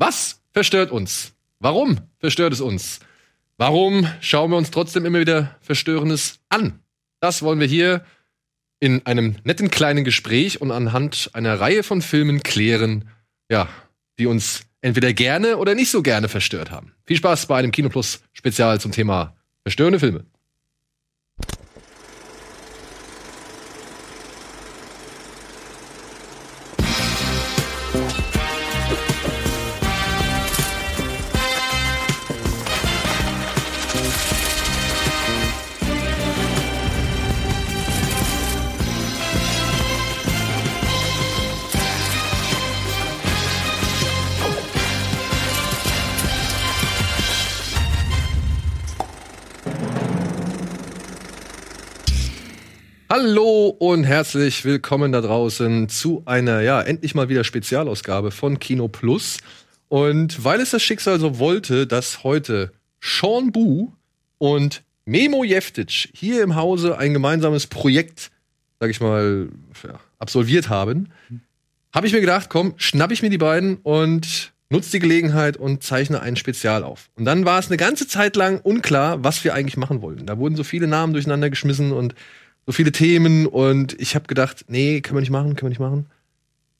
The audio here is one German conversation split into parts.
Was verstört uns? Warum verstört es uns? Warum schauen wir uns trotzdem immer wieder Verstörendes an? Das wollen wir hier in einem netten kleinen Gespräch und anhand einer Reihe von Filmen klären, ja, die uns entweder gerne oder nicht so gerne verstört haben. Viel Spaß bei einem Kinoplus Spezial zum Thema verstörende Filme. Hallo und herzlich willkommen da draußen zu einer, ja, endlich mal wieder Spezialausgabe von Kino Plus. Und weil es das Schicksal so wollte, dass heute Sean Bu und Memo Jeftic hier im Hause ein gemeinsames Projekt, sag ich mal, ja, absolviert haben, habe ich mir gedacht, komm, schnapp ich mir die beiden und nutze die Gelegenheit und zeichne ein Spezial auf. Und dann war es eine ganze Zeit lang unklar, was wir eigentlich machen wollten. Da wurden so viele Namen durcheinander geschmissen und so viele Themen und ich habe gedacht, nee, können wir nicht machen, können wir nicht machen.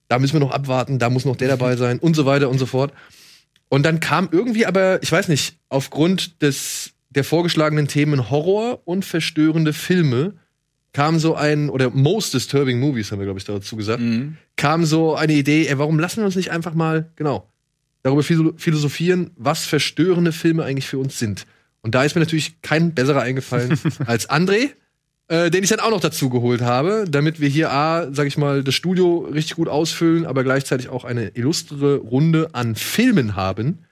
Da müssen wir noch abwarten, da muss noch der dabei sein und so weiter und so fort. Und dann kam irgendwie aber, ich weiß nicht, aufgrund des der vorgeschlagenen Themen Horror und verstörende Filme kam so ein oder most disturbing movies haben wir glaube ich dazu gesagt, mhm. kam so eine Idee, ey, warum lassen wir uns nicht einfach mal genau darüber philosophieren, was verstörende Filme eigentlich für uns sind. Und da ist mir natürlich kein besserer eingefallen als André äh, den ich dann auch noch dazu geholt habe, damit wir hier A, sag ich mal, das Studio richtig gut ausfüllen, aber gleichzeitig auch eine illustre Runde an Filmen haben,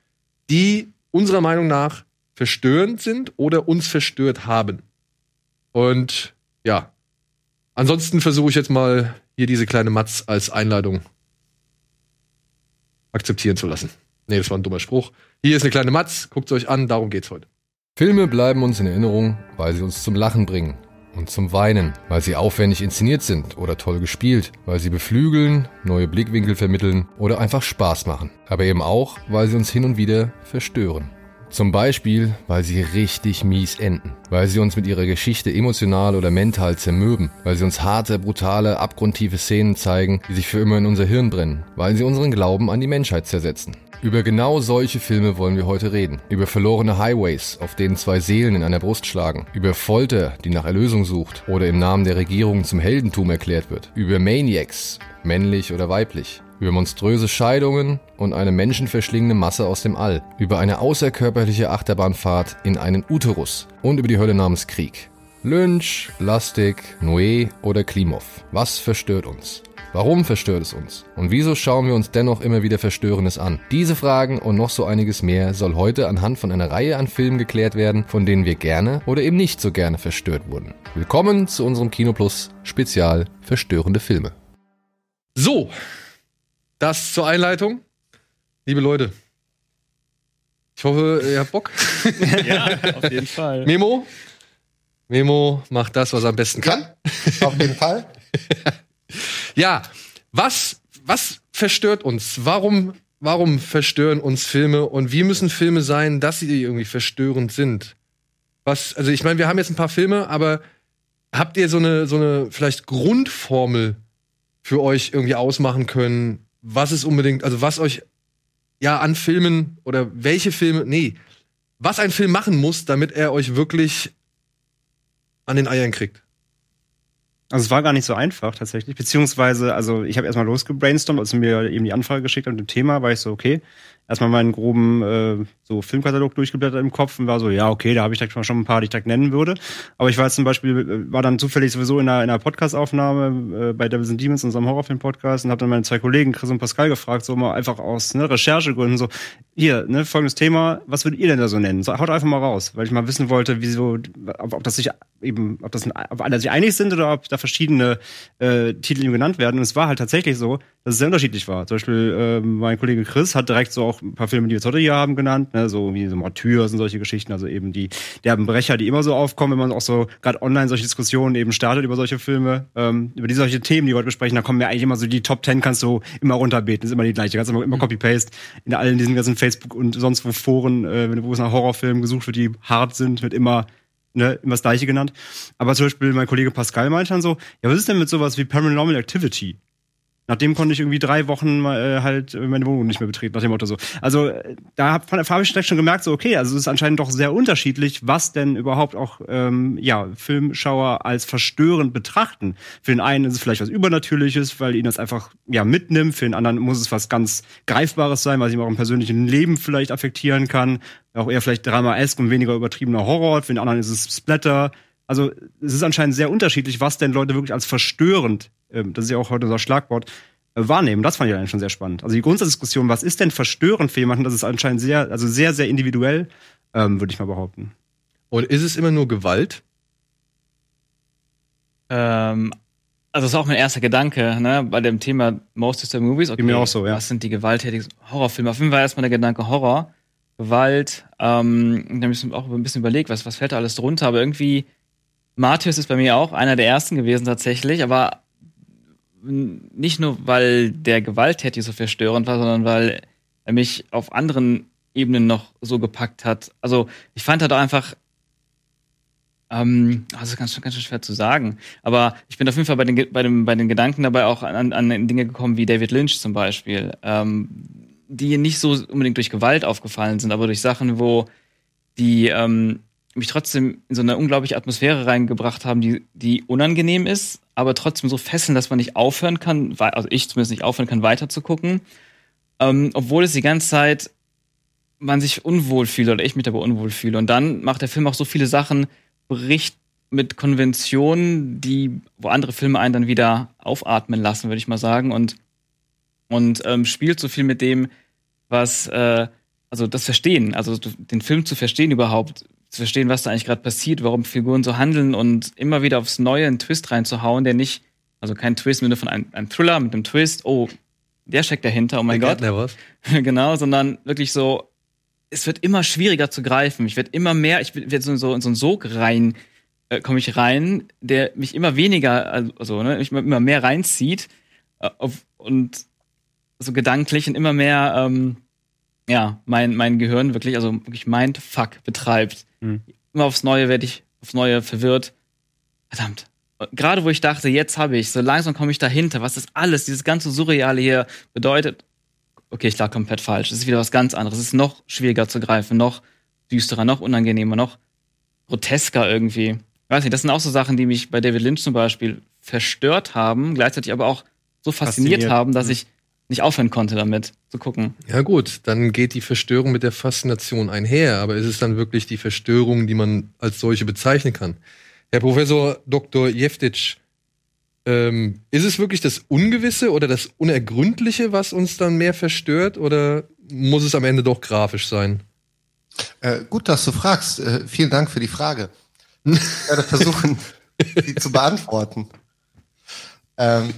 die unserer Meinung nach verstörend sind oder uns verstört haben. Und ja, ansonsten versuche ich jetzt mal hier diese kleine Matz als Einladung akzeptieren zu lassen. Nee, das war ein dummer Spruch. Hier ist eine kleine Matz, guckt euch an, darum geht's heute. Filme bleiben uns in Erinnerung, weil sie uns zum Lachen bringen und zum Weinen, weil sie aufwendig inszeniert sind oder toll gespielt, weil sie beflügeln, neue Blickwinkel vermitteln oder einfach Spaß machen. Aber eben auch, weil sie uns hin und wieder verstören. Zum Beispiel, weil sie richtig mies enden, weil sie uns mit ihrer Geschichte emotional oder mental zermürben, weil sie uns harte, brutale, abgrundtiefe Szenen zeigen, die sich für immer in unser Hirn brennen, weil sie unseren Glauben an die Menschheit zersetzen. Über genau solche Filme wollen wir heute reden. Über verlorene Highways, auf denen zwei Seelen in einer Brust schlagen. Über Folter, die nach Erlösung sucht oder im Namen der Regierung zum Heldentum erklärt wird. Über Maniacs, männlich oder weiblich. Über monströse Scheidungen und eine menschenverschlingende Masse aus dem All. Über eine außerkörperliche Achterbahnfahrt in einen Uterus. Und über die Hölle namens Krieg. Lynch, Lastig, Noé oder Klimov. Was verstört uns? Warum verstört es uns? Und wieso schauen wir uns dennoch immer wieder Verstörendes an? Diese Fragen und noch so einiges mehr soll heute anhand von einer Reihe an Filmen geklärt werden, von denen wir gerne oder eben nicht so gerne verstört wurden. Willkommen zu unserem Kinoplus Spezial Verstörende Filme. So, das zur Einleitung. Liebe Leute, ich hoffe, ihr habt Bock. ja, auf jeden Fall. Memo, Memo macht das, was er am besten kann. Ja, auf jeden Fall. Ja, was, was verstört uns? Warum, warum verstören uns Filme und wie müssen Filme sein, dass sie irgendwie verstörend sind? Was, also ich meine, wir haben jetzt ein paar Filme, aber habt ihr so eine, so eine vielleicht Grundformel für euch irgendwie ausmachen können? Was ist unbedingt, also was euch ja an Filmen oder welche Filme, nee, was ein Film machen muss, damit er euch wirklich an den Eiern kriegt? Also es war gar nicht so einfach tatsächlich, beziehungsweise, also ich habe erstmal losgebrainstormt, als mir eben die Anfrage geschickt hast mit dem Thema, war ich so, okay, erstmal meinen groben äh, so Filmkatalog durchgeblättert im Kopf und war so, ja, okay, da habe ich direkt schon ein paar, die ich direkt nennen würde. Aber ich war jetzt zum Beispiel, äh, war dann zufällig sowieso in einer, in einer Podcast-Aufnahme äh, bei Devils and Demons, unserem Horrorfilm-Podcast, und habe dann meine zwei Kollegen, Chris und Pascal, gefragt, so mal einfach aus ne, Recherchegründen, so, hier, ne, folgendes Thema, was würdet ihr denn da so nennen? So, haut einfach mal raus, weil ich mal wissen wollte, wieso, ob, ob das sich eben, ob das ob alle sich einig sind oder ob da verschiedene äh, Titel genannt werden. Und es war halt tatsächlich so, dass es sehr unterschiedlich war. Zum Beispiel äh, mein Kollege Chris hat direkt so auch ein paar Filme, die wir heute hier haben, genannt, ne? so wie so Martyrs und solche Geschichten, also eben die derben Brecher, die immer so aufkommen, wenn man auch so gerade online solche Diskussionen eben startet über solche Filme, ähm, über die solche Themen, die wir heute besprechen, da kommen ja eigentlich immer so die Top Ten kannst du immer runterbeten, ist immer die gleiche, kannst immer, immer mhm. Copy-Paste in allen diesen ganzen Facebook und sonst wo Foren, äh, wo es nach Horrorfilmen gesucht wird, die hart sind, wird immer ne, immer das Gleiche genannt. Aber zum Beispiel mein Kollege Pascal meinte dann so, ja, was ist denn mit sowas wie Paranormal Activity? Nachdem konnte ich irgendwie drei Wochen äh, halt meine Wohnung nicht mehr betreten, nach dem Motto so. Also äh, da habe hab ich direkt schon gemerkt, so okay, also es ist anscheinend doch sehr unterschiedlich, was denn überhaupt auch ähm, ja Filmschauer als verstörend betrachten. Für den einen ist es vielleicht was Übernatürliches, weil ihn das einfach ja mitnimmt. Für den anderen muss es was ganz Greifbares sein, was ihm auch im persönlichen Leben vielleicht affektieren kann. Auch eher vielleicht Drama-esk und weniger übertriebener Horror. Für den anderen ist es Splatter. Also es ist anscheinend sehr unterschiedlich, was denn Leute wirklich als verstörend das ist ja auch heute unser Schlagwort, äh, wahrnehmen. Das fand ich eigentlich schon sehr spannend. Also die Grundsatzdiskussion, was ist denn verstörend für jemanden, das ist anscheinend sehr, also sehr, sehr individuell, ähm, würde ich mal behaupten. Und ist es immer nur Gewalt? Ähm, also das ist auch mein erster Gedanke, ne, bei dem Thema Most of the Movies. Okay, mir auch so, ja. Was sind die gewalttätigen Horrorfilme? Auf jeden Fall erstmal der Gedanke Horror, Gewalt. Ähm, da habe ich auch ein bisschen überlegt, was, was fällt da alles drunter, aber irgendwie Martyrs ist bei mir auch einer der ersten gewesen tatsächlich, aber nicht nur, weil der Gewalttätig so verstörend war, sondern weil er mich auf anderen Ebenen noch so gepackt hat. Also ich fand halt einfach, ähm, also ganz, ganz schwer zu sagen, aber ich bin auf jeden Fall bei den, bei dem, bei den Gedanken dabei auch an, an Dinge gekommen wie David Lynch zum Beispiel, ähm, die nicht so unbedingt durch Gewalt aufgefallen sind, aber durch Sachen, wo die ähm, mich trotzdem in so eine unglaubliche Atmosphäre reingebracht haben, die, die unangenehm ist, aber trotzdem so fesseln, dass man nicht aufhören kann, also ich zumindest nicht aufhören kann, weiter zu gucken. Ähm, obwohl es die ganze Zeit man sich unwohl fühlt oder ich mich dabei unwohl fühle. Und dann macht der Film auch so viele Sachen, bricht mit Konventionen, die, wo andere Filme einen dann wieder aufatmen lassen, würde ich mal sagen. Und, und ähm, spielt so viel mit dem, was, äh, also das Verstehen, also den Film zu verstehen überhaupt, zu verstehen, was da eigentlich gerade passiert, warum Figuren so handeln und immer wieder aufs Neue einen Twist reinzuhauen, der nicht, also kein Twist im Sinne von einem, einem Thriller mit einem Twist, oh, der steckt dahinter, oh mein der Gott. Genau, sondern wirklich so, es wird immer schwieriger zu greifen. Ich werde immer mehr, ich werde so, so in so einen Sog rein, äh, komme ich rein, der mich immer weniger, also ne, mich immer mehr reinzieht äh, auf, und so gedanklich und immer mehr ähm, ja, mein, mein Gehirn wirklich, also wirklich Mindfuck betreibt. Mhm. Immer aufs Neue werde ich aufs Neue verwirrt. Verdammt. Gerade wo ich dachte, jetzt habe ich, so langsam komme ich dahinter, was das alles, dieses ganze Surreale hier bedeutet. Okay, ich lag komplett falsch. Es ist wieder was ganz anderes. Es ist noch schwieriger zu greifen, noch düsterer, noch unangenehmer, noch grotesker irgendwie. Ich weiß nicht, das sind auch so Sachen, die mich bei David Lynch zum Beispiel verstört haben, gleichzeitig aber auch so fasziniert, fasziniert. haben, dass mhm. ich nicht aufhören konnte damit zu gucken. Ja gut, dann geht die Verstörung mit der Faszination einher, aber ist es dann wirklich die Verstörung, die man als solche bezeichnen kann? Herr Professor Dr. Jeftic, ähm, ist es wirklich das Ungewisse oder das Unergründliche, was uns dann mehr verstört, oder muss es am Ende doch grafisch sein? Äh, gut, dass du fragst. Äh, vielen Dank für die Frage. Ich werde versuchen, sie zu beantworten. Ähm,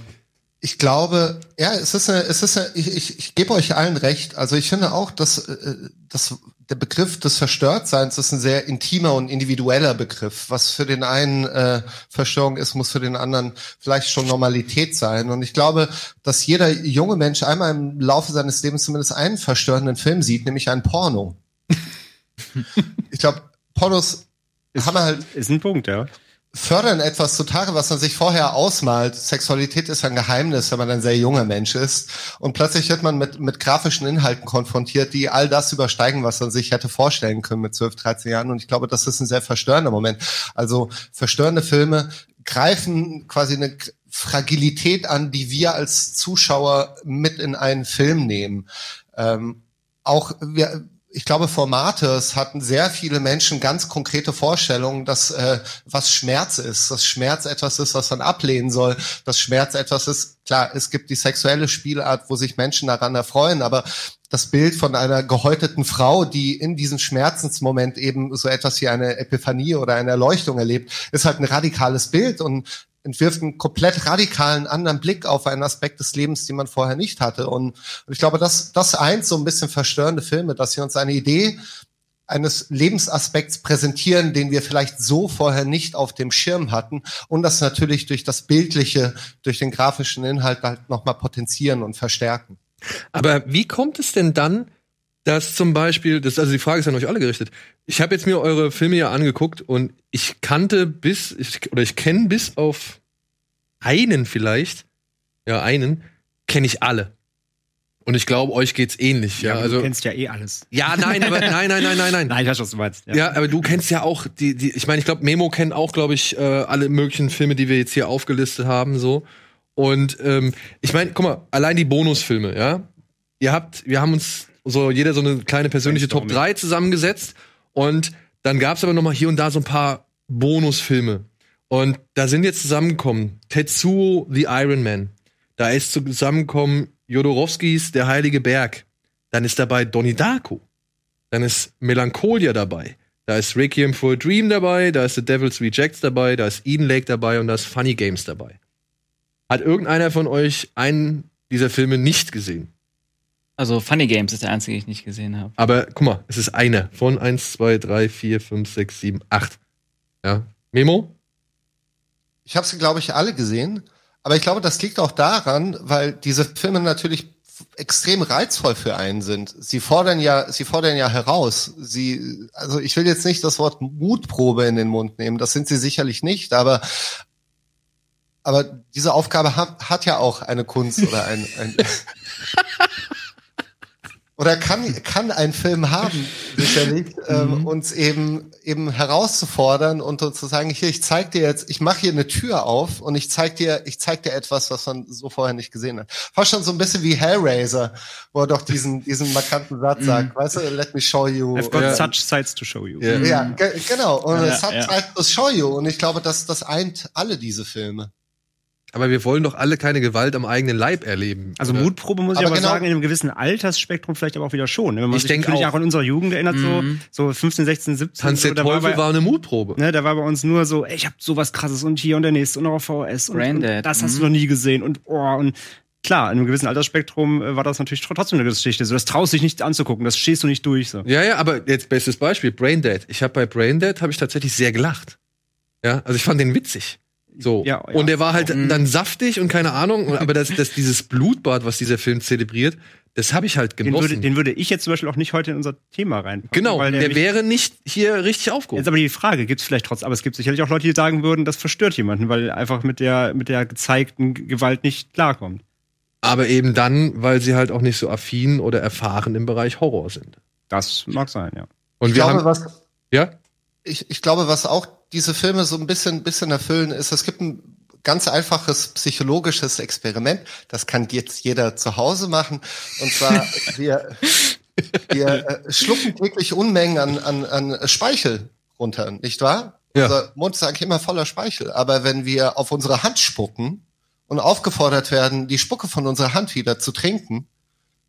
ich glaube, ja, es ist, eine, es ist, eine, ich, ich, ich gebe euch allen recht. Also ich finde auch, dass, äh, dass der Begriff des Verstörtseins ist ein sehr intimer und individueller Begriff. Was für den einen äh, Verstörung ist, muss für den anderen vielleicht schon Normalität sein. Und ich glaube, dass jeder junge Mensch einmal im Laufe seines Lebens zumindest einen verstörenden Film sieht, nämlich ein Porno. ich glaube, Pornos ist, haben halt ist ein Punkt, ja fördern etwas zutage, was man sich vorher ausmalt. Sexualität ist ein Geheimnis, wenn man ein sehr junger Mensch ist. Und plötzlich wird man mit, mit grafischen Inhalten konfrontiert, die all das übersteigen, was man sich hätte vorstellen können mit 12, 13 Jahren. Und ich glaube, das ist ein sehr verstörender Moment. Also verstörende Filme greifen quasi eine Fragilität an, die wir als Zuschauer mit in einen Film nehmen. Ähm, auch wir, ich glaube, Formates hatten sehr viele Menschen ganz konkrete Vorstellungen, dass äh, was Schmerz ist, dass Schmerz etwas ist, was man ablehnen soll, dass Schmerz etwas ist. Klar, es gibt die sexuelle Spielart, wo sich Menschen daran erfreuen, aber das Bild von einer gehäuteten Frau, die in diesem Schmerzensmoment eben so etwas wie eine Epiphanie oder eine Erleuchtung erlebt, ist halt ein radikales Bild und entwirft einen komplett radikalen anderen Blick auf einen Aspekt des Lebens, den man vorher nicht hatte. Und, und ich glaube, das, das eint so ein bisschen verstörende Filme, dass sie uns eine Idee eines Lebensaspekts präsentieren, den wir vielleicht so vorher nicht auf dem Schirm hatten und das natürlich durch das Bildliche, durch den grafischen Inhalt halt nochmal potenzieren und verstärken. Aber wie kommt es denn dann, dass zum Beispiel, das, also die Frage ist an euch alle gerichtet. Ich habe jetzt mir eure Filme ja angeguckt und ich kannte bis, ich, oder ich kenne bis auf einen vielleicht, ja, einen, kenne ich alle. Und ich glaube, euch geht's ähnlich. Ja, aber also du kennst ja eh alles. ja, nein, aber nein, nein, nein, nein, nein. Nein, ich weiß, was du meinst. Ja. aber du kennst ja auch die, die ich meine, ich glaube, Memo kennt auch, glaube ich, äh, alle möglichen Filme, die wir jetzt hier aufgelistet haben, so. Und ähm, ich meine, guck mal, allein die Bonusfilme, ja. Ihr habt, wir haben uns so jeder so eine kleine persönliche Top 3 zusammengesetzt und dann gab's aber noch mal hier und da so ein paar Bonusfilme. Und da sind jetzt zusammengekommen Tetsuo the Iron Man. Da ist zusammengekommen Jodorowskis Der Heilige Berg. Dann ist dabei Donnie Darko. Dann ist Melancholia dabei. Da ist Requiem for a Dream dabei, da ist The Devil's Rejects dabei, da ist Eden Lake dabei und da ist Funny Games dabei. Hat irgendeiner von euch einen dieser Filme nicht gesehen? Also Funny Games ist der einzige, den ich nicht gesehen habe. Aber guck mal, es ist einer von 1, 2, 3, 4, 5, 6, 7, 8. Ja. Memo? Ich habe sie, glaube ich, alle gesehen. Aber ich glaube, das liegt auch daran, weil diese Filme natürlich extrem reizvoll für einen sind. Sie fordern ja, sie fordern ja heraus. Sie, also ich will jetzt nicht das Wort Mutprobe in den Mund nehmen. Das sind sie sicherlich nicht. Aber aber diese Aufgabe hat, hat ja auch eine Kunst oder ein, ein oder kann, kann ein Film haben, sicherlich, ähm, uns eben, eben herauszufordern und uns zu sagen, hier, ich zeig dir jetzt, ich mache hier eine Tür auf und ich zeig dir, ich zeig dir etwas, was man so vorher nicht gesehen hat. Fast schon so ein bisschen wie Hellraiser, wo er doch diesen, diesen markanten Satz sagt, weißt du, let me show you. I've got Ja. such sights to show you. Ja. Ja, ge genau. Und Ja, es hat ja. halt das show you. Und ich glaube, das, das eint alle diese Filme. Aber wir wollen doch alle keine Gewalt am eigenen Leib erleben. Also oder? Mutprobe muss ich Aber aber genau- sagen, in einem gewissen Altersspektrum vielleicht aber auch wieder schon. ne? Wenn man Ich sich denk natürlich auch. auch an unserer Jugend erinnert, Mhm. so, so 15, 16, 17. Tanz der so, war Teufel bei- war eine Mutprobe. Ne, da war bei uns nur so, ey, ich hab sowas krasses und hier und der nächste und noch auf VHS und, und das hast mhm. du noch nie gesehen und oh und klar, in einem gewissen Altersspektrum äh, war das natürlich tr- trotzdem eine Geschichte. So, das traust dich nicht anzugucken, das stehst du nicht durch. So. Ja, ja, aber jetzt bestes Beispiel, Braindead. Ich habe bei Braindead habe ich tatsächlich sehr gelacht. Ja, also ich fand den witzig. So. Ja, ja. Und der war halt dann saftig und keine Ahnung, aber das, das, dieses Blutbad, was dieser Film zelebriert, das habe ich halt Den genossen. würde, den würde ich jetzt zum Beispiel auch nicht heute in unser Thema reinpacken. genau, weil der, mich- wäre nicht hier richtig aufgehoben. Jetzt aber die Frage, gibt es vielleicht trotzdem, aber es gibt sicherlich auch Leute, die sagen würden, das verstört jemanden, weil er einfach mit der, mit der gezeigten Gewalt nicht klarkommt. Aber eben dann, weil sie halt auch nicht so affin oder erfahren im Bereich Horror sind. Das mag sein, ja. Und Ich wir glaube, haben, was, ja, ich, ich glaube, was auch diese Filme so ein bisschen, bisschen erfüllen, ist, es gibt ein ganz einfaches psychologisches Experiment. Das kann jetzt jeder zu Hause machen. Und zwar, wir, wir äh, schlucken täglich Unmengen an, an, an Speichel runter, nicht wahr? Ja. Unser Mund ist eigentlich immer voller Speichel. Aber wenn wir auf unsere Hand spucken und aufgefordert werden, die Spucke von unserer Hand wieder zu trinken,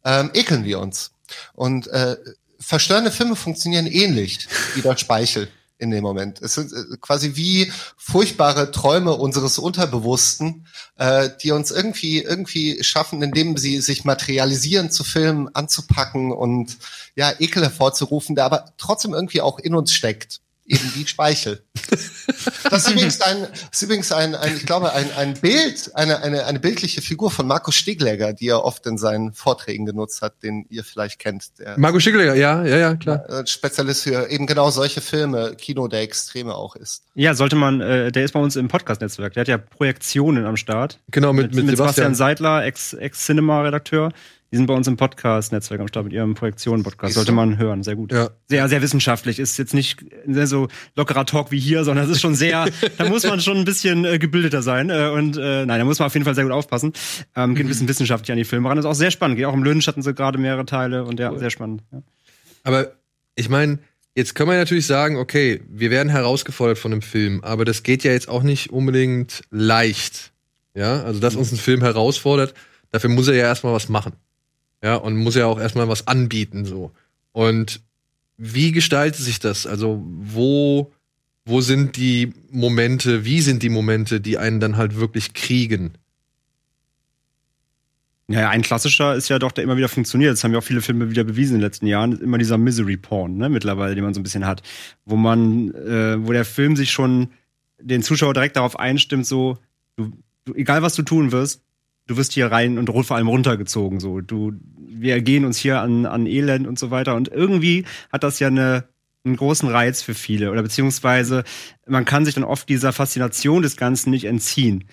ähm, ekeln wir uns. Und äh, verstörende Filme funktionieren ähnlich wie der Speichel in dem Moment. Es sind äh, quasi wie furchtbare Träume unseres Unterbewussten, äh, die uns irgendwie irgendwie schaffen, indem sie sich materialisieren zu filmen, anzupacken und ja Ekel hervorzurufen, der aber trotzdem irgendwie auch in uns steckt. Eben wie Speichel. Das ist übrigens ein, ist übrigens ein, ein ich glaube, ein, ein Bild, eine, eine, eine bildliche Figur von Markus Stiglegger, die er oft in seinen Vorträgen genutzt hat, den ihr vielleicht kennt. Der Marco Schickler, ja, ja, ja, klar. äh, Spezialist für eben genau solche Filme, Kino der Extreme auch ist. Ja, sollte man, äh, der ist bei uns im Podcast-Netzwerk. Der hat ja Projektionen am Start. Genau, mit, mit, Sebastian. Seidler, Ex- Ex-Cinema-Redakteur. Die sind bei uns im Podcast-Netzwerk am Start mit ihrem Projektionen-Podcast. Sollte man hören, sehr gut. Ja. Sehr, sehr wissenschaftlich. Ist jetzt nicht sehr so lockerer Talk wie hier, sondern es ist schon sehr, da muss man schon ein bisschen äh, gebildeter sein. Äh, und äh, nein, da muss man auf jeden Fall sehr gut aufpassen. Ähm, geht ein bisschen wissenschaftlich an die Filme ran. Ist auch sehr spannend. Geht auch im hatten sie gerade mehrere Teile und ja, sehr spannend. Ja. Aber ich meine, jetzt kann man natürlich sagen, okay, wir werden herausgefordert von einem Film, aber das geht ja jetzt auch nicht unbedingt leicht. Ja, also dass uns ein Film herausfordert, dafür muss er ja erstmal was machen. Ja, und muss ja auch erstmal was anbieten, so. Und wie gestaltet sich das? Also, wo wo sind die Momente, wie sind die Momente, die einen dann halt wirklich kriegen? Ja, ein klassischer ist ja doch, der immer wieder funktioniert. Das haben ja auch viele Filme wieder bewiesen in den letzten Jahren. Immer dieser Misery Porn, ne, mittlerweile, den man so ein bisschen hat. Wo man, äh, wo der Film sich schon den Zuschauer direkt darauf einstimmt, so, du, du, egal was du tun wirst, du wirst hier rein und vor allem runtergezogen, so. Du, wir gehen uns hier an, an Elend und so weiter. Und irgendwie hat das ja eine, einen großen Reiz für viele. Oder beziehungsweise, man kann sich dann oft dieser Faszination des Ganzen nicht entziehen.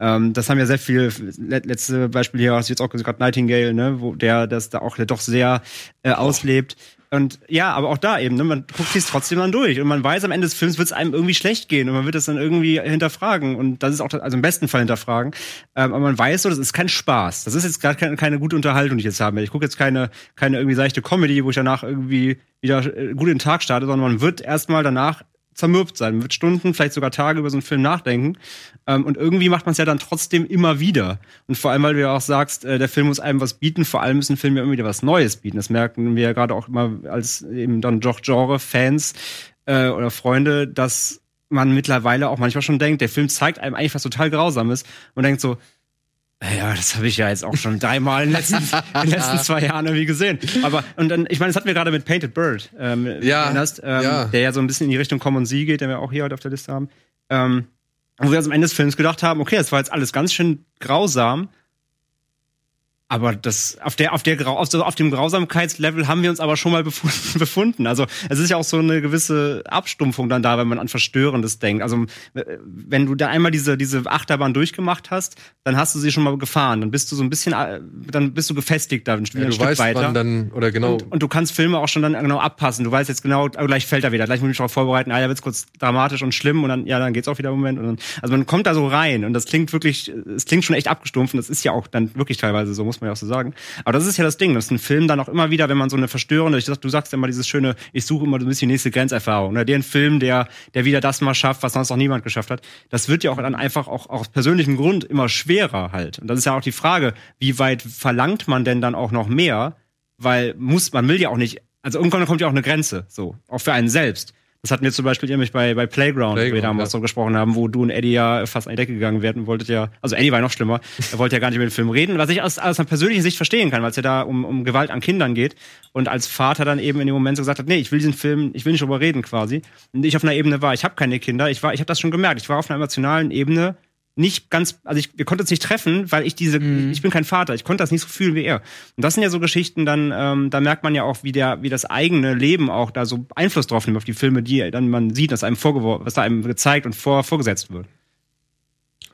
Ähm, das haben ja sehr viele, letzte Beispiel hier hast du jetzt auch gesagt, Nightingale, ne, wo der das da auch der doch sehr äh, auslebt. Und ja, aber auch da eben, ne, man guckt sich trotzdem dann durch. Und man weiß, am Ende des Films wird es einem irgendwie schlecht gehen und man wird es dann irgendwie hinterfragen. Und das ist auch, also im besten Fall hinterfragen. Ähm, aber man weiß so, das ist kein Spaß. Das ist jetzt gerade keine, keine gute Unterhaltung, die ich jetzt habe. Ich gucke jetzt keine, keine irgendwie seichte Comedy, wo ich danach irgendwie wieder äh, gut in den Tag starte, sondern man wird erstmal danach zermürbt sein. Man wird Stunden, vielleicht sogar Tage über so einen Film nachdenken. Ähm, und irgendwie macht man es ja dann trotzdem immer wieder. Und vor allem, weil du ja auch sagst, äh, der Film muss einem was bieten, vor allem müssen Filme immer wieder was Neues bieten. Das merken wir ja gerade auch immer als eben dann doch Genre-Fans äh, oder Freunde, dass man mittlerweile auch manchmal schon denkt, der Film zeigt einem eigentlich was total Grausames und denkt so, ja, das habe ich ja jetzt auch schon dreimal in den letzten, in den letzten zwei Jahren irgendwie gesehen. Aber und dann, ich meine, das hatten wir gerade mit Painted Bird, ähm, ja, erinnerst, ähm, ja. der ja so ein bisschen in die Richtung Common See geht, den wir auch hier heute auf der Liste haben. Ähm, wo wir uns am Ende des Films gedacht haben, okay, das war jetzt alles ganz schön grausam, aber das auf der auf der auf, auf dem Grausamkeitslevel haben wir uns aber schon mal befunden, befunden. Also es ist ja auch so eine gewisse Abstumpfung dann da, wenn man an Verstörendes denkt. Also wenn du da einmal diese diese Achterbahn durchgemacht hast, dann hast du sie schon mal gefahren. Dann bist du so ein bisschen, dann bist du gefestigt da ein, ja, ein du Stück weißt, weiter. dann oder genau. Und, und du kannst Filme auch schon dann genau abpassen. Du weißt jetzt genau, oh, gleich fällt er wieder, gleich muss ich mich darauf vorbereiten. Ah, da wird's kurz dramatisch und schlimm und dann ja, dann geht's auch wieder im Moment. Und dann, also man kommt da so rein und das klingt wirklich, es klingt schon echt abgestumpft. Und das ist ja auch dann wirklich teilweise so, muss man ja auch so sagen. Aber das ist ja das Ding, dass ein Film dann auch immer wieder, wenn man so eine verstörende, ich sag, du sagst ja immer dieses schöne, ich suche immer so ein bisschen die nächste Grenzerfahrung. Oder den Film, der, der wieder das mal schafft, was sonst noch niemand geschafft hat. Das wird ja auch dann einfach auch, auch aus persönlichem Grund immer schwerer halt. Und das ist ja auch die Frage, wie weit verlangt man denn dann auch noch mehr? Weil muss, man will ja auch nicht, also irgendwann kommt ja auch eine Grenze, so, auch für einen selbst. Das hatten wir zum Beispiel nämlich bei, bei Playground, wo wir Playground, damals ja. so gesprochen haben, wo du und Eddie ja fast an die Decke gegangen werden wolltet ja, also Eddie war noch schlimmer, er wollte ja gar nicht über den Film reden, was ich aus, aus einer persönlichen Sicht verstehen kann, weil es ja da um, um Gewalt an Kindern geht und als Vater dann eben in dem Moment so gesagt hat, nee, ich will diesen Film, ich will nicht drüber reden quasi. Und ich auf einer Ebene war, ich habe keine Kinder, ich war, ich habe das schon gemerkt, ich war auf einer emotionalen Ebene nicht ganz, also ich, wir konnten uns nicht treffen, weil ich diese, ich bin kein Vater, ich konnte das nicht so fühlen wie er. Und das sind ja so Geschichten, dann, ähm, da merkt man ja auch, wie der, wie das eigene Leben auch da so Einfluss drauf nimmt auf die Filme, die dann man sieht, dass einem vorgeworfen, was da einem gezeigt und vor, vorgesetzt wird.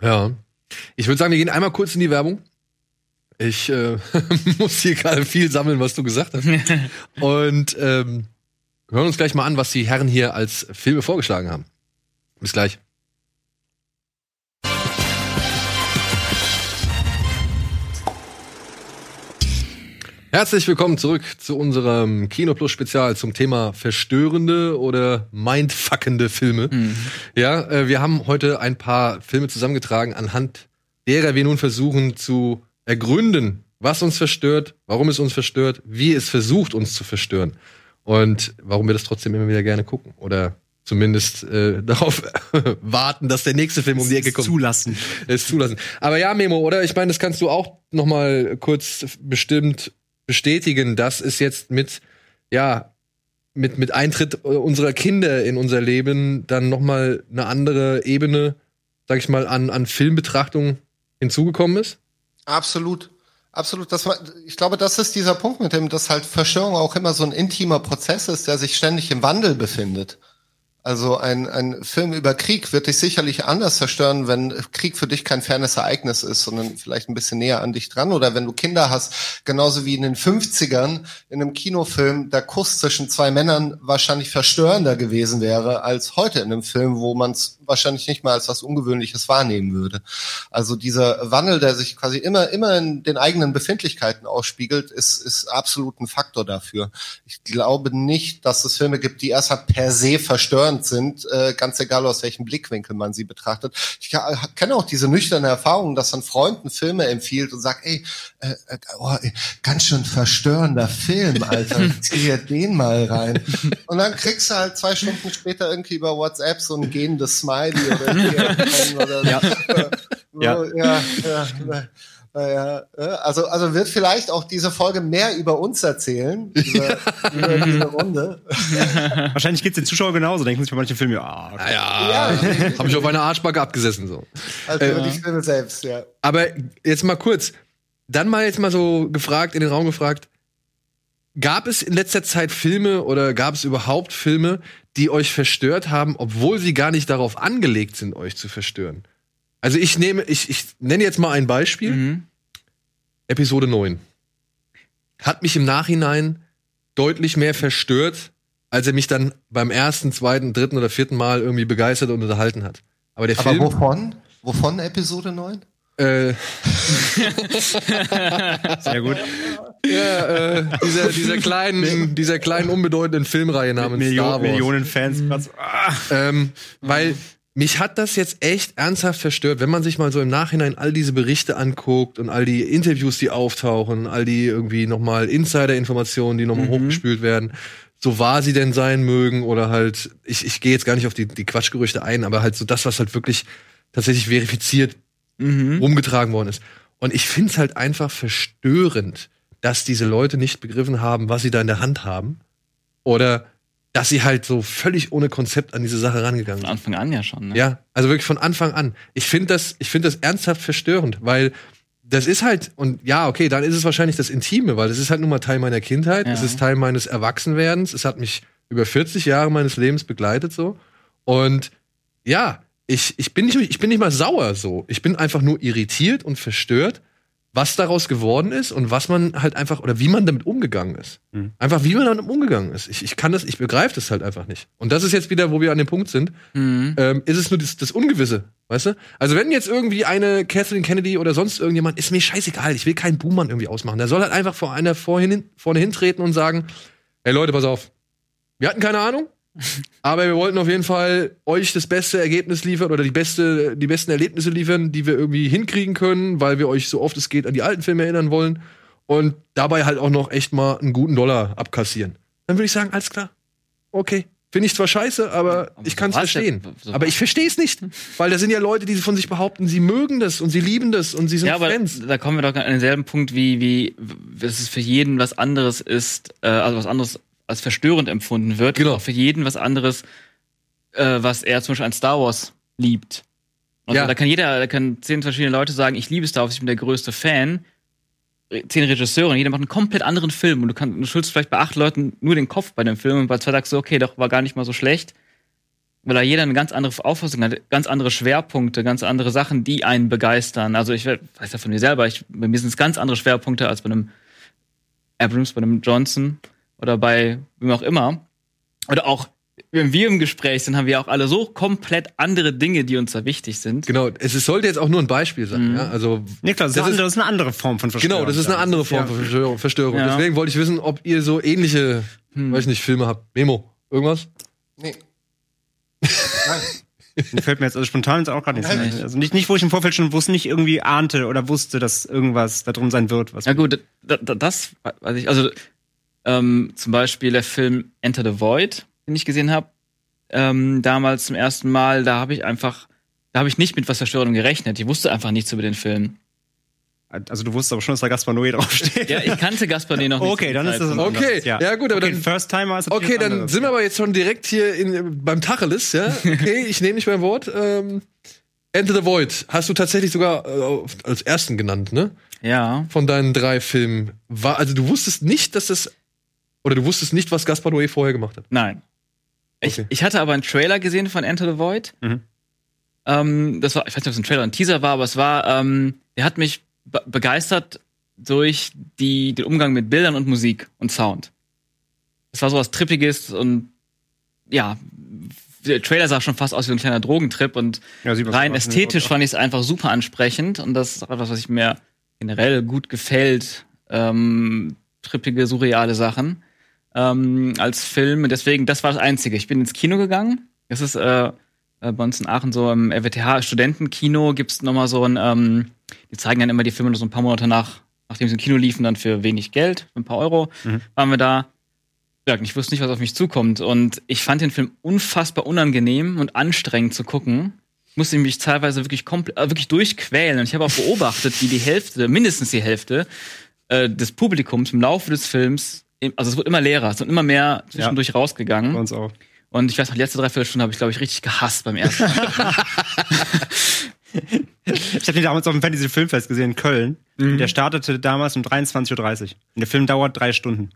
Ja. Ich würde sagen, wir gehen einmal kurz in die Werbung. Ich äh, muss hier gerade viel sammeln, was du gesagt hast. Und ähm, hören uns gleich mal an, was die Herren hier als Filme vorgeschlagen haben. Bis gleich. Herzlich willkommen zurück zu unserem Kino Plus Spezial zum Thema verstörende oder mindfuckende Filme. Ja, äh, wir haben heute ein paar Filme zusammengetragen, anhand derer wir nun versuchen zu ergründen, was uns verstört, warum es uns verstört, wie es versucht, uns zu verstören und warum wir das trotzdem immer wieder gerne gucken oder zumindest äh, darauf warten, dass der nächste Film um die Ecke kommt Zulassen. es zulassen. Aber ja, Memo, oder? Ich meine, das kannst du auch noch mal kurz bestimmt bestätigen, dass es jetzt mit ja mit mit Eintritt unserer Kinder in unser Leben dann noch mal eine andere Ebene, sag ich mal, an an Filmbetrachtung hinzugekommen ist. Absolut. Absolut. Das war, ich glaube, das ist dieser Punkt, mit dem das halt Verstörung auch immer so ein intimer Prozess ist, der sich ständig im Wandel befindet. Also ein, ein Film über Krieg wird dich sicherlich anders zerstören, wenn Krieg für dich kein fernes Ereignis ist, sondern vielleicht ein bisschen näher an dich dran. Oder wenn du Kinder hast, genauso wie in den 50ern in einem Kinofilm der Kuss zwischen zwei Männern wahrscheinlich verstörender gewesen wäre als heute in einem Film, wo man es wahrscheinlich nicht mal als was Ungewöhnliches wahrnehmen würde. Also dieser Wandel, der sich quasi immer, immer in den eigenen Befindlichkeiten ausspiegelt, ist, ist absolut ein Faktor dafür. Ich glaube nicht, dass es Filme gibt, die erstmal per se verstörend sind, äh, ganz egal aus welchem Blickwinkel man sie betrachtet. Ich kenne auch diese nüchterne Erfahrung, dass ein Freund Filme empfiehlt und sagt, ey, äh, äh oh, ganz schön verstörender Film, Alter, zieh dir den mal rein. Und dann kriegst du halt zwei Stunden später irgendwie über WhatsApp so ein gehendes Smiley oder, oder ja. So, ja. ja, ja. Ja, also, also wird vielleicht auch diese Folge mehr über uns erzählen, über, über diese Runde. Wahrscheinlich geht's den Zuschauern genauso, denken sich bei manchen Filmen, ah, okay. ja, ja. habe ich auf einer Arschbacke abgesessen so. Also über äh, die Filme selbst, ja. Aber jetzt mal kurz, dann mal jetzt mal so gefragt, in den Raum gefragt, gab es in letzter Zeit Filme oder gab es überhaupt Filme, die euch verstört haben, obwohl sie gar nicht darauf angelegt sind, euch zu verstören? Also ich nehme, ich, ich nenne jetzt mal ein Beispiel. Mhm. Episode 9. Hat mich im Nachhinein deutlich mehr verstört, als er mich dann beim ersten, zweiten, dritten oder vierten Mal irgendwie begeistert und unterhalten hat. Aber der Aber Film. Wovon? Wovon Episode 9? Äh, Sehr gut. Ja, äh, dieser, dieser kleinen, dieser kleinen unbedeutenden Filmreihe namens Million, Star Wars. Millionen Fans. Mhm. Ah. Ähm, weil mich hat das jetzt echt ernsthaft verstört, wenn man sich mal so im Nachhinein all diese Berichte anguckt und all die Interviews, die auftauchen, all die irgendwie nochmal Insider-Informationen, die nochmal mhm. hochgespült werden, so wahr sie denn sein mögen oder halt, ich, ich gehe jetzt gar nicht auf die, die Quatschgerüchte ein, aber halt so das, was halt wirklich tatsächlich verifiziert mhm. rumgetragen worden ist. Und ich find's halt einfach verstörend, dass diese Leute nicht begriffen haben, was sie da in der Hand haben. Oder dass sie halt so völlig ohne Konzept an diese Sache rangegangen sind. Von Anfang an ja schon. Ne? Ja, also wirklich von Anfang an. Ich finde das, ich finde das ernsthaft verstörend, weil das ist halt und ja, okay, dann ist es wahrscheinlich das Intime, weil das ist halt nun mal Teil meiner Kindheit, es ist Teil meines Erwachsenwerdens, es hat mich über 40 Jahre meines Lebens begleitet so und ja, ich, ich bin nicht ich bin nicht mal sauer so, ich bin einfach nur irritiert und verstört was daraus geworden ist und was man halt einfach oder wie man damit umgegangen ist. Mhm. Einfach wie man damit umgegangen ist. Ich, ich kann das, ich begreife das halt einfach nicht. Und das ist jetzt wieder, wo wir an dem Punkt sind. Mhm. Ähm, ist es nur das, das Ungewisse, weißt du? Also wenn jetzt irgendwie eine Kathleen Kennedy oder sonst irgendjemand, ist mir scheißegal, ich will keinen Buhmann irgendwie ausmachen. Der soll halt einfach vor einer vorhin, vorne hintreten und sagen, hey Leute, pass auf, wir hatten keine Ahnung, aber wir wollten auf jeden Fall euch das beste Ergebnis liefern oder die, beste, die besten Erlebnisse liefern, die wir irgendwie hinkriegen können, weil wir euch so oft es geht an die alten Filme erinnern wollen und dabei halt auch noch echt mal einen guten Dollar abkassieren. Dann würde ich sagen, alles klar. Okay. Finde ich zwar scheiße, aber, aber ich kann es verstehen. So aber ich verstehe es nicht. Weil da sind ja Leute, die von sich behaupten, sie mögen das und sie lieben das und sie sind ja, aber Fans. Da kommen wir doch an denselben Punkt, wie, wie, dass es für jeden was anderes ist, äh, also was anderes als verstörend empfunden wird. Genau. Auch für jeden was anderes, äh, was er zum Beispiel an Star Wars liebt. Also ja. da kann jeder, da können zehn verschiedene Leute sagen, ich liebe Star Wars, ich bin der größte Fan. Zehn Regisseure und jeder macht einen komplett anderen Film und du kannst, du schützt vielleicht bei acht Leuten nur den Kopf bei dem Film und bei zwei sagst du, okay, doch war gar nicht mal so schlecht. Weil da jeder eine ganz andere Auffassung hat, ganz andere Schwerpunkte, ganz andere Sachen, die einen begeistern. Also ich weiß ja von mir selber, ich, bei mir sind es ganz andere Schwerpunkte als bei einem Abrams, bei einem Johnson oder bei wem auch immer. Oder auch, wenn wir im Gespräch sind, haben wir auch alle so komplett andere Dinge, die uns da wichtig sind. Genau, es sollte jetzt auch nur ein Beispiel sein. Mhm. Ja? Also, nee, klar, das, das, ist, das, ist, eine andere Form von Verstörung. Genau, das ist eine andere Form von Verstörung. Verstörung. Ja. Deswegen wollte ich wissen, ob ihr so ähnliche, hm. weiß nicht, Filme habt. Memo, irgendwas? Nee. Nein. fällt mir jetzt also spontan jetzt auch gerade nichts ein. Also nicht, nicht, wo ich im Vorfeld schon wusste, nicht irgendwie ahnte oder wusste, dass irgendwas da drum sein wird. Was ja gut, das, das weiß ich, also ähm, zum Beispiel der Film Enter the Void, den ich gesehen habe, ähm, damals zum ersten Mal, da habe ich einfach, da habe ich nicht mit was Verstörung gerechnet. Ich wusste einfach nichts über den Film. Also du wusstest aber schon, dass da Gaspar Noé draufsteht. Ja, ich kannte Gaspar Noé noch nicht. Okay, dann ist das Okay, ja. ja. gut, aber okay, dann First Timer ist Okay, dann anderes. sind wir aber jetzt schon direkt hier in, beim Tacheles, ja? Okay, ich nehme nicht mein Wort. Ähm, Enter the Void hast du tatsächlich sogar äh, als ersten genannt, ne? Ja. Von deinen drei Filmen. War, also du wusstest nicht, dass das oder du wusstest nicht, was Gaspar Noé vorher gemacht hat? Nein. Okay. Ich, ich hatte aber einen Trailer gesehen von Enter the Void. Mhm. Ähm, das war, ich weiß nicht, ob es ein Trailer oder ein Teaser war, aber es war, ähm, der hat mich be begeistert durch die, den Umgang mit Bildern und Musik und Sound. Es war so was Trippiges und ja, der Trailer sah schon fast aus wie ein kleiner Drogentrip und Ja, rein ästhetisch fand ich es einfach super ansprechend und das ist auch etwas, was ich mir generell gut gefällt. Ähm, trippige, surreale Sachen ähm, als Film. Und Deswegen, das war das Einzige. Ich bin ins Kino gegangen. Das ist äh, äh, bei uns in Aachen so im RWTH-Studentenkino gibt's noch mal so ein, ähm, die zeigen dann immer die Filme nur so ein paar Monate nach, nachdem sie im Kino liefen, dann für wenig Geld, für ein paar Euro, Mhm. waren wir da. Ja, ich wusste nicht, was auf mich zukommt. Und ich fand den Film unfassbar unangenehm und anstrengend zu gucken. Musste mich teilweise wirklich komplett, äh, wirklich durchquälen. Und ich habe auch beobachtet, wie die Hälfte, mindestens die Hälfte, äh, des Publikums im Laufe des Films, also es wird immer leerer, es wird immer mehr zwischendurch rausgegangen. Bei uns auch. Und ich weiß noch, die letzte Dreiviertelstunde habe ich, glaube ich, richtig gehasst beim ersten. Ich habe den damals auf dem Fantasy Filmfest gesehen in Köln. Mhm. Der startete damals um 23.30 Uhr. Und der Film dauert drei Stunden.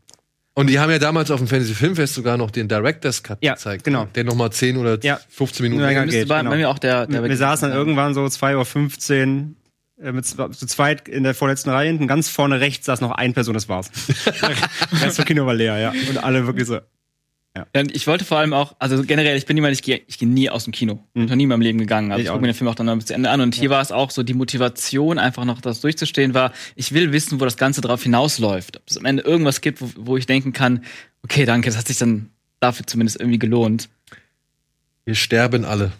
Und die haben ja damals auf dem Fantasy Filmfest sogar noch den Director's Cut Ja, gezeigt. genau. Der nochmal 10 oder Ja. 15 Minuten Ja, länger geht, Müsste bei, genau. bei mir auch der, der wir saßen dann irgendwann so 2.15 Uhr mit zwe- zu zweit in der vorletzten Reihe hinten. Ganz vorne rechts saß noch eine Person, das war's. Der Rest vom Kino war leer, ja. Und alle wirklich so. Ja, ich wollte vor allem auch, also generell, ich bin jemand, ich gehe ich geh nie aus dem Kino. Bin noch nie in meinem Leben gegangen. Also Ich ich gucke mir den Film auch dann noch bis zu Ende an. Und hier war es auch so, die Motivation, einfach noch das durchzustehen, war, ich will wissen, wo das Ganze drauf hinausläuft. Ob es am Ende irgendwas gibt, wo, wo ich denken kann, okay, danke, das hat sich dann dafür zumindest irgendwie gelohnt. Wir sterben alle.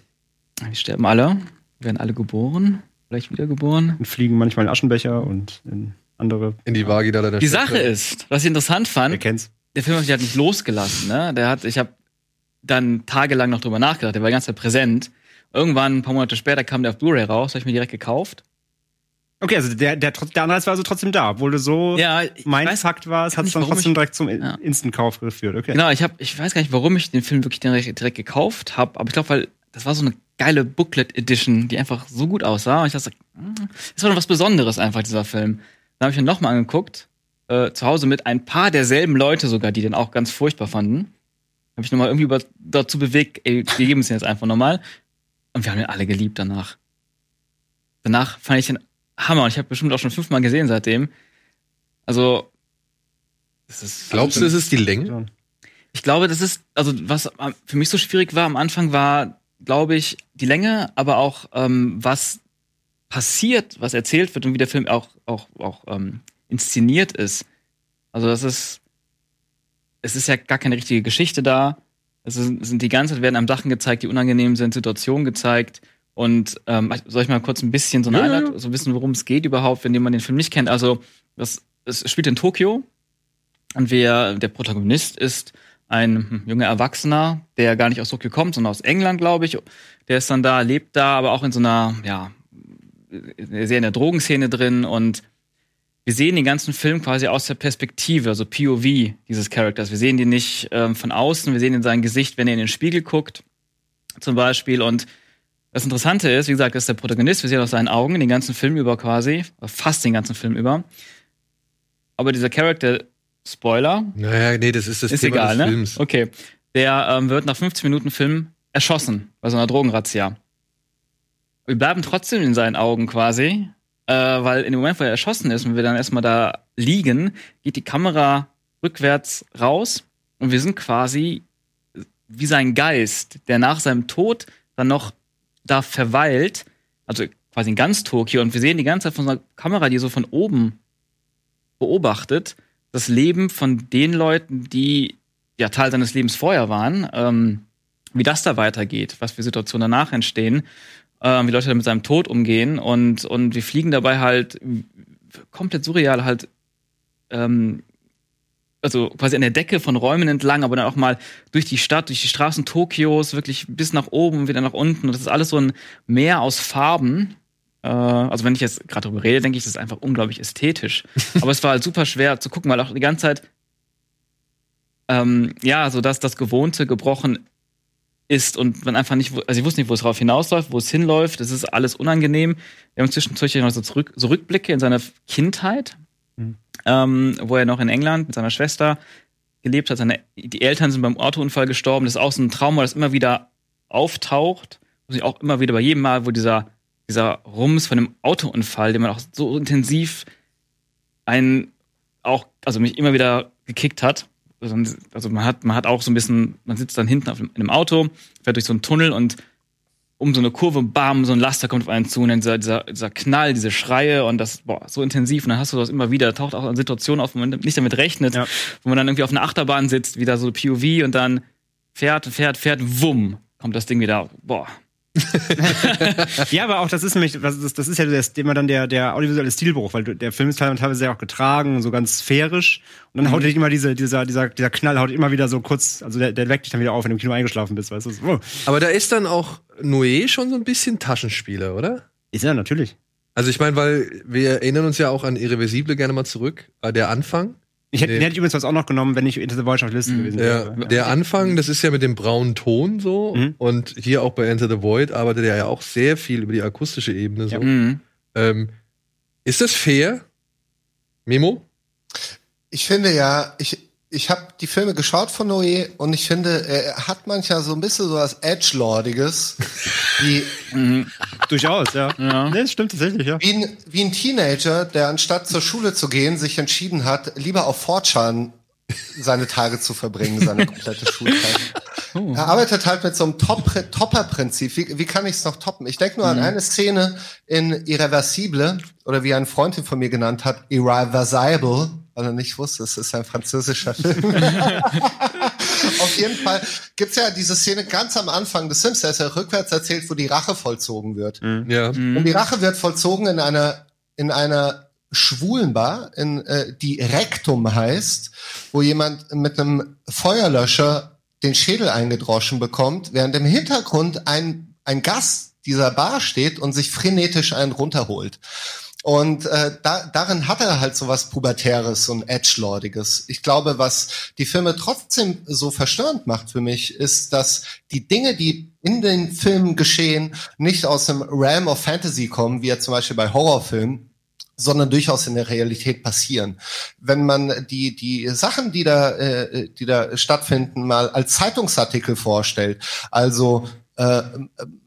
Wir sterben alle, werden alle geboren, vielleicht wiedergeboren. Und fliegen manchmal in Aschenbecher und in andere. In die Vagina deiner Die Schwester. Sache ist, was ich interessant fand, kennt's? der Film hat mich halt nicht losgelassen, ne? Der hat, ich habe dann tagelang noch drüber nachgedacht, der war die ganze Zeit präsent. Irgendwann, ein paar Monate später, kam der auf Blu-ray raus, habe ich mir direkt gekauft. Okay, also der, der, der Anreiz war also trotzdem da. Obwohl du so Ja, ich mein weiß- Fakt war, es hat es dann trotzdem ich- direkt zum Ja. Instant-Kauf geführt. Okay. Genau, ich habe, ich weiß gar nicht, warum ich den Film wirklich direkt, direkt gekauft habe, aber ich glaube, weil das war so eine geile Booklet Edition, die einfach so gut aussah. Und ich dachte, hm, das war noch was Besonderes einfach dieser Film. Dann habe ich ihn nochmal angeguckt, äh, zu Hause mit ein paar derselben Leute sogar, die den auch ganz furchtbar fanden. Habe ich nochmal irgendwie über, dazu bewegt, ey, wir geben es jetzt einfach nochmal. Und wir haben ihn alle geliebt danach. Danach fand ich den Hammer und ich habe bestimmt auch schon fünfmal gesehen seitdem. Also, ist Glaubst du, es ist die Länge? Ich glaube, das ist, also was für mich so schwierig war am Anfang war, glaube ich, die Länge, aber auch ähm, was passiert, was erzählt wird und wie der Film auch, auch, auch ähm, inszeniert ist. Also das ist, es ist ja gar keine richtige Geschichte da. Es sind, die ganze Zeit werden einem Sachen gezeigt, die unangenehm sind, Situationen gezeigt. Und ähm, soll ich mal kurz ein bisschen so eine Ja, Einleitung, so wissen, worum es geht überhaupt, wenn jemand den Film nicht kennt. Also das, es spielt in Tokio und wer der Protagonist ist ein junger Erwachsener, der gar nicht aus Tokio kommt, sondern aus England, glaube ich. Der ist dann da, lebt da, aber auch in so einer, ja, sehr in der Drogenszene drin und wir sehen den ganzen Film quasi aus der Perspektive, also POV dieses Charakters. Wir sehen den nicht ähm, von außen, wir sehen in sein Gesicht, wenn er in den Spiegel guckt, zum Beispiel. Und das Interessante ist, wie gesagt, das ist der Protagonist, wir sehen aus seinen Augen den ganzen Film über quasi, fast den ganzen Film über. Aber dieser Charakter, Spoiler, Naja, nee, das ist das ist Thema egal, des ne? Films. Okay. Der ähm, wird nach 15 Minuten Film erschossen bei so einer Drogenrazzia. Wir bleiben trotzdem in seinen Augen quasi, äh, weil in dem Moment, wo er erschossen ist und wir dann erstmal da liegen, geht die Kamera rückwärts raus und wir sind quasi wie sein Geist, der nach seinem Tod dann noch da verweilt, also quasi in ganz Tokio und wir sehen die ganze Zeit von so einer Kamera, die so von oben beobachtet, das Leben von den Leuten, die ja Teil seines Lebens vorher waren, ähm, wie das da weitergeht, was für Situationen danach entstehen, ähm, wie Leute mit seinem Tod umgehen und, und wir fliegen dabei halt komplett surreal halt ähm, also quasi an der Decke von Räumen entlang, aber dann auch mal durch die Stadt, durch die Straßen Tokios, wirklich bis nach oben wieder nach unten. Und das ist alles so ein Meer aus Farben. Äh, also wenn ich jetzt gerade darüber rede, denke ich, das ist einfach unglaublich ästhetisch. aber es war halt super schwer zu gucken, weil auch die ganze Zeit ähm, ja, so dass das Gewohnte gebrochen ist und man einfach nicht, also ich wusste nicht, wo es drauf hinausläuft, wo es hinläuft. Es ist alles unangenehm. Wir haben zwischendurch noch so, zurück, so Rückblicke in seine Kindheit, Mhm. ähm, wo er noch in England mit seiner Schwester gelebt hat. Seine, die Eltern sind beim Autounfall gestorben. Das ist auch so ein Trauma, das immer wieder auftaucht. Sich auch immer wieder bei jedem Mal, wo dieser, dieser Rums von dem Autounfall, den man auch so intensiv einen auch, also mich immer wieder gekickt hat, also man hat, man hat auch so ein bisschen, man sitzt dann hinten auf einem, in einem Auto, fährt durch so einen Tunnel und um so eine Kurve, bam, so ein Laster kommt auf einen zu und dann dieser, dieser, dieser Knall, diese Schreie und das, boah, so intensiv und dann hast du das immer wieder, taucht auch eine Situation auf, wo man nicht damit rechnet, Ja. wo man dann irgendwie auf einer Achterbahn sitzt, wieder so POV und dann fährt, fährt, fährt, wumm, kommt das Ding wieder, boah. Ja, aber auch das ist nämlich, das, das ist ja das, immer dann der, der audiovisuelle Stilbruch, weil der Film ist teilweise ja auch getragen, so ganz sphärisch. Und dann haut dich immer diese, dieser, dieser, dieser Knall haut immer wieder so kurz, also der, der weckt dich dann wieder auf, wenn du im Kino eingeschlafen bist, weißt du? Oh. Aber da ist dann auch Noé schon so ein bisschen Taschenspieler, oder? Ist ja natürlich. Also ich meine, weil wir erinnern uns ja auch an Irreversible gerne mal zurück, äh, der Anfang. Ich hätte, Nee. den hätte ich übrigens was auch noch genommen, wenn ich Into the Void auf der Liste Mhm. gewesen Der, wäre. der Anfang, das ist ja mit dem braunen Ton so. Mhm. Und hier auch bei Enter the Void arbeitet er ja auch sehr viel über die akustische Ebene so. Ja. Mhm. Ähm, ist das fair? Memo? Ich finde ja, ich, ich habe die Filme geschaut von Noé und ich finde, er hat manchmal so ein bisschen so was Edgelordiges, wie, Durchaus, ja. Ja. Nee, das stimmt tatsächlich, ja. wie, ein, wie ein Teenager, der anstatt zur Schule zu gehen, sich entschieden hat, lieber auf Fortran seine Tage zu verbringen, seine komplette Schulzeit. Er arbeitet halt mit so einem Top Topper-Prinzip. Wie, wie kann ich es noch toppen? Ich denke nur an eine Szene in Irreversible, oder wie ein Freund ihn von mir genannt hat, Irreversible, weil er nicht wusste, es ist ein französischer Film. Auf jeden Fall gibt's ja diese Szene ganz am Anfang des Sims, der ist ja rückwärts erzählt, wo die Rache vollzogen wird. Ja. Und die Rache wird vollzogen in einer, in einer schwulen Bar, in, äh, die Rektum heißt, wo jemand mit einem Feuerlöscher den Schädel eingedroschen bekommt, während im Hintergrund ein, ein Gast dieser Bar steht und sich frenetisch einen runterholt. Und äh, da, darin hat er halt so was Pubertäres und Edgelordiges. Ich glaube, was die Filme trotzdem so verstörend macht für mich, ist, dass die Dinge, die in den Filmen geschehen, nicht aus dem Realm of Fantasy kommen, wie ja zum Beispiel bei Horrorfilmen, sondern durchaus in der Realität passieren. Wenn man die die Sachen, die da äh, die da stattfinden, mal als Zeitungsartikel vorstellt, also äh,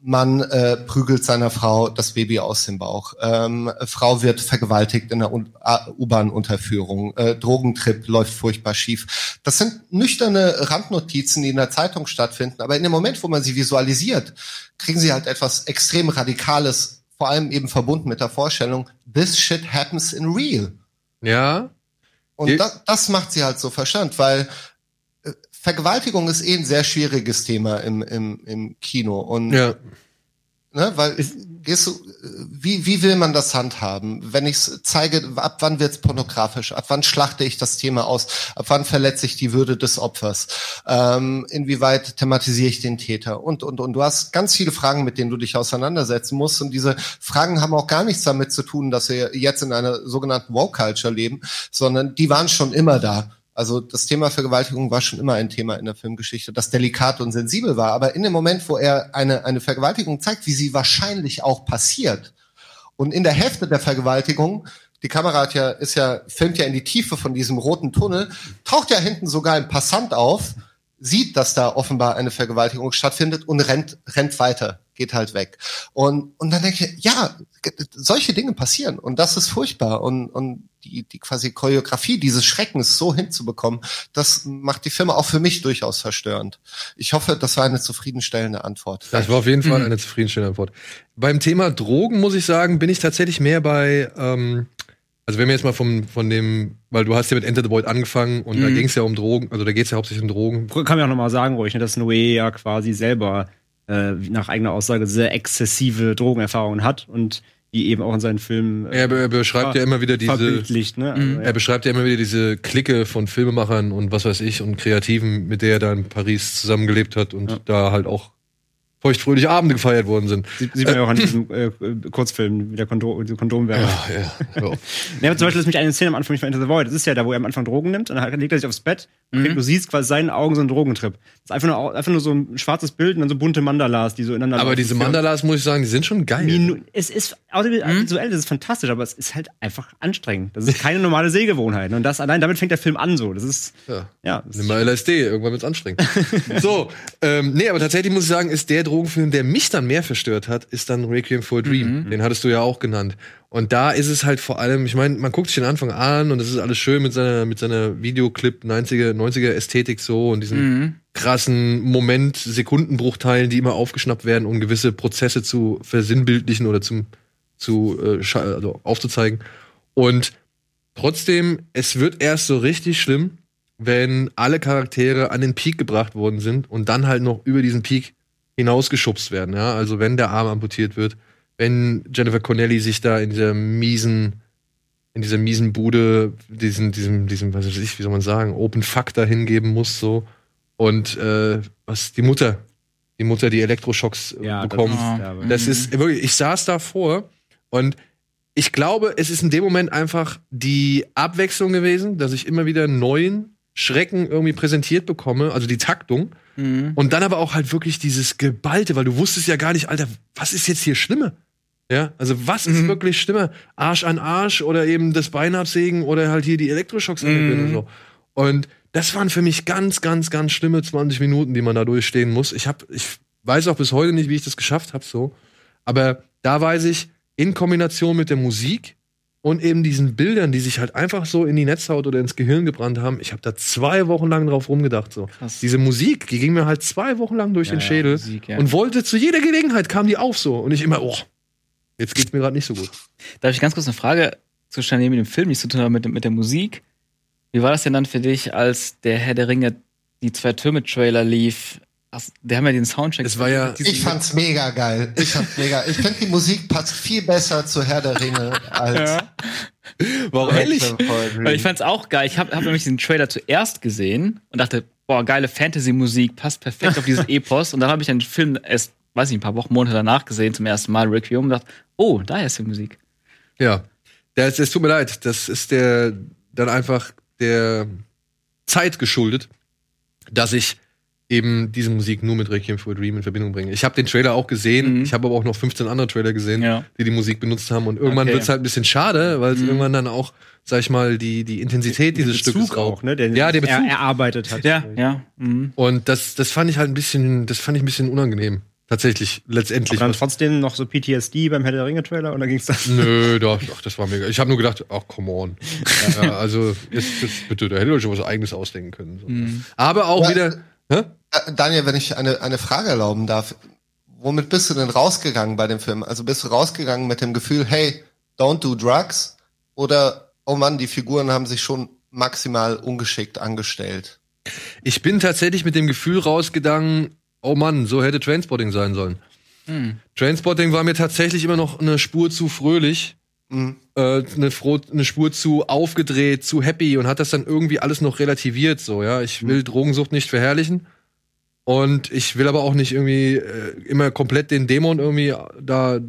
man äh, prügelt seiner Frau das Baby aus dem Bauch. Ähm, Frau wird vergewaltigt in der U-Bahn-Unterführung. Äh, Drogentrip läuft furchtbar schief. Das sind nüchterne Randnotizen, die in der Zeitung stattfinden. Aber in dem Moment, wo man sie visualisiert, kriegen sie halt etwas extrem Radikales, vor allem eben verbunden mit der Vorstellung, this shit happens in real. Ja. Und das, das macht sie halt so verstand, weil Vergewaltigung ist eh ein sehr schwieriges Thema im, im, im Kino. Und Ja. ne, weil gehst du, wie, wie will man das handhaben? Wenn ich zeige, ab wann wird's pornografisch? Ab wann schlachte ich das Thema aus? Ab wann verletze ich die Würde des Opfers? Ähm, inwieweit thematisiere ich den Täter? Und, und, und du hast ganz viele Fragen, mit denen du dich auseinandersetzen musst. Und diese Fragen haben auch gar nichts damit zu tun, dass wir jetzt in einer sogenannten Woke-Culture leben, sondern die waren schon immer da. Also das Thema Vergewaltigung war schon immer ein Thema in der Filmgeschichte, das delikat und sensibel war. Aber in dem Moment, wo er eine, eine Vergewaltigung zeigt, wie sie wahrscheinlich auch passiert, und in der Hälfte der Vergewaltigung, die Kamera hat ja, ist ja, filmt ja in die Tiefe von diesem roten Tunnel, taucht ja hinten sogar ein Passant auf, sieht, dass da offenbar eine Vergewaltigung stattfindet und rennt, rennt weiter, geht halt weg. Und, und dann denke ich, ja, solche Dinge passieren und das ist furchtbar und, und die, die quasi Choreografie dieses Schreckens so hinzubekommen, das macht die Filme auch für mich durchaus verstörend. Ich hoffe, das war eine zufriedenstellende Antwort. Das war auf jeden Fall eine zufriedenstellende Antwort. Beim Thema Drogen muss ich sagen, bin ich tatsächlich mehr bei, ähm, also wenn wir jetzt mal vom, von dem, weil du hast ja mit Enter the Void angefangen und da Mhm. ging es ja um Drogen, also da geht es ja hauptsächlich um Drogen. Kann man auch nochmal sagen, ruhig, ne, dass Noé ja quasi selber äh, nach eigener Aussage sehr exzessive Drogenerfahrungen hat und die eben auch in seinen Filmen äh, Er, be- er beschreibt ja immer wieder diese. Ne? Also, er beschreibt ja immer wieder diese Clique von Filmemachern und was weiß ich und Kreativen, mit der er da in Paris zusammengelebt hat und Ja. da halt auch feuchtfröhliche Abende gefeiert worden sind. Sieht, sieht man ja auch an diesem äh, Kurzfilm, wie der Kondom, Kondomwerbung. Ja, ja. ja. Ja, zum Beispiel ist mich eine Szene am Anfang nicht von Enter the Void. Das ist ja da, wo er am Anfang Drogen nimmt und dann legt er sich aufs Bett. Und Mhm. du siehst quasi seinen Augen so einen Drogentrip. Das ist einfach nur, einfach nur so ein schwarzes Bild und dann so bunte Mandalas, die so ineinander Aber diese Mandalas, muss ich sagen, die sind schon geil. Minu es ist audiovisuell, das ist fantastisch, aber es ist halt einfach anstrengend. Das ist keine normale Sehgewohnheit. Und das allein damit fängt der Film an so. Das ist Ja. ja. das Nimm mal LSD, irgendwann wird's anstrengend. so, ähm, nee, aber tatsächlich muss ich sagen, ist der Drogenfilm, der mich dann mehr verstört hat, ist dann Requiem for a Dream. Mhm. Den hattest du ja auch genannt. Und da ist es halt vor allem, ich meine, man guckt sich den Anfang an und es ist alles schön mit seiner, mit seiner Videoclip 90er, 90er Ästhetik so und diesen Mhm. krassen Moment, Sekundenbruchteilen, die immer aufgeschnappt werden, um gewisse Prozesse zu versinnbildlichen oder zum, zu, äh, also aufzuzeigen. Und trotzdem, es wird erst so richtig schlimm, wenn alle Charaktere an den Peak gebracht worden sind und dann halt noch über diesen Peak hinausgeschubst werden. Ja? Also wenn der Arm amputiert wird, wenn Jennifer Connelly sich da in dieser miesen, in dieser miesen Bude, diesen, diesem, diesem, was weiß ich, wie soll man sagen, Open Fuck da hingeben muss, so. Und äh, was die Mutter, die Mutter, die Elektroschocks äh, Ja, das bekommt. derbe. Das ist wirklich, ich saß davor und ich glaube, es ist in dem Moment einfach die Abwechslung gewesen, dass ich immer wieder neuen Schrecken irgendwie präsentiert bekomme, also die Taktung. Mhm. Und dann aber auch halt wirklich dieses Geballte, weil du wusstest ja gar nicht, Alter, was ist jetzt hier schlimmer? Ja, also was ist Mhm. wirklich schlimmer? Arsch an Arsch oder eben das Bein absägen oder halt hier die Elektroschocks Mhm. und so. Und das waren für mich ganz, ganz, ganz schlimme 20 Minuten, die man da durchstehen muss. Ich hab, ich weiß auch bis heute nicht, wie ich das geschafft habe, so. Aber da weiß ich, in Kombination mit der Musik und eben diesen Bildern, die sich halt einfach so in die Netzhaut oder ins Gehirn gebrannt haben, ich habe da zwei Wochen lang drauf rumgedacht, so. Krass. Diese Musik, die ging mir halt zwei Wochen lang durch Ja, den ja, Schädel Musik, ja. und wollte zu jeder Gelegenheit kam die auf so und ich immer, oh, jetzt geht's mir gerade nicht so gut. Darf ich ganz kurz eine Frage zu stellen, die mit dem Film nichts zu tun hat, mit, mit der Musik? Wie war das denn dann für dich, als der Herr der Ringe, die zwei Türme-Trailer lief? Ach, die haben ja den Soundtrack. Es war ja- Ich fand's mega geil. Ich fand's mega. Ich finde, die Musik passt viel besser zu Herr der Ringe als Ja. Warum ehrlich? Weil ich fand's auch geil. Ich habe hab nämlich den Trailer zuerst gesehen und dachte, boah, geile Fantasy-Musik, passt perfekt auf dieses Epos. Und dann habe ich den Film erst, weiß ich, ein paar Wochen, Monate danach gesehen, zum ersten Mal Requiem und dachte, oh, daher ist die Musik. Ja. Das, es tut mir leid, das ist der dann einfach der Zeit geschuldet, dass ich eben diese Musik nur mit Requiem for a Dream in Verbindung bringe. Ich habe den Trailer auch gesehen, Mhm. ich habe aber auch noch 15 andere Trailer gesehen, Ja. die die Musik benutzt haben und irgendwann Okay. wird's halt ein bisschen schade, weil es Mhm. irgendwann dann auch, sag ich mal, die die Intensität dieses Stückes auch, ne? Der Ja, der Bezug. Er, erarbeitet hat. Ja, ja. Mhm. Und das das fand ich halt ein bisschen, das fand ich ein bisschen unangenehm. Tatsächlich, letztendlich. Aber dann Was- trotzdem noch so PTSD beim Herr der Ringe Trailer und dann ging's dann. Nö, doch, doch, das war mega. Ich habe nur gedacht, ach, come on. ja, also, jetzt, jetzt bitte, da hätte euch schon was Eigenes ausdenken können. So. Mhm. Aber auch Ja. wieder, hä? Äh, Daniel, wenn ich eine, eine Frage erlauben darf, womit bist du denn rausgegangen bei dem Film? Also bist du rausgegangen mit dem Gefühl, hey, don't do drugs? Oder, oh Mann, die Figuren haben sich schon maximal ungeschickt angestellt? Ich bin tatsächlich mit dem Gefühl rausgegangen, oh Mann, so hätte Trainspotting sein sollen. Mhm. Trainspotting war mir tatsächlich immer noch eine Spur zu fröhlich, Mhm. äh, eine, eine Spur zu aufgedreht, zu happy und hat das dann irgendwie alles noch relativiert, so, ja. Ich will Drogensucht nicht verherrlichen. Und ich will aber auch nicht irgendwie äh, immer komplett den Dämon irgendwie da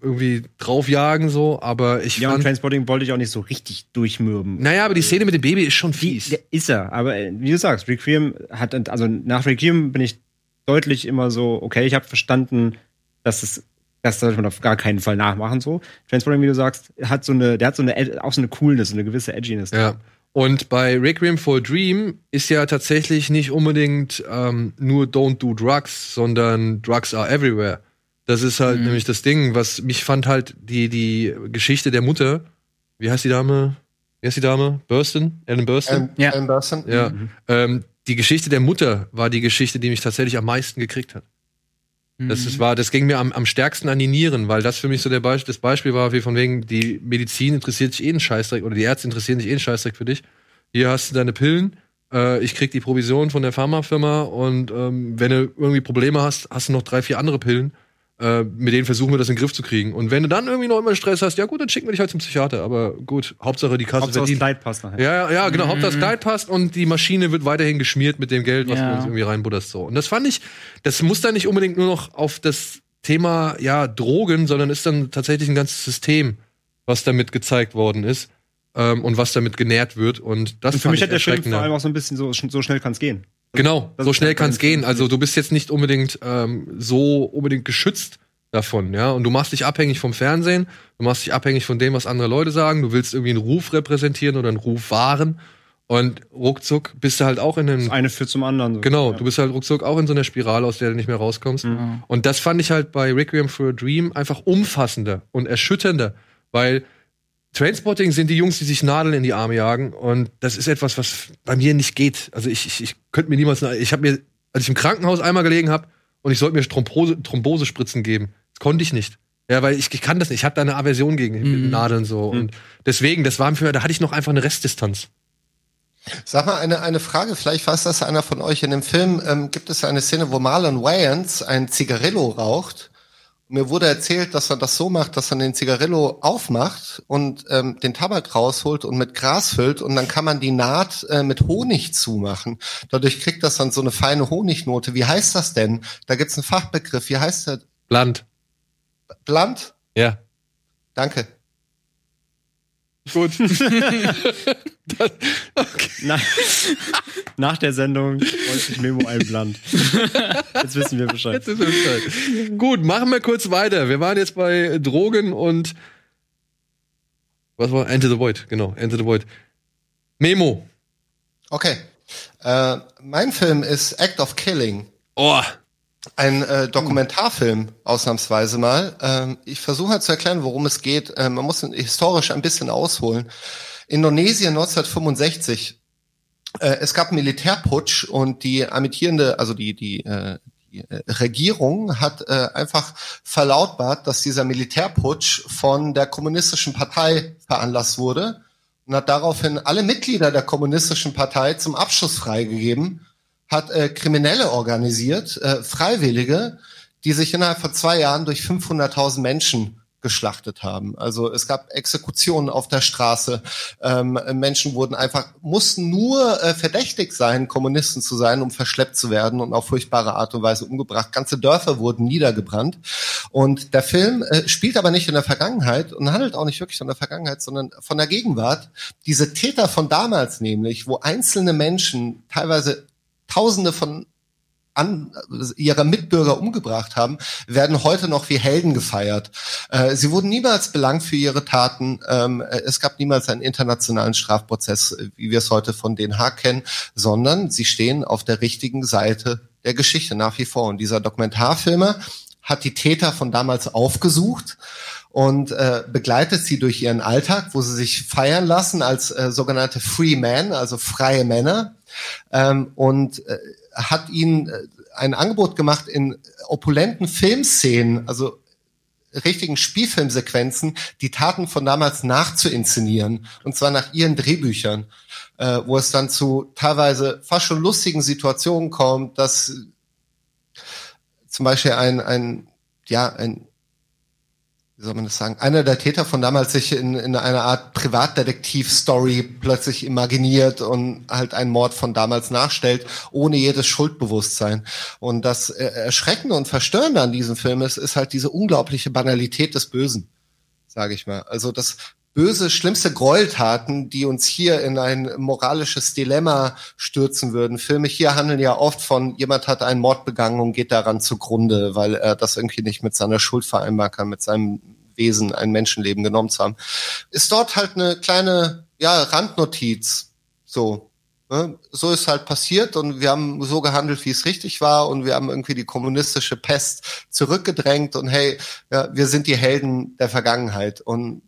irgendwie draufjagen, so, aber ich Ja, und fand. Transporting wollte ich auch nicht so richtig durchmürben. Naja, aber die Szene mit dem Baby ist schon Die, fies. der ist er, aber äh, wie du sagst, Requiem hat, also nach Requiem bin ich deutlich immer so, okay, ich habe verstanden, dass es, das sollte man auf gar keinen Fall nachmachen, so. Transporting, wie du sagst, hat so eine, der hat so eine, auch so eine Coolness, so eine gewisse Edginess. Ja. Und bei Requiem for a Dream ist ja tatsächlich nicht unbedingt ähm, nur Don't do drugs, sondern Drugs are everywhere. Das ist halt Mhm. nämlich das Ding, was mich fand halt die, die Geschichte der Mutter. Wie heißt die Dame? Wie heißt die Dame? Burston? Ellen Burston? Alan, Ja. Alan Burstyn? ja. Mhm. Ähm, die Geschichte der Mutter war die Geschichte, die mich tatsächlich am meisten gekriegt hat. Mhm. Das, ist, war, das ging mir am, am stärksten an die Nieren, weil das für mich so der Beisp das Beispiel war, wie von wegen, die Medizin interessiert sich eh einen Scheißdreck oder die Ärzte interessieren sich eh einen Scheißdreck für dich. Hier hast du deine Pillen, äh, ich krieg die Provision von der Pharmafirma und ähm, wenn du irgendwie Probleme hast, hast du noch drei, vier andere Pillen. Äh, mit denen versuchen wir das in den Griff zu kriegen. Und wenn du dann irgendwie noch immer Stress hast, ja gut, dann schicken wir dich halt zum Psychiater. Aber gut, Hauptsache die Kasse Hauptsache das verdient. Kleid passt nachher. Ja, ja, ja, genau. Mhm. Hauptsache das Kleid passt und die Maschine wird weiterhin geschmiert mit dem Geld, was Ja. du uns irgendwie reinbutterst. So. Und das fand ich, das muss dann nicht unbedingt nur noch auf das Thema, ja, Drogen, sondern ist dann tatsächlich ein ganzes System, was damit gezeigt worden ist ähm, und was damit genährt wird. Und das Und für fand mich ich hat der Film erschreckender. vor allem auch so ein bisschen so, so schnell kann's gehen. Genau, Das so schnell kann es gehen. Also du bist jetzt nicht unbedingt ähm, so unbedingt geschützt davon, ja. Und du machst dich abhängig vom Fernsehen, du machst dich abhängig von dem, was andere Leute sagen. Du willst irgendwie einen Ruf repräsentieren oder einen Ruf wahren. Und ruckzuck bist du halt auch in einem. Das eine führt zum anderen. So. Genau, Ja. du bist halt ruckzuck auch in so einer Spirale, aus der du nicht mehr rauskommst. Mhm. Und das fand ich halt bei Requiem for a Dream einfach umfassender und erschütternder, weil Trainspotting sind die Jungs, die sich Nadeln in die Arme jagen und das ist etwas, was bei mir nicht geht. Also ich, ich, ich könnte mir niemals, ich habe mir, als ich im Krankenhaus einmal gelegen habe und ich sollte mir Thrombose, Thrombosespritzen geben, das konnte ich nicht. Ja, weil ich, ich kann das nicht. Ich habe da eine Aversion gegen Mhm. Nadeln so und deswegen, das war für, da hatte ich noch einfach eine Restdistanz. Sag mal eine, eine Frage, vielleicht weiß das einer von euch. In dem Film ähm, gibt es eine Szene, wo Marlon Wayans ein Zigarillo raucht. Mir wurde erzählt, dass er das so macht, dass er den Zigarillo aufmacht und ähm, den Tabak rausholt und mit Gras füllt und dann kann man die Naht äh, mit Honig zumachen. Dadurch kriegt das dann so eine feine Honignote. Wie heißt das denn? Da gibt's einen Fachbegriff. Wie heißt der? Land. Blunt? Ja. Danke. Gut. Na, nach der Sendung wollte sich Memo einbland. Jetzt wissen wir Bescheid. Jetzt ist es Bescheid. Gut, machen wir kurz weiter. Wir waren jetzt bei Drogen und was war Enter the Void, genau, Enter the Void. Memo. Okay. Äh, mein Film ist Act of Killing. Oh, Ein äh, Dokumentarfilm, ausnahmsweise mal. Ähm, ich versuche mal zu erklären, worum es geht. Äh, man muss historisch ein bisschen ausholen. Indonesien 1965. Äh, es gab Militärputsch und die amittierende, also die, die, äh, die äh, Regierung hat äh, einfach verlautbart, dass dieser Militärputsch von der kommunistischen Partei veranlasst wurde und hat daraufhin alle Mitglieder der kommunistischen Partei zum Abschuss freigegeben hat äh, Kriminelle organisiert, äh, Freiwillige, die sich innerhalb von zwei Jahren durch 500.000 Menschen geschlachtet haben. Also es gab Exekutionen auf der Straße. Ähm, Menschen wurden einfach, mussten nur äh, verdächtig sein, Kommunisten zu sein, um verschleppt zu werden und auf furchtbare Art und Weise umgebracht. Ganze Dörfer wurden niedergebrannt. Und der Film äh, spielt aber nicht in der Vergangenheit und handelt auch nicht wirklich von der Vergangenheit, sondern von der Gegenwart. Diese Täter von damals nämlich, wo einzelne Menschen teilweise Tausende von an, ihrer Mitbürger umgebracht haben, werden heute noch wie Helden gefeiert. Äh, sie wurden niemals belangt für ihre Taten. Ähm, äh, es gab niemals einen internationalen Strafprozess, äh, wie wir es heute von Den Haag kennen, sondern sie stehen auf der richtigen Seite der Geschichte nach wie vor. Und dieser Dokumentarfilmer hat die Täter von damals aufgesucht und äh, begleitet sie durch ihren Alltag, wo sie sich feiern lassen als äh, sogenannte Free Men, also freie Männer, ähm, und äh, hat ihnen äh, ein Angebot gemacht in opulenten Filmszenen, also richtigen Spielfilmsequenzen, die Taten von damals nachzuinszenieren, und zwar nach ihren Drehbüchern, äh, wo es dann zu teilweise fast schon lustigen Situationen kommt, dass zum Beispiel ein, ein, ja, ein, wie soll man das sagen, einer der Täter von damals sich in, in einer Art Privatdetektiv-Story plötzlich imaginiert und halt einen Mord von damals nachstellt, ohne jedes Schuldbewusstsein. Und das äh, Erschreckende und Verstörende an diesem Film ist, ist halt diese unglaubliche Banalität des Bösen, sage ich mal. Also das böse, schlimmste Gräueltaten, die uns hier in ein moralisches Dilemma stürzen würden. Filme hier handeln ja oft von, jemand hat einen Mord begangen und geht daran zugrunde, weil er das irgendwie nicht mit seiner Schuld vereinbaren kann, mit seinem Wesen ein Menschenleben genommen zu haben. Ist dort halt eine kleine, ja, Randnotiz. So. Ne? So ist halt passiert und wir haben so gehandelt, wie es richtig war und wir haben irgendwie die kommunistische Pest zurückgedrängt und hey, ja, wir sind die Helden der Vergangenheit und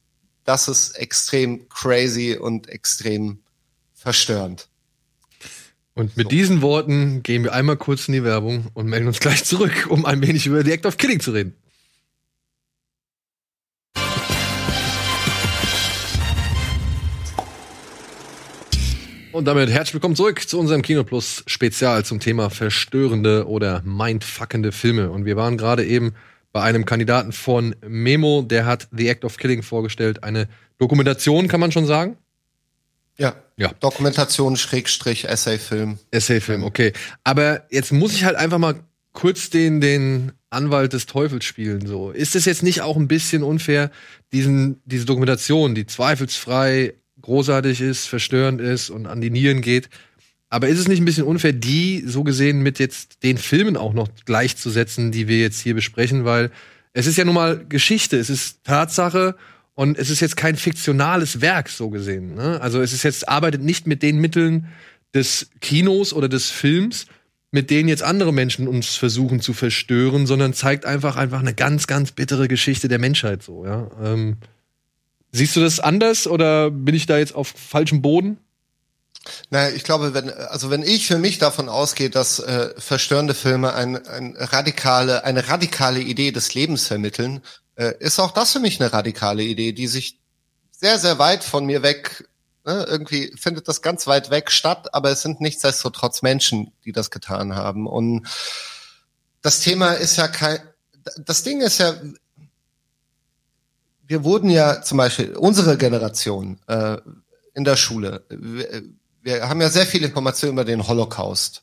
das ist extrem crazy und extrem verstörend. Und mit So. diesen Worten gehen wir einmal kurz in die Werbung und melden uns gleich zurück, um ein wenig über The Act of Killing zu reden. Und damit herzlich willkommen zurück zu unserem Kino Plus Spezial zum Thema verstörende oder mindfuckende Filme. Und wir waren gerade eben bei einem Kandidaten von Memo, der hat The Act of Killing vorgestellt. Eine Dokumentation, kann man schon sagen? Ja. Ja. Dokumentation, Schrägstrich, Essayfilm. Essayfilm, okay. Aber jetzt muss ich halt einfach mal kurz den, den Anwalt des Teufels spielen. So. Ist es jetzt nicht auch ein bisschen unfair, diesen, diese Dokumentation, die zweifelsfrei großartig ist, verstörend ist und an die Nieren geht, aber ist es nicht ein bisschen unfair, die so gesehen mit jetzt den Filmen auch noch gleichzusetzen, die wir jetzt hier besprechen, weil es ist ja nun mal Geschichte, es ist Tatsache Und es ist jetzt kein fiktionales Werk, so gesehen. Ne? Also es ist jetzt, arbeitet nicht mit den Mitteln des Kinos oder des Films, mit denen jetzt andere Menschen uns versuchen zu verstören, sondern zeigt einfach einfach eine ganz, ganz bittere Geschichte der Menschheit so, ja. Ähm, siehst du das anders oder bin ich da jetzt auf falschem Boden? Naja, ich glaube, wenn, also wenn ich für mich davon ausgehe, dass äh, verstörende Filme ein, ein radikale, eine radikale Idee des Lebens vermitteln, äh, ist auch das für mich eine radikale Idee, die sich sehr, sehr weit von mir weg, ne, irgendwie findet das ganz weit weg statt, aber es sind nichtsdestotrotz Menschen, die das getan haben. Und das Thema ist ja kein, das Ding ist ja, wir wurden ja zum Beispiel, unsere Generation äh, in der Schule, wir, wir haben ja sehr viel Information über den Holocaust.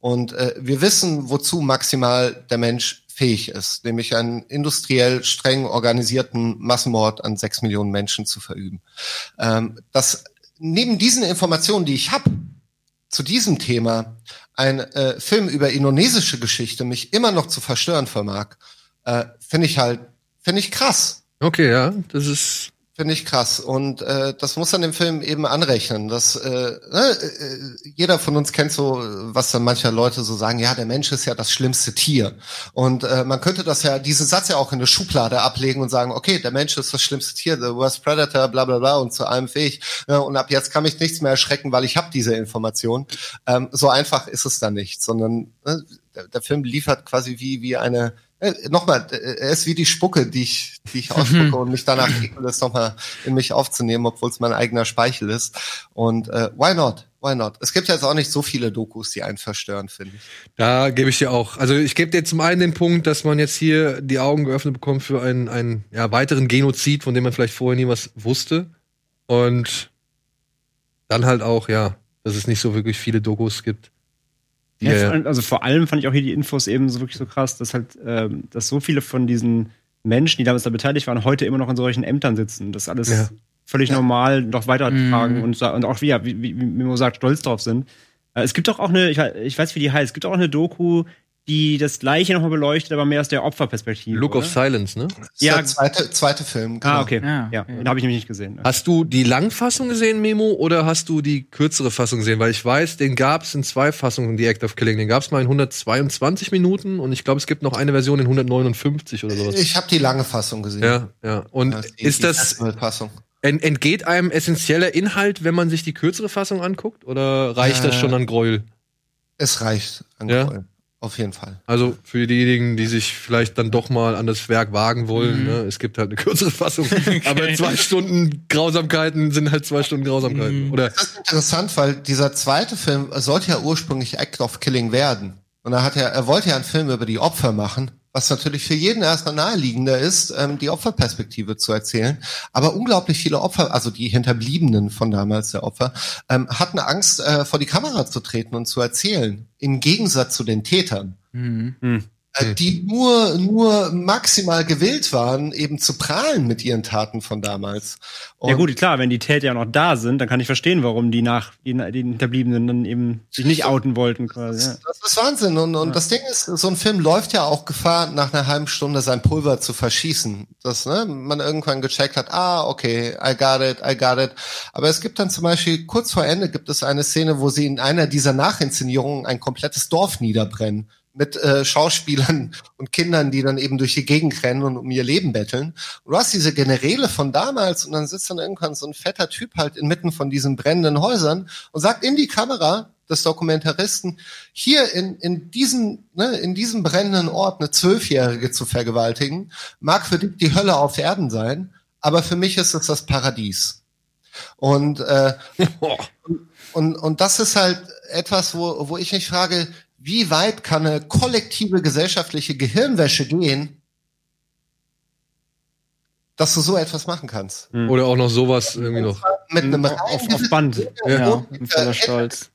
Und äh, wir wissen, wozu maximal der Mensch fähig ist, nämlich einen industriell streng organisierten Massenmord an sechs Millionen Menschen zu verüben. Ähm, dass neben diesen Informationen, die ich habe zu diesem Thema, ein äh, Film über indonesische Geschichte mich immer noch zu verstören vermag, äh, finde ich halt, finde ich krass. Okay, ja, das ist Finde ich krass. Und äh, das muss man dem Film eben anrechnen. Dass, äh, ne, äh, jeder von uns kennt so, was dann mancher Leute so sagen, ja, der Mensch ist ja das schlimmste Tier. Und äh, man könnte das ja, diesen Satz ja auch in eine Schublade ablegen und sagen, okay, der Mensch ist das schlimmste Tier, the worst predator, bla bla bla und zu allem fähig. Ja, und ab jetzt kann mich nichts mehr erschrecken, weil ich habe diese Information. Ähm, so einfach ist es dann nicht, sondern ne, der, der Film liefert quasi wie, wie eine äh, nochmal, äh, er ist wie die Spucke, die ich, die ich ausspucke und mich danach ekel, das nochmal in mich aufzunehmen, obwohl es mein eigener Speichel ist. Und äh, why not? Why not? Es gibt ja jetzt auch nicht so viele Dokus, die einen verstören, finde ich. Da gebe ich dir auch. Also ich gebe dir zum einen den Punkt, dass man jetzt hier die Augen geöffnet bekommt für einen, einen ja, weiteren Genozid, von dem man vielleicht vorher nie was wusste. Und dann halt auch, ja, dass es nicht so wirklich viele Dokus gibt. Ja, ja- vor allem- also vor allem fand ich auch hier die Infos eben so wirklich so krass, dass halt, ähm, dass so viele von diesen Menschen, die damals da beteiligt waren, heute immer noch in solchen Ämtern sitzen. Das alles Ja. völlig normal noch weitertragen Mhm. und, und auch, wie, ja, wie, wie, wie Mimo sagt, stolz drauf sind. Äh, es gibt doch auch eine, ich weiß, wie die heißt, es gibt auch eine Doku, die das Gleiche nochmal beleuchtet, aber mehr aus der Opferperspektive. Look oder? of Silence, ne? Das Ja. der zweite, zweite Film. genau. Ah, okay. Ja, Ja, okay. den habe ich nämlich nicht gesehen. Hast du die Langfassung gesehen, Memo, oder hast du die kürzere Fassung gesehen? Weil ich weiß, den gab's in zwei Fassungen, die Act of Killing. Den gab's mal in 122 Minuten und ich glaube, es gibt noch eine Version in 159 oder sowas. Ich habe die lange Fassung gesehen. ja, ja. Und Ja, die- ist das, entgeht einem essentieller Inhalt, wenn man sich die kürzere Fassung anguckt? Oder reicht das Äh, schon an Gräuel? Es reicht an Ja. Gräuel. Auf jeden Fall. Also für diejenigen, die sich vielleicht dann doch mal an das Werk wagen wollen, Mhm. ne? es gibt halt eine kürzere Fassung. Aber zwei Stunden Grausamkeiten sind halt zwei Stunden Grausamkeiten. Mhm. Oder Das ist interessant, weil dieser zweite Film sollte ja ursprünglich Act of Killing werden. Und er hat ja, er wollte ja einen Film über die Opfer machen, was natürlich für jeden erstmal naheliegender ist, ähm, die Opferperspektive zu erzählen. Aber unglaublich viele Opfer, also die Hinterbliebenen von damals der Opfer, ähm, hatten Angst, äh, vor die Kamera zu treten und zu erzählen. Im Gegensatz zu den Tätern. Mhm. Äh, die nur, nur maximal gewillt waren, eben zu prahlen mit ihren Taten von damals. Ja gut, klar, wenn die Täter ja noch da sind, dann kann ich verstehen, warum die nach die, die Hinterbliebenen dann eben sich nicht outen wollten quasi. Ja. Das ist Wahnsinn. Und, und das Ding ist, so ein Film läuft ja auch Gefahr, nach einer halben Stunde sein Pulver zu verschießen. Dass ne, man irgendwann gecheckt hat, ah, okay, I got it, I got it. Aber es gibt dann zum Beispiel, kurz vor Ende gibt es eine Szene, wo sie in einer dieser Nachinszenierungen ein komplettes Dorf niederbrennen. Mit äh, Schauspielern und Kindern, die dann eben durch die Gegend rennen und um ihr Leben betteln. Und du hast diese Generäle von damals und dann sitzt dann irgendwann so ein fetter Typ halt inmitten von diesen brennenden Häusern und sagt in die Kamera des Dokumentaristen, hier in, in, diesem, ne, in diesem brennenden Ort eine Zwölfjährige zu vergewaltigen, mag für dich die Hölle auf Erden sein, aber für mich ist es das Paradies. Und, äh, und, und das ist halt etwas, wo, wo ich mich frage, wie weit kann eine kollektive gesellschaftliche Gehirnwäsche gehen, dass du so etwas machen kannst? Oder auch noch sowas irgendwie noch. Mit einem Auf, auf, Band. Ja, ohne, in voller Stolz.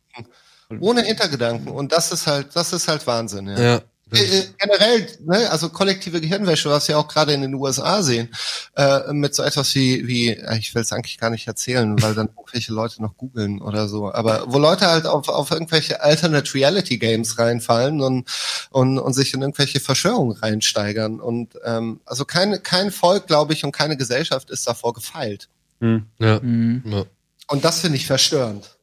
ohne Hintergedanken. Und das ist halt, das ist halt Wahnsinn. Ja. Ja. Äh, äh, generell, ne, also kollektive Gehirnwäsche, was wir auch gerade in den USA sehen, äh, mit so etwas wie, wie, äh, ich will es eigentlich gar nicht erzählen, weil dann irgendwelche Leute noch googeln oder so, aber wo Leute halt auf, auf irgendwelche Alternate Reality Games reinfallen und, und, und sich in irgendwelche Verschwörungen reinsteigern. Und ähm, also kein, kein Volk, glaube ich, und keine Gesellschaft ist davor gefeilt. Hm. Ja. Mhm. ja. Und das finde ich verstörend.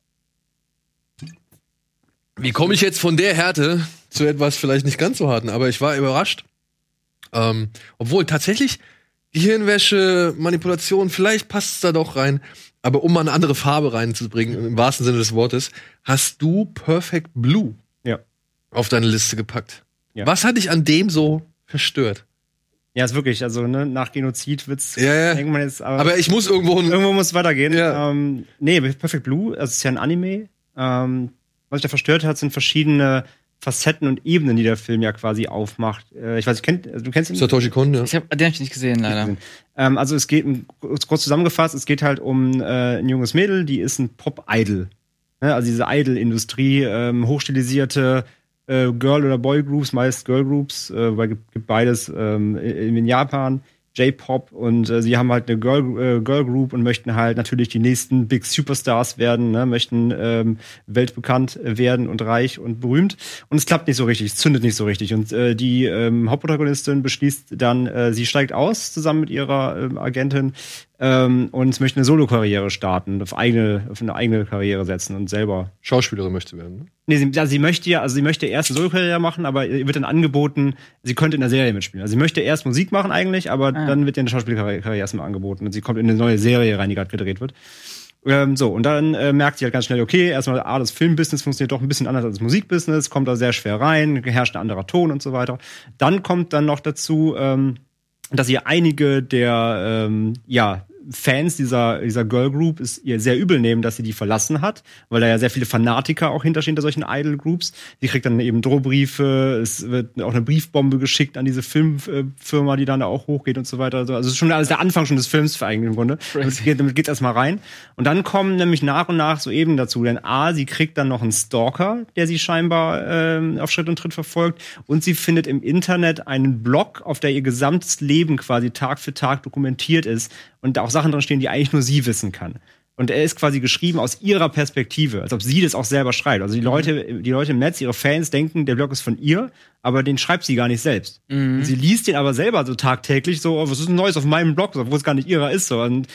Wie komme ich jetzt von der Härte zu etwas vielleicht nicht ganz so harten, aber ich war überrascht. Ähm, obwohl tatsächlich Gehirnwäsche, Manipulation, vielleicht passt es da doch rein. Aber um mal eine andere Farbe reinzubringen, im wahrsten Sinne des Wortes, hast du Perfect Blue Ja. auf deine Liste gepackt. Ja. Was hat dich an dem so verstört? Ja, ist wirklich, also ne, nach Genozid wird's, Ja, ja. denkt man jetzt, aber, Aber ich muss irgendwo irgendwo muss es weitergehen. Ja. Ähm, nee, Perfect Blue, also ist ja ein Anime. Ähm, was sich da verstört hat, sind verschiedene Facetten und Ebenen, die der Film ja quasi aufmacht. Äh, ich weiß, ich kenn, also du kennst ihn? Satoshi Kon, ja. Ich hab, den hab ich nicht gesehen, leider. Ähm, also es geht, kurz kurz zusammengefasst, es geht halt um äh, ein junges Mädel, die ist ein Pop-Idol. Ne? Also diese Idol-Industrie, ähm, hochstilisierte äh, Girl- oder Boy-Groups, meist Girl-Groups, äh, weil gibt, gibt beides ähm, in, in Japan, J-Pop und äh, sie haben halt eine Girl, äh, Girl Group und möchten halt natürlich die nächsten Big Superstars werden, ne? möchten ähm, weltbekannt werden und reich und berühmt. Und es klappt nicht so richtig, es zündet nicht so richtig. Und äh, die ähm, Hauptprotagonistin beschließt dann, äh, sie steigt aus zusammen mit ihrer ähm, Agentin ähm, und möchte eine Solo-Karriere starten, auf, eigene, auf eine eigene Karriere setzen und selber Schauspielerin möchte werden. Ne? Nee, sie, also sie möchte ja, also sie möchte erst eine Solo-Karriere machen, aber ihr wird dann angeboten, sie könnte in der Serie mitspielen. Also sie möchte erst Musik machen eigentlich, aber Ah. dann wird ihr eine Schauspielkarriere erstmal angeboten und sie kommt in eine neue Serie rein, die gerade gedreht wird. Ähm, so, und dann äh, merkt sie halt ganz schnell, okay, erstmal, ah, das Filmbusiness funktioniert doch ein bisschen anders als das Musikbusiness, kommt da sehr schwer rein, herrscht ein anderer Ton und so weiter. Dann kommt dann noch dazu, ähm, dass ihr einige der ähm, ja, Fans dieser, dieser Girl Group es ihr sehr übel nehmen, dass sie die verlassen hat, weil da ja sehr viele Fanatiker auch hinterstehen hinter solchen Idol Groups. Die kriegt dann eben Drohbriefe, es wird auch eine Briefbombe geschickt an diese Filmfirma, die dann da auch hochgeht und so weiter. Also es ist schon alles der Anfang schon des Films für eigentlich im Grunde. Damit, geht, damit geht's erstmal rein. Und dann kommen nämlich nach und nach so eben dazu, denn A, sie kriegt dann noch einen Stalker, der sie scheinbar ähm, auf Schritt und Tritt verfolgt und sie findet im Internet einen Blog, auf der ihr gesamtes Leben quasi Tag für Tag dokumentiert ist und da auch Sachen drin stehen, die eigentlich nur sie wissen kann. Und er ist quasi geschrieben aus ihrer Perspektive, als ob sie das auch selber schreibt. Also die Leute, die Leute im Netz, ihre Fans denken, der Blog ist von ihr, aber den schreibt sie gar nicht selbst. Und sie liest den aber selber so tagtäglich, so, oh, was ist denn Neues auf meinem Blog, obwohl es gar nicht ihrer ist. So. Und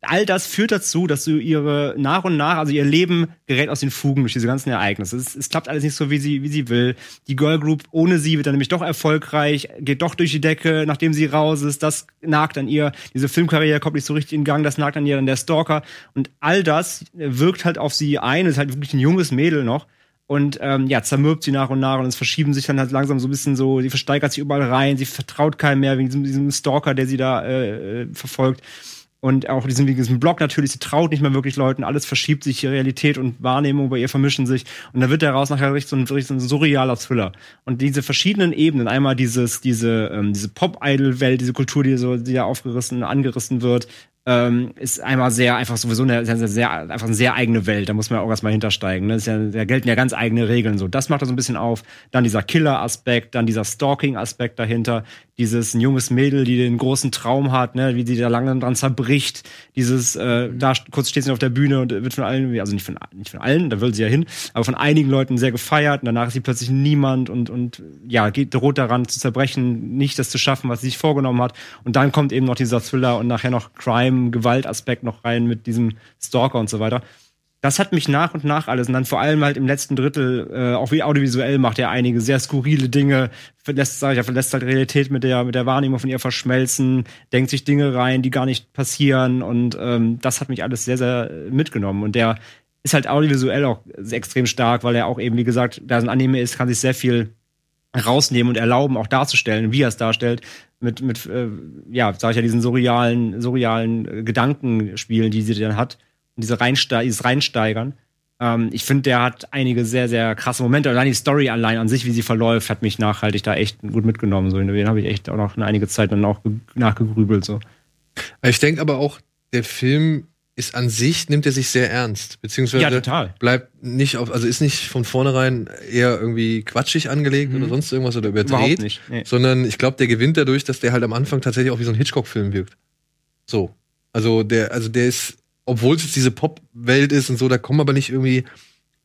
all das führt dazu, dass du ihre nach und nach, also ihr Leben gerät aus den Fugen durch diese ganzen Ereignisse. Es, es klappt alles nicht so, wie sie, wie sie will. Die Girl Group ohne sie wird dann nämlich doch erfolgreich, geht doch durch die Decke, nachdem sie raus ist. Das nagt an ihr. Diese Filmkarriere kommt nicht so richtig in Gang, das nagt an ihr dann der Stalker. Und all das wirkt halt auf sie ein. Es ist halt wirklich ein junges Mädel noch. Und ähm, ja, zermürbt sie nach und nach und es verschieben sich dann halt langsam so ein bisschen so, sie versteigert sich überall rein, sie vertraut keinem mehr wegen diesem, diesem Stalker, der sie da äh, äh, verfolgt. Und auch diesen, diesem Blog natürlich, sie traut nicht mehr wirklich Leuten, alles verschiebt sich, Realität und Wahrnehmung bei ihr vermischen sich. Und dann wird daraus nachher richtig so ein, richtig so ein surrealer Thriller. Und diese verschiedenen Ebenen, einmal dieses, diese, ähm, diese Pop-Idol-Welt, diese Kultur, die so, die da aufgerissen, angerissen wird, ähm, ist einmal sehr, einfach sowieso eine sehr, sehr, einfach eine sehr eigene Welt. Da muss man ja auch erstmal hintersteigen. Ne? Das ist ja, da gelten ja ganz eigene Regeln. So, das macht er so ein bisschen auf. Dann dieser Killer-Aspekt, dann dieser Stalking-Aspekt dahinter. Dieses ein junges Mädel, die den großen Traum hat, ne, wie sie da lange dran zerbricht. Dieses, äh, da kurz steht sie auf der Bühne und wird von allen, also nicht von, nicht von allen, da will sie ja hin, aber von einigen Leuten sehr gefeiert. Und danach ist sie plötzlich niemand und, und ja, geht, droht daran zu zerbrechen, nicht das zu schaffen, was sie sich vorgenommen hat. Und dann kommt eben noch dieser Thriller und nachher noch Crime, Gewaltaspekt noch rein mit diesem Stalker und so weiter. Das hat mich nach und nach alles und dann vor allem halt im letzten Drittel, äh, auch wie audiovisuell macht er einige sehr skurrile Dinge, verlässt, sag ich verlässt halt Realität mit der, mit der Wahrnehmung von ihr verschmelzen, denkt sich Dinge rein, die gar nicht passieren und ähm, das hat mich alles sehr, sehr mitgenommen und der ist halt audiovisuell auch extrem stark, weil er auch eben, wie gesagt, da es ein Anime ist, kann sich sehr viel rausnehmen und erlauben, auch darzustellen, wie er es darstellt, mit, mit äh, ja, sag ich ja, diesen surrealen, surrealen äh, Gedankenspielen, die sie dann hat, und diese Reinste dieses Reinsteigern. Ähm, ich finde, der hat einige sehr, sehr krasse Momente. Allein die Story allein an sich, wie sie verläuft, hat mich nachhaltig da echt gut mitgenommen. So, den habe ich echt auch noch eine einige Zeit dann auch ge- nachgegrübelt. So. Ich denke aber auch, der Film ist an sich, nimmt er sich sehr ernst. Beziehungsweise Ja, total. bleibt nicht auf, also ist nicht von vornherein eher irgendwie quatschig angelegt oder sonst irgendwas oder überdreht. Mhm. Nicht. Nee. Sondern ich glaube, der gewinnt dadurch, dass der halt am Anfang tatsächlich auch wie so ein Hitchcock-Film wirkt. So. Also der, also der ist, obwohl es jetzt diese Pop-Welt ist und so, da kommen aber nicht irgendwie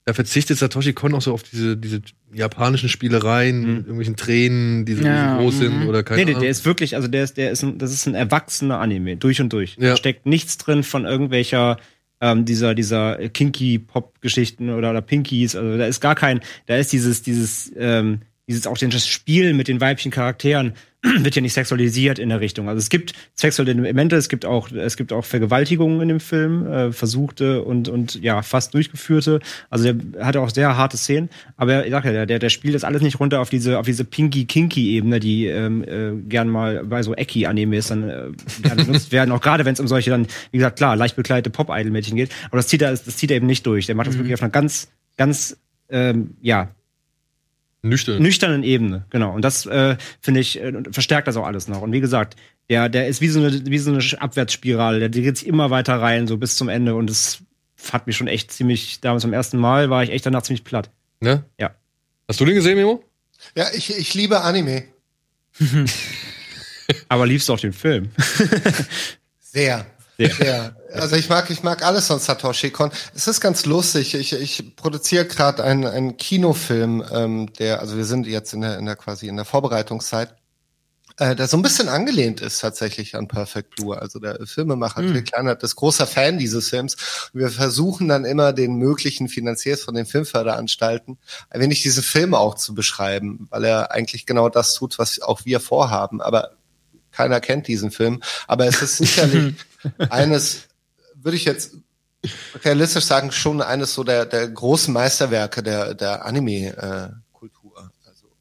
da verzichtet Satoshi Kon auch so auf diese, diese japanischen Spielereien, Mhm. mit irgendwelchen Tränen, die so Ja, groß sind mhm. oder keine Nee, der, Ahnung. der ist wirklich, also der ist, der ist ein, das ist ein erwachsener Anime, durch und durch. Ja. Da steckt nichts drin von irgendwelcher ähm, dieser, dieser Kinky-Pop-Geschichten oder, oder Pinkies. Also da ist gar kein, da ist dieses, dieses, ähm, dieses auch das Spiel mit den weiblichen Charakteren wird ja nicht sexualisiert in der Richtung. Also es gibt sexuelle Elemente, es gibt auch, es gibt auch Vergewaltigungen in dem Film, äh, versuchte und, und ja, fast durchgeführte. Also der hatte auch sehr harte Szenen. Aber ich sag ja, der, der, der spielt das alles nicht runter auf diese, auf diese Pinky-Kinky-Ebene, die ähm, äh, gern mal bei so Ecki-Animes dann äh, gerne benutzt werden. Auch gerade wenn es um solche dann, wie gesagt, klar, leicht bekleidete Pop-Idol-Mädchen geht. Aber das zieht er, das zieht er eben nicht durch. Der macht das wirklich auf einer ganz, ganz, ähm, ja, nüchtern. nüchternen Ebene, genau. Und das äh, finde ich äh, verstärkt das auch alles noch. Und wie gesagt, der der ist wie so eine wie so eine Abwärtsspirale. Der geht sich immer weiter rein, so bis zum Ende. Und das hat mich schon echt ziemlich. Damals beim ersten Mal war ich echt danach ziemlich platt. Ne? Ja. Hast du den gesehen, Memo? Ja, ich, ich liebe Anime. Aber liebst du auch den Film? Sehr. Sehr. Also ich mag, ich mag alles von Satoshi Kon. Es ist ganz lustig. Ich, ich produziere gerade einen, einen Kinofilm, ähm, der, also wir sind jetzt in der, in der quasi in der Vorbereitungszeit, äh, der so ein bisschen angelehnt ist tatsächlich an Perfect Blue. Also der Filmemacher Hm. Till Kleinert ist großer Fan dieses Films. Und wir versuchen dann immer den möglichen Finanziers von den Filmförderanstalten ein wenig diese Filme auch zu beschreiben, weil er eigentlich genau das tut, was auch wir vorhaben. Aber keiner kennt diesen Film. Aber es ist sicherlich eines, würde ich jetzt realistisch sagen, schon eines so der, der großen Meisterwerke der, der Anime-Kultur. Also vor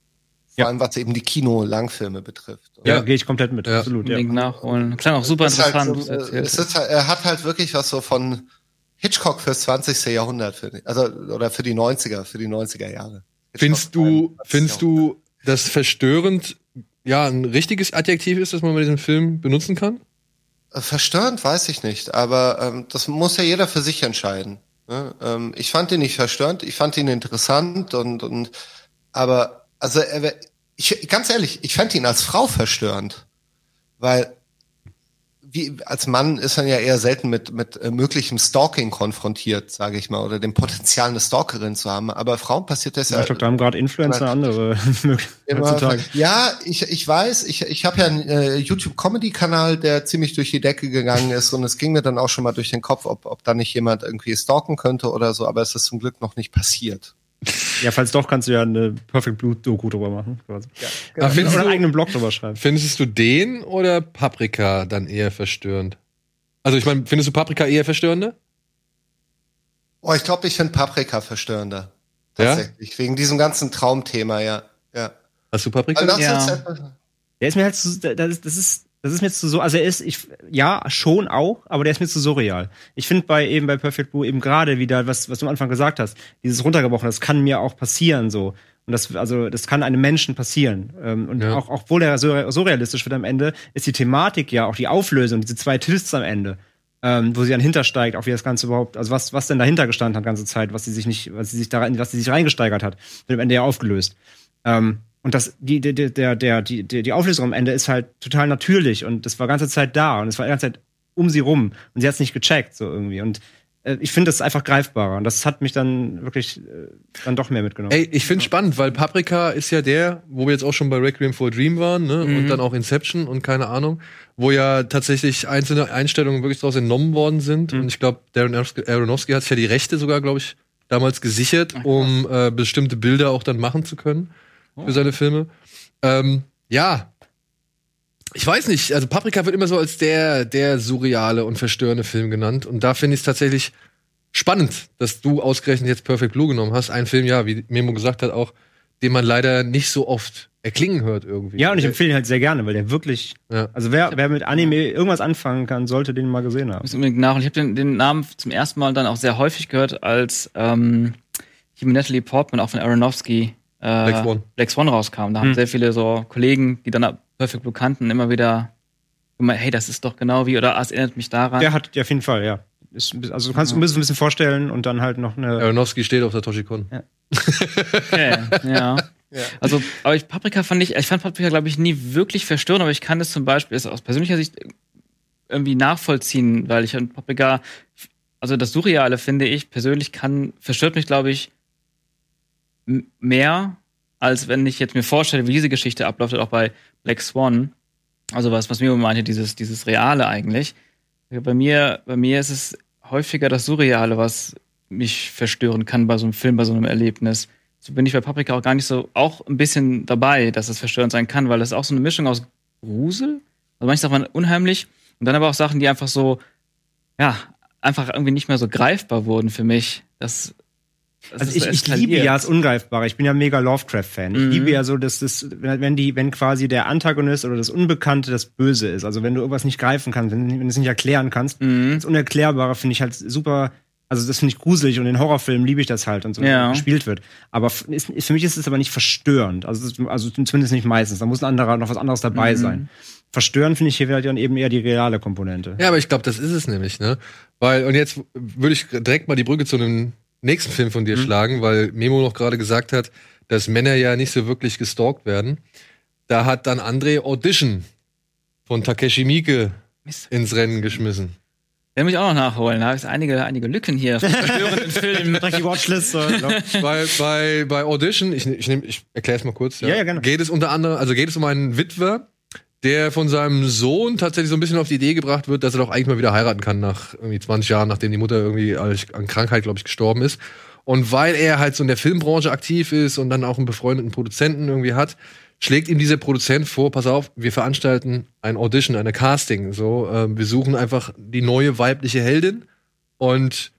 Ja. allem, was eben die Kino-Langfilme betrifft. Ja, Ja. gehe ich komplett mit. Ja. Absolut. Ja. Nachholen. Klang auch super halt interessant. so, äh, erzählt es ist, halt- er hat halt wirklich was so von Hitchcock fürs 20. Jahrhundert, finde ich. Also, oder für die 90er, für die 90er Jahre. Findest du, 20. findest du, dass verstörend ja ein richtiges Adjektiv ist, das man bei diesem Film benutzen kann? Äh, Verstörend weiß ich nicht, aber ähm, das muss ja jeder für sich entscheiden. Ne? Ähm, ich fand ihn nicht verstörend, ich fand ihn interessant und, und aber also er, ich, ganz ehrlich, ich fand ihn als Frau verstörend, weil wie als Mann ist man ja eher selten mit mit äh, möglichem Stalking konfrontiert, sage ich mal, oder dem Potenzial eine Stalkerin zu haben. Aber Frauen passiert das Ja, ja ich glaube, da haben gerade Influencer andere heutzutage. Ja, ich, ich weiß, ich, ich habe ja einen äh, YouTube-Comedy-Kanal, der ziemlich durch die Decke gegangen ist und es ging mir dann auch schon mal durch den Kopf, ob, ob da nicht jemand irgendwie stalken könnte oder so, aber es ist zum Glück noch nicht passiert. Ja, falls doch, kannst du ja eine Perfect Blue Doku drüber machen. Quasi. Aber findest, Oder einen du, eigenen Blog drüber schreiben. findest du den oder Paprika dann eher verstörend? Also ich meine, findest du Paprika eher verstörender? Oh, ich glaube, ich finde Paprika verstörender. Ja? Tatsächlich. Wegen diesem ganzen Traumthema, ja. Ja. Hast du Paprika? Also Ja. ist Der ist mir halt zu, das ist, das ist, das ist mir zu so, also er ist, ich, ja, schon auch, aber der ist mir zu surreal. Ich finde bei eben bei Perfect Blue eben gerade wieder, was, was du am Anfang gesagt hast, dieses runtergebrochen, das kann mir auch passieren, so. Und das, also, das kann einem Menschen passieren. Ähm, Und Ja. auch, auch obwohl er so, so realistisch wird am Ende, ist die Thematik ja auch die Auflösung, diese zwei Twists am Ende, ähm, wo sie dann hintersteigt, auch wie das Ganze überhaupt, also was, was denn dahinter gestanden hat, ganze Zeit, was sie sich nicht, was sie sich da, was sie sich reingesteigert hat, wird am Ende ja aufgelöst. Ähm, und das, die, die, die, der, der, die, die die Auflösung am Ende ist halt total natürlich und das war ganze Zeit da und es war die ganze Zeit um sie rum und sie hat es nicht gecheckt, so irgendwie. Und äh, ich finde das einfach greifbarer und das hat mich dann wirklich äh, dann doch mehr mitgenommen. Ey, ich finde spannend, weil Paprika ist ja der, wo wir jetzt auch schon bei Requiem for a Dream waren, ne? Und dann auch Inception und keine Ahnung, wo ja tatsächlich einzelne Einstellungen wirklich daraus entnommen worden sind. Und ich glaube, Darren Aronofsky- hat sich ja die Rechte sogar, glaube ich, damals gesichert, um äh, bestimmte Bilder auch dann machen zu können für seine Filme. Ähm, ja. Ich weiß nicht, also Paprika wird immer so als der, der surreale und verstörende Film genannt. Und da finde ich es tatsächlich spannend, dass du ausgerechnet jetzt Perfect Blue genommen hast. Ein Film, ja, wie Memo gesagt hat, auch, den man leider nicht so oft erklingen hört irgendwie. ja, und ich empfehle ihn halt sehr gerne, weil der wirklich, Ja. also wer, wer mit Anime irgendwas anfangen kann, sollte den mal gesehen haben. muss unbedingt nach. Und ich habe den, den Namen zum ersten Mal dann auch sehr häufig gehört, als ähm, hier mit Natalie Portman auch von Aronofsky äh, Black Swan. Black Swan rauskam. Da haben Hm. sehr viele so Kollegen, die dann Perfect Blue kannten, immer wieder gemeint, hey, das ist doch genau wie, oder ah, es erinnert mich daran. Der hat ja auf jeden Fall, ja. Ist, also du kannst du musst ein bisschen vorstellen und dann halt noch eine. Aronofsky steht auf Satoshi Kon. Okay, ja. Also, aber ich, Paprika fand ich, ich fand Paprika, glaube ich, nie wirklich verstörend, aber ich kann das zum Beispiel ist aus persönlicher Sicht irgendwie nachvollziehen, weil ich an Paprika also das Surreale finde ich persönlich kann, verstört mich, glaube ich, mehr, als wenn ich jetzt mir vorstelle, wie diese Geschichte abläuft, auch bei Black Swan. Also was, was Mio meinte, dieses, dieses Reale eigentlich. Bei mir, bei mir ist es häufiger das Surreale, was mich verstören kann bei so einem Film, bei so einem Erlebnis. So bin ich bei Paprika auch gar nicht so, auch ein bisschen dabei, dass es verstörend sein kann, weil das ist auch so eine Mischung aus Grusel, also manche Sachen waren unheimlich und dann aber auch Sachen, die einfach so, ja, einfach irgendwie nicht mehr so greifbar wurden für mich. Das, das Also ich, so ich liebe ja das Ungreifbare. Ich bin ja mega Lovecraft-Fan. Ich Mhm. liebe ja so, dass das, wenn die, wenn quasi der Antagonist oder das Unbekannte das Böse ist. Also wenn du irgendwas nicht greifen kannst, wenn, wenn du es nicht erklären kannst. Mhm. Das Unerklärbare finde ich halt super. Also das finde ich gruselig und in Horrorfilmen liebe ich das halt und so Ja. gespielt wird. Aber ist, ist, für mich ist es aber nicht verstörend. Also, ist, also zumindest nicht meistens. Da muss ein anderer noch was anderes dabei Mhm. sein. Verstörend finde ich hier halt dann eben eher die reale Komponente. Ja, aber ich glaube, das ist es nämlich, ne? Weil, und jetzt würde ich direkt mal die Brücke zu einem nächsten Film von dir schlagen, weil Memo noch gerade gesagt hat, dass Männer ja nicht so wirklich gestalkt werden. Da hat dann André Audition von Takeshi Miike Mist. ins Rennen geschmissen. Den muss ich auch noch nachholen. Da ist einige, einige Lücken hier. Verstörenden Film. Direkt die Watchlist. So, ja. bei, bei, bei Audition, ich, ich, nehm- ich erkläre es mal kurz. Ja, ja, gerne. Geht es unter anderem, also geht es um einen Witwer, der von seinem Sohn tatsächlich so ein bisschen auf die Idee gebracht wird, dass er doch eigentlich mal wieder heiraten kann nach irgendwie 20 Jahren, nachdem die Mutter irgendwie an Krankheit, glaube ich, gestorben ist. Und weil er halt so in der Filmbranche aktiv ist und dann auch einen befreundeten Produzenten irgendwie hat, schlägt ihm dieser Produzent vor, pass auf, wir veranstalten ein Audition, eine Casting. So, ähm, wir suchen einfach die neue weibliche Heldin und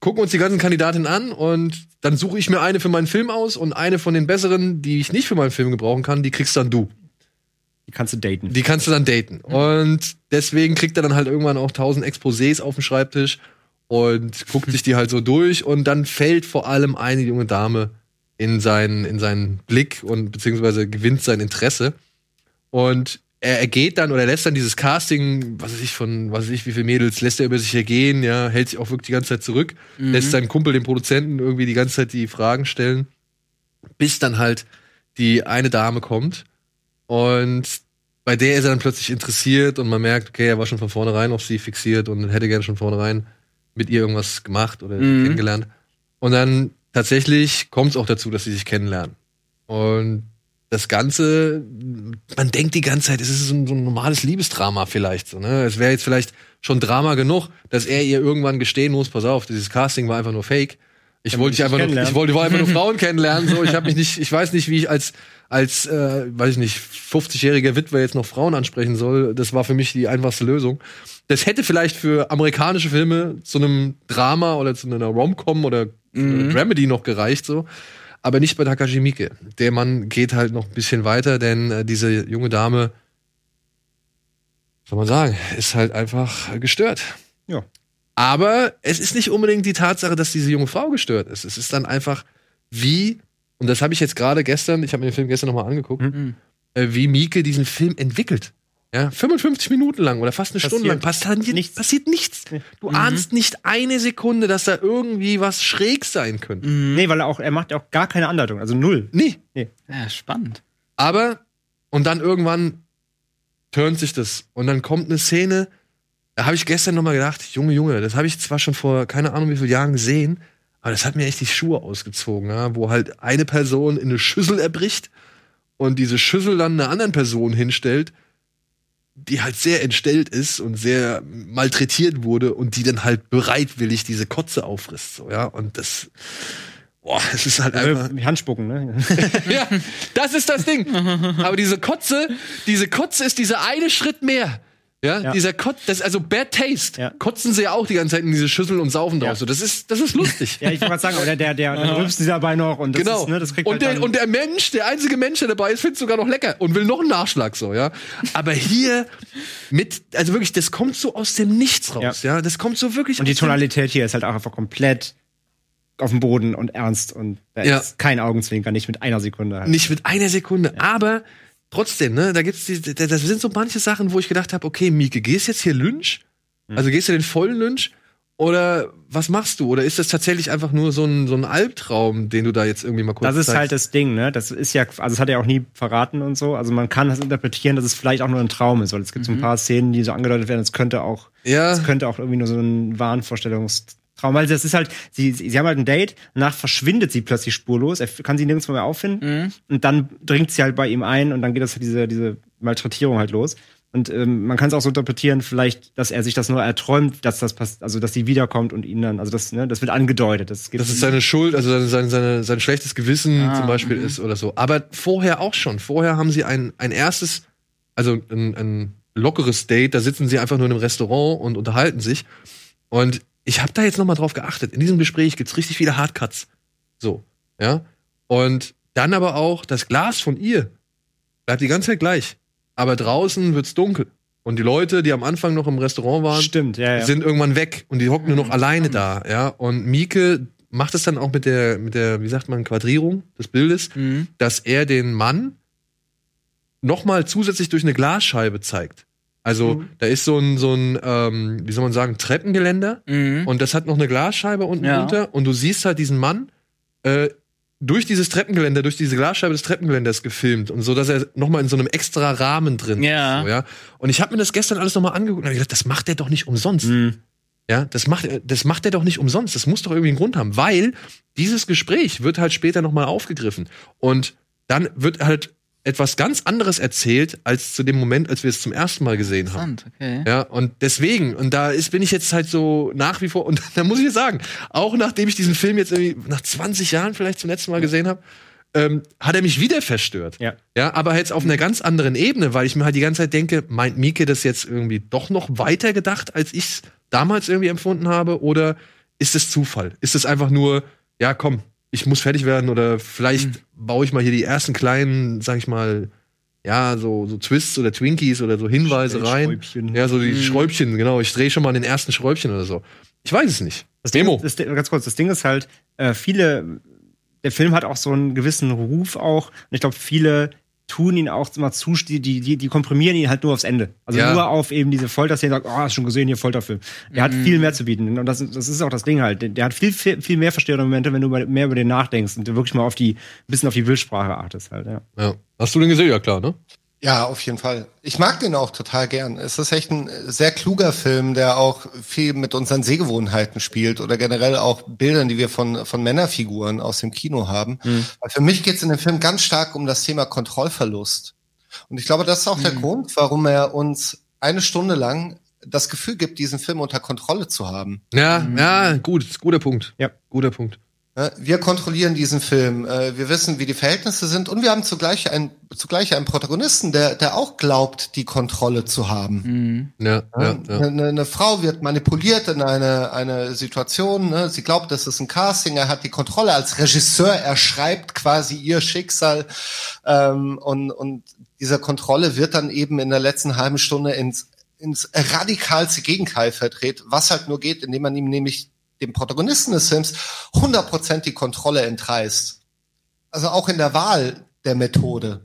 gucken uns die ganzen Kandidatinnen an und dann suche ich mir eine für meinen Film aus und eine von den besseren, die ich nicht für meinen Film gebrauchen kann, die kriegst dann du. Die kannst du daten. Die kannst du dann daten. Und deswegen kriegt er dann halt irgendwann auch tausend Exposés auf dem Schreibtisch und guckt sich die halt so durch und dann fällt vor allem eine junge Dame in seinen, in seinen Blick und beziehungsweise gewinnt sein Interesse. Und er, er geht dann oder lässt dann dieses Casting, was weiß ich, von, was weiß ich, wie viele Mädels, lässt er über sich ergehen, ja, hält sich auch wirklich die ganze Zeit zurück, lässt seinen Kumpel, den Produzenten, irgendwie die ganze Zeit die Fragen stellen, bis dann halt die eine Dame kommt und bei der ist er dann plötzlich interessiert und man merkt, okay, er war schon von vornherein auf sie fixiert und hätte gerne schon vornherein mit ihr irgendwas gemacht oder Mhm. kennengelernt. Und dann tatsächlich kommt es auch dazu, dass sie sich kennenlernen. Und das Ganze, man denkt die ganze Zeit, es ist so ein, so ein normales Liebesdrama vielleicht. So, ne? Es wäre jetzt vielleicht schon Drama genug, dass er ihr irgendwann gestehen muss, pass auf, dieses Casting war einfach nur Fake. Ich wollte dich einfach nur, ich wollte einfach nur Frauen kennenlernen. So, ich habe mich nicht, ich weiß nicht, wie ich als als äh, weiß ich nicht 50-jähriger Witwer jetzt noch Frauen ansprechen soll. Das war für mich die einfachste Lösung. Das hätte vielleicht für amerikanische Filme zu einem Drama oder zu einer Rom-Com oder einer Dramedy noch gereicht so. Aber nicht bei Takashi Miike. Der Mann geht halt noch ein bisschen weiter, denn äh, diese junge Dame, soll man sagen, ist halt einfach gestört. Ja. Aber es ist nicht unbedingt die Tatsache, dass diese junge Frau gestört ist. Es ist dann einfach, wie, und das habe ich jetzt gerade gestern, ich habe mir den Film gestern nochmal angeguckt, Mhm. äh, wie Mieke diesen Film entwickelt. Ja, 55 Minuten lang oder fast eine Passiert Stunde lang passiert nichts. nichts. Passiert nichts. Du ahnst nicht eine Sekunde, dass da irgendwie was schräg sein könnte. Nee, weil er auch, er macht auch gar keine Anleitung, also null. Nee. Ja, spannend. Aber, und dann irgendwann turnt sich das. Und dann kommt eine Szene, da habe ich gestern nochmal gedacht, Junge, Junge, das habe ich zwar schon vor keine Ahnung wie vielen Jahren gesehen, aber das hat mir echt die Schuhe ausgezogen, ja? wo halt eine Person in eine Schüssel erbricht und diese Schüssel dann einer anderen Person hinstellt, die halt sehr entstellt ist und sehr malträtiert wurde und die dann halt bereitwillig diese Kotze auffrisst, so, ja, und das, boah, es ist halt einfach, Äh, Handspucken, ne? ja, das ist das Ding. Aber diese Kotze, diese Kotze ist dieser eine Schritt mehr. Ja, Ja. dieser Kotz, das ist also Bad Taste. Ja. Kotzen sie ja auch die ganze Zeit in diese Schüssel und saufen Ja. drauf. So, das ist, das ist lustig. Ja, ich wollte gerade sagen, oder der, der, dann rülpst die dabei noch und das genau. ist, ne, das kriegt und, halt der, dann, und der Mensch, der einzige Mensch, der dabei ist, findet sogar noch lecker und will noch einen Nachschlag so, ja. Aber hier mit, also wirklich, das kommt so aus dem Nichts raus, ja. Das kommt so wirklich und die Tonalität hier ist halt auch einfach komplett auf dem Boden und ernst und da Ja. ist kein Augenzwinkern, nicht mit einer Sekunde. Halt. Nicht mit einer Sekunde. Aber trotzdem, ne, da gibt's die, da- das sind so manche Sachen, wo ich gedacht habe, okay, Mieke, gehst jetzt hier Lynch? Also gehst du den vollen Lynch? Oder was machst du? Oder ist das tatsächlich einfach nur so ein, so ein Albtraum, den du da jetzt irgendwie mal kurz Das ist zeigst? halt das Ding, ne? Das ist ja, also das hat er auch nie verraten und so. Also man kann das interpretieren, dass es vielleicht auch nur ein Traum ist, weil es gibt so ein paar Szenen, die so angedeutet werden, es könnte auch, Ja. es könnte auch irgendwie nur so ein Wahnvorstellungstraum. Weil das ist halt, sie, sie sie haben halt ein Date, danach verschwindet sie plötzlich spurlos, er kann sie nirgendwo mehr auffinden und dann dringt sie halt bei ihm ein und dann geht das diese, diese Malträtierung halt los. Und ähm, man kann es auch so interpretieren, vielleicht, dass er sich das nur erträumt, dass das passt, also dass sie wiederkommt und ihn dann, also das, ne, das wird angedeutet. Das, geht Das ist seine Schuld, also seine, seine, seine, sein schlechtes Gewissen Ah, zum Beispiel mhm. ist oder so. Aber vorher auch schon. Vorher haben sie ein, ein erstes, also ein, ein lockeres Date, da sitzen sie einfach nur in einem Restaurant und unterhalten sich. Und ich habe da jetzt noch mal drauf geachtet. In diesem Gespräch gibt's richtig viele Hardcuts. So, ja. Und dann aber auch das Glas von ihr bleibt die ganze Zeit gleich. Aber draußen wird's dunkel. Und die Leute, die am Anfang noch im Restaurant waren, Stimmt, ja, ja. sind irgendwann weg und die hocken nur noch Mhm. alleine da, ja. Und Mieke macht es dann auch mit der, mit der, wie sagt man, Quadrierung des Bildes, Mhm. dass er den Mann nochmal zusätzlich durch eine Glasscheibe zeigt. Also Mhm. da ist so ein, so ein, ähm, wie soll man sagen, Treppengeländer Mhm. und das hat noch eine Glasscheibe unten Ja. drunter und du siehst halt diesen Mann äh, durch dieses Treppengeländer, durch diese Glasscheibe des Treppengeländers gefilmt und so, dass er nochmal in so einem extra Rahmen drin Ja. ist. So, ja. Und ich habe mir das gestern alles nochmal angeguckt und hab gedacht, das macht er doch nicht umsonst. Mhm. Ja, das macht, das macht er doch nicht umsonst. Das muss doch irgendwie einen Grund haben, weil dieses Gespräch wird halt später nochmal aufgegriffen. Und dann wird halt etwas ganz anderes erzählt, als zu dem Moment, als wir es zum ersten Mal gesehen haben. Okay. Ja, und deswegen, und da ist, bin ich jetzt halt so nach wie vor, und da muss ich jetzt sagen, auch nachdem ich diesen Film jetzt irgendwie nach 20 Jahren vielleicht zum letzten Mal gesehen habe, ähm, hat er mich wieder verstört. Ja. Ja, aber jetzt auf einer ganz anderen Ebene, weil ich mir halt die ganze Zeit denke, meint Mieke das jetzt irgendwie doch noch weiter gedacht, als ich es damals irgendwie empfunden habe? Oder ist es Zufall? Ist es einfach nur, ja, komm, ich muss fertig werden oder vielleicht baue ich mal hier die ersten kleinen, sag ich mal, ja, so, so Twists oder Twinkies oder so Hinweise rein. Schräubchen. Ja, so die Mhm. Schräubchen, genau. Ich drehe schon mal an den ersten Schräubchen oder so. Ich weiß es nicht. Das Ding, Demo. das, ganz kurz, das Ding ist halt, äh, viele, der Film hat auch so einen gewissen Ruf auch. Und ich glaube, viele tun ihn auch immer zu, die, die, die, komprimieren ihn halt nur aufs Ende. Also Ja. nur auf eben diese Folterszene, sagt, oh, hast schon gesehen, hier Folterfilm. Der hat viel mehr zu bieten. Und das, ist- das ist auch das Ding halt. Der, hat viel, viel, viel mehr verstörende Momente, wenn du mehr über den nachdenkst und du wirklich mal auf die, ein bisschen auf die Bildsprache achtest halt, ja. Ja. Hast du den gesehen? Ja, klar, ne? Ja, auf jeden Fall. Ich mag den auch total gern. Es ist echt ein sehr kluger Film, der auch viel mit unseren Sehgewohnheiten spielt oder generell auch Bildern, die wir von, von Männerfiguren aus dem Kino haben. Weil für mich geht es in dem Film ganz stark um das Thema Kontrollverlust. Und ich glaube, das ist auch der Grund, warum er uns eine Stunde lang das Gefühl gibt, diesen Film unter Kontrolle zu haben. Ja, ja, gut, guter Punkt. Ja. Guter Punkt. Ne? Wir kontrollieren diesen Film. äh, Wir wissen, wie die Verhältnisse sind und wir haben zugleich einen, zugleich einen Protagonisten, der, der auch glaubt, die Kontrolle zu haben. Mhm. Ja, ja, Ne? ja. Eine, eine Frau wird manipuliert in eine, eine Situation. Ne? Sie glaubt, das ist ein Casting. Er hat die Kontrolle als Regisseur. Er schreibt quasi ihr Schicksal. Ähm, und, und dieser Kontrolle wird dann eben in der letzten halben Stunde ins, ins radikalste Gegenteil verdreht, was halt nur geht, indem man ihm nämlich dem Protagonisten des Films 100% die Kontrolle entreißt. Also auch in der Wahl der Methode.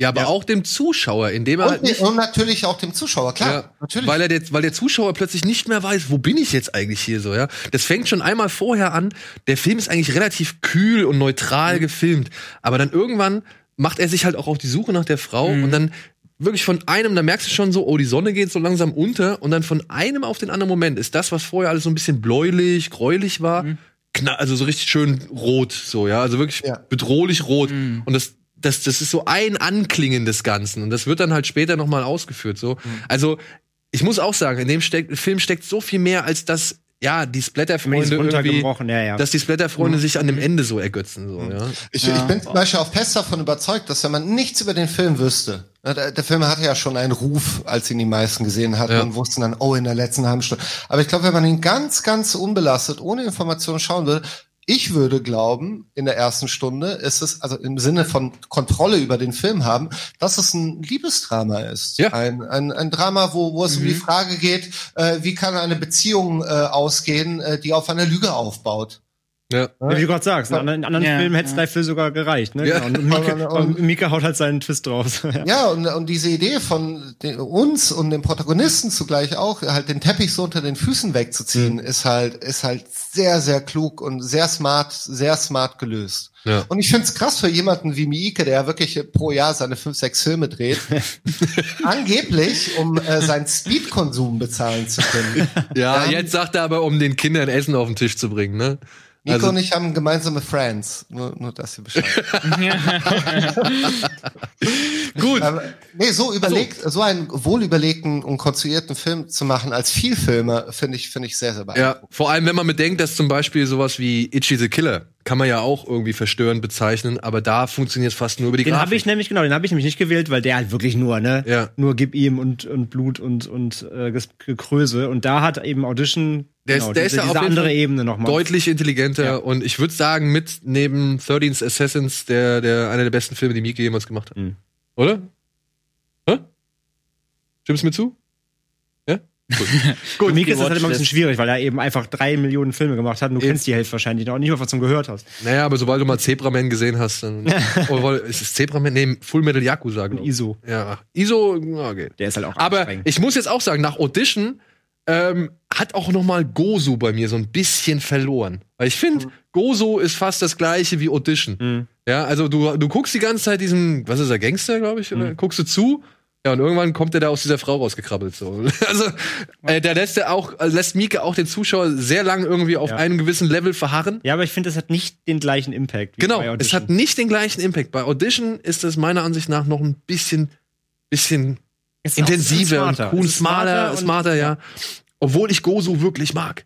Ja, aber Ja. auch dem Zuschauer, indem er halt Und, nicht. und natürlich auch dem Zuschauer, klar. Ja, natürlich. Weil, er der, weil der Zuschauer plötzlich nicht mehr weiß, wo bin ich jetzt eigentlich hier so, ja. Das fängt schon einmal vorher an. Der Film ist eigentlich relativ kühl und Mhm. neutral gefilmt. Aber dann irgendwann macht er sich halt auch auf die Suche nach der Frau Mhm. und dann wirklich von einem, da merkst du schon so, oh, die Sonne geht so langsam unter und dann von einem auf den anderen Moment ist das, was vorher alles so ein bisschen bläulich, gräulich war, Mhm. also so richtig schön rot, so, ja, also wirklich Ja. bedrohlich rot. Mhm. Und das, das, das ist so ein Anklingen des Ganzen. Und das wird dann halt später nochmal ausgeführt, so. Also, ich muss auch sagen, in dem steck, Film steckt so viel mehr, als dass, ja, die Splatterfreunde irgendwie, ja, ja. dass die Splatterfreunde sich an dem Ende so ergötzen, so, ja. Ich, Ja. ich bin zum Beispiel auch fest davon überzeugt, dass wenn man nichts über den Film wüsste, ne, der, der Film hatte ja schon einen Ruf, als ihn die meisten gesehen hatten Ja. und wussten dann, oh, in der letzten halben Stunde. Aber ich glaube, wenn man ihn ganz, ganz unbelastet, ohne Informationen schauen würde, ich würde glauben, in der ersten Stunde ist es, also im Sinne von Kontrolle über den Film haben, dass es ein Liebesdrama ist. Ja. Ein, ein, ein Drama, wo, wo es um die Frage geht, äh, wie kann eine Beziehung äh, ausgehen, äh, die auf einer Lüge aufbaut. Ja. Wie du gerade sagst, in anderen, in anderen Ja, Filmen hätte es ja. dafür sogar gereicht. Ne? Ja. Genau. Und, Mika, Und- Mika haut halt seinen Twist draus. Ja. Ja, und, und diese Idee von den, uns und dem Protagonisten zugleich auch, halt den Teppich so unter den Füßen wegzuziehen, ist halt, ist halt sehr, sehr klug und sehr smart, sehr smart gelöst. Ja. Und ich find's krass für jemanden wie Miike, der wirklich pro Jahr seine fünf, sechs Filme dreht, angeblich, um äh, seinen Speedkonsum bezahlen zu können. Ja, Ähm, jetzt sagt er aber, um den Kindern Essen auf den Tisch zu bringen, ne? Nico Also- und ich haben gemeinsame Friends. Nur, nur dass ihr Bescheid. Gut. Aber, nee, so überlegt, so einen wohlüberlegten und konstruierten Film zu machen als Vielfilmer, finde ich, finde ich sehr, sehr beeindruckend. Ja, vor allem, wenn man bedenkt, dass zum Beispiel sowas wie Itchy the Killer kann man ja auch irgendwie verstörend bezeichnen, aber da funktioniert es fast nur über die Den Grafik. habe ich nämlich, genau, den habe ich nämlich nicht gewählt, weil der halt wirklich nur, ne? Ja. Nur gib ihm und, und Blut und, und äh, Gekröse. Und da hat eben Audition Der ist- genau, der ist diese, ja auf andere Ebene nochmal. deutlich intelligenter Ja. und ich würde sagen, mit neben 13 Assassins der, der einer der besten Filme, die Mieke jemals gemacht hat. Mhm. Oder? Hä? Stimmst du mir zu? Ja? Gut. Gut. Mika ist das halt immer ein bisschen schwierig, weil er eben einfach drei Millionen Filme gemacht hat und du Eben. kennst die Hälfte wahrscheinlich noch nicht mal was zum gehört hast. Naja, aber sobald du mal Zebraman gesehen hast, dann. oh, ist es Zebraman? Nee, Full Metal Yakuza, Und. ISO, Ja, ISO, okay. der ist halt auch Aber ich muss jetzt auch sagen, nach Audition ähm, hat auch noch mal Gozo bei mir so ein bisschen verloren. Weil ich finde, Gozo ist fast das gleiche wie Audition. Mhm. Ja, also du, du guckst die ganze Zeit diesen, was ist er, Gangster, glaube ich, oder? Guckst du zu. Ja, und irgendwann kommt er da aus dieser Frau rausgekrabbelt. So. Also, äh, der lässt er auch, äh, lässt Mieke auch den Zuschauer sehr lang irgendwie auf Ja. einem gewissen Level verharren. Ja, aber ich finde, das hat nicht den gleichen Impact. Genau, es hat nicht den gleichen Impact. Bei Audition ist es meiner Ansicht nach noch ein bisschen, bisschen Es intensiver und smarter. cool, Es ist smarter, und- smarter, ja. Obwohl ich Gozo wirklich mag.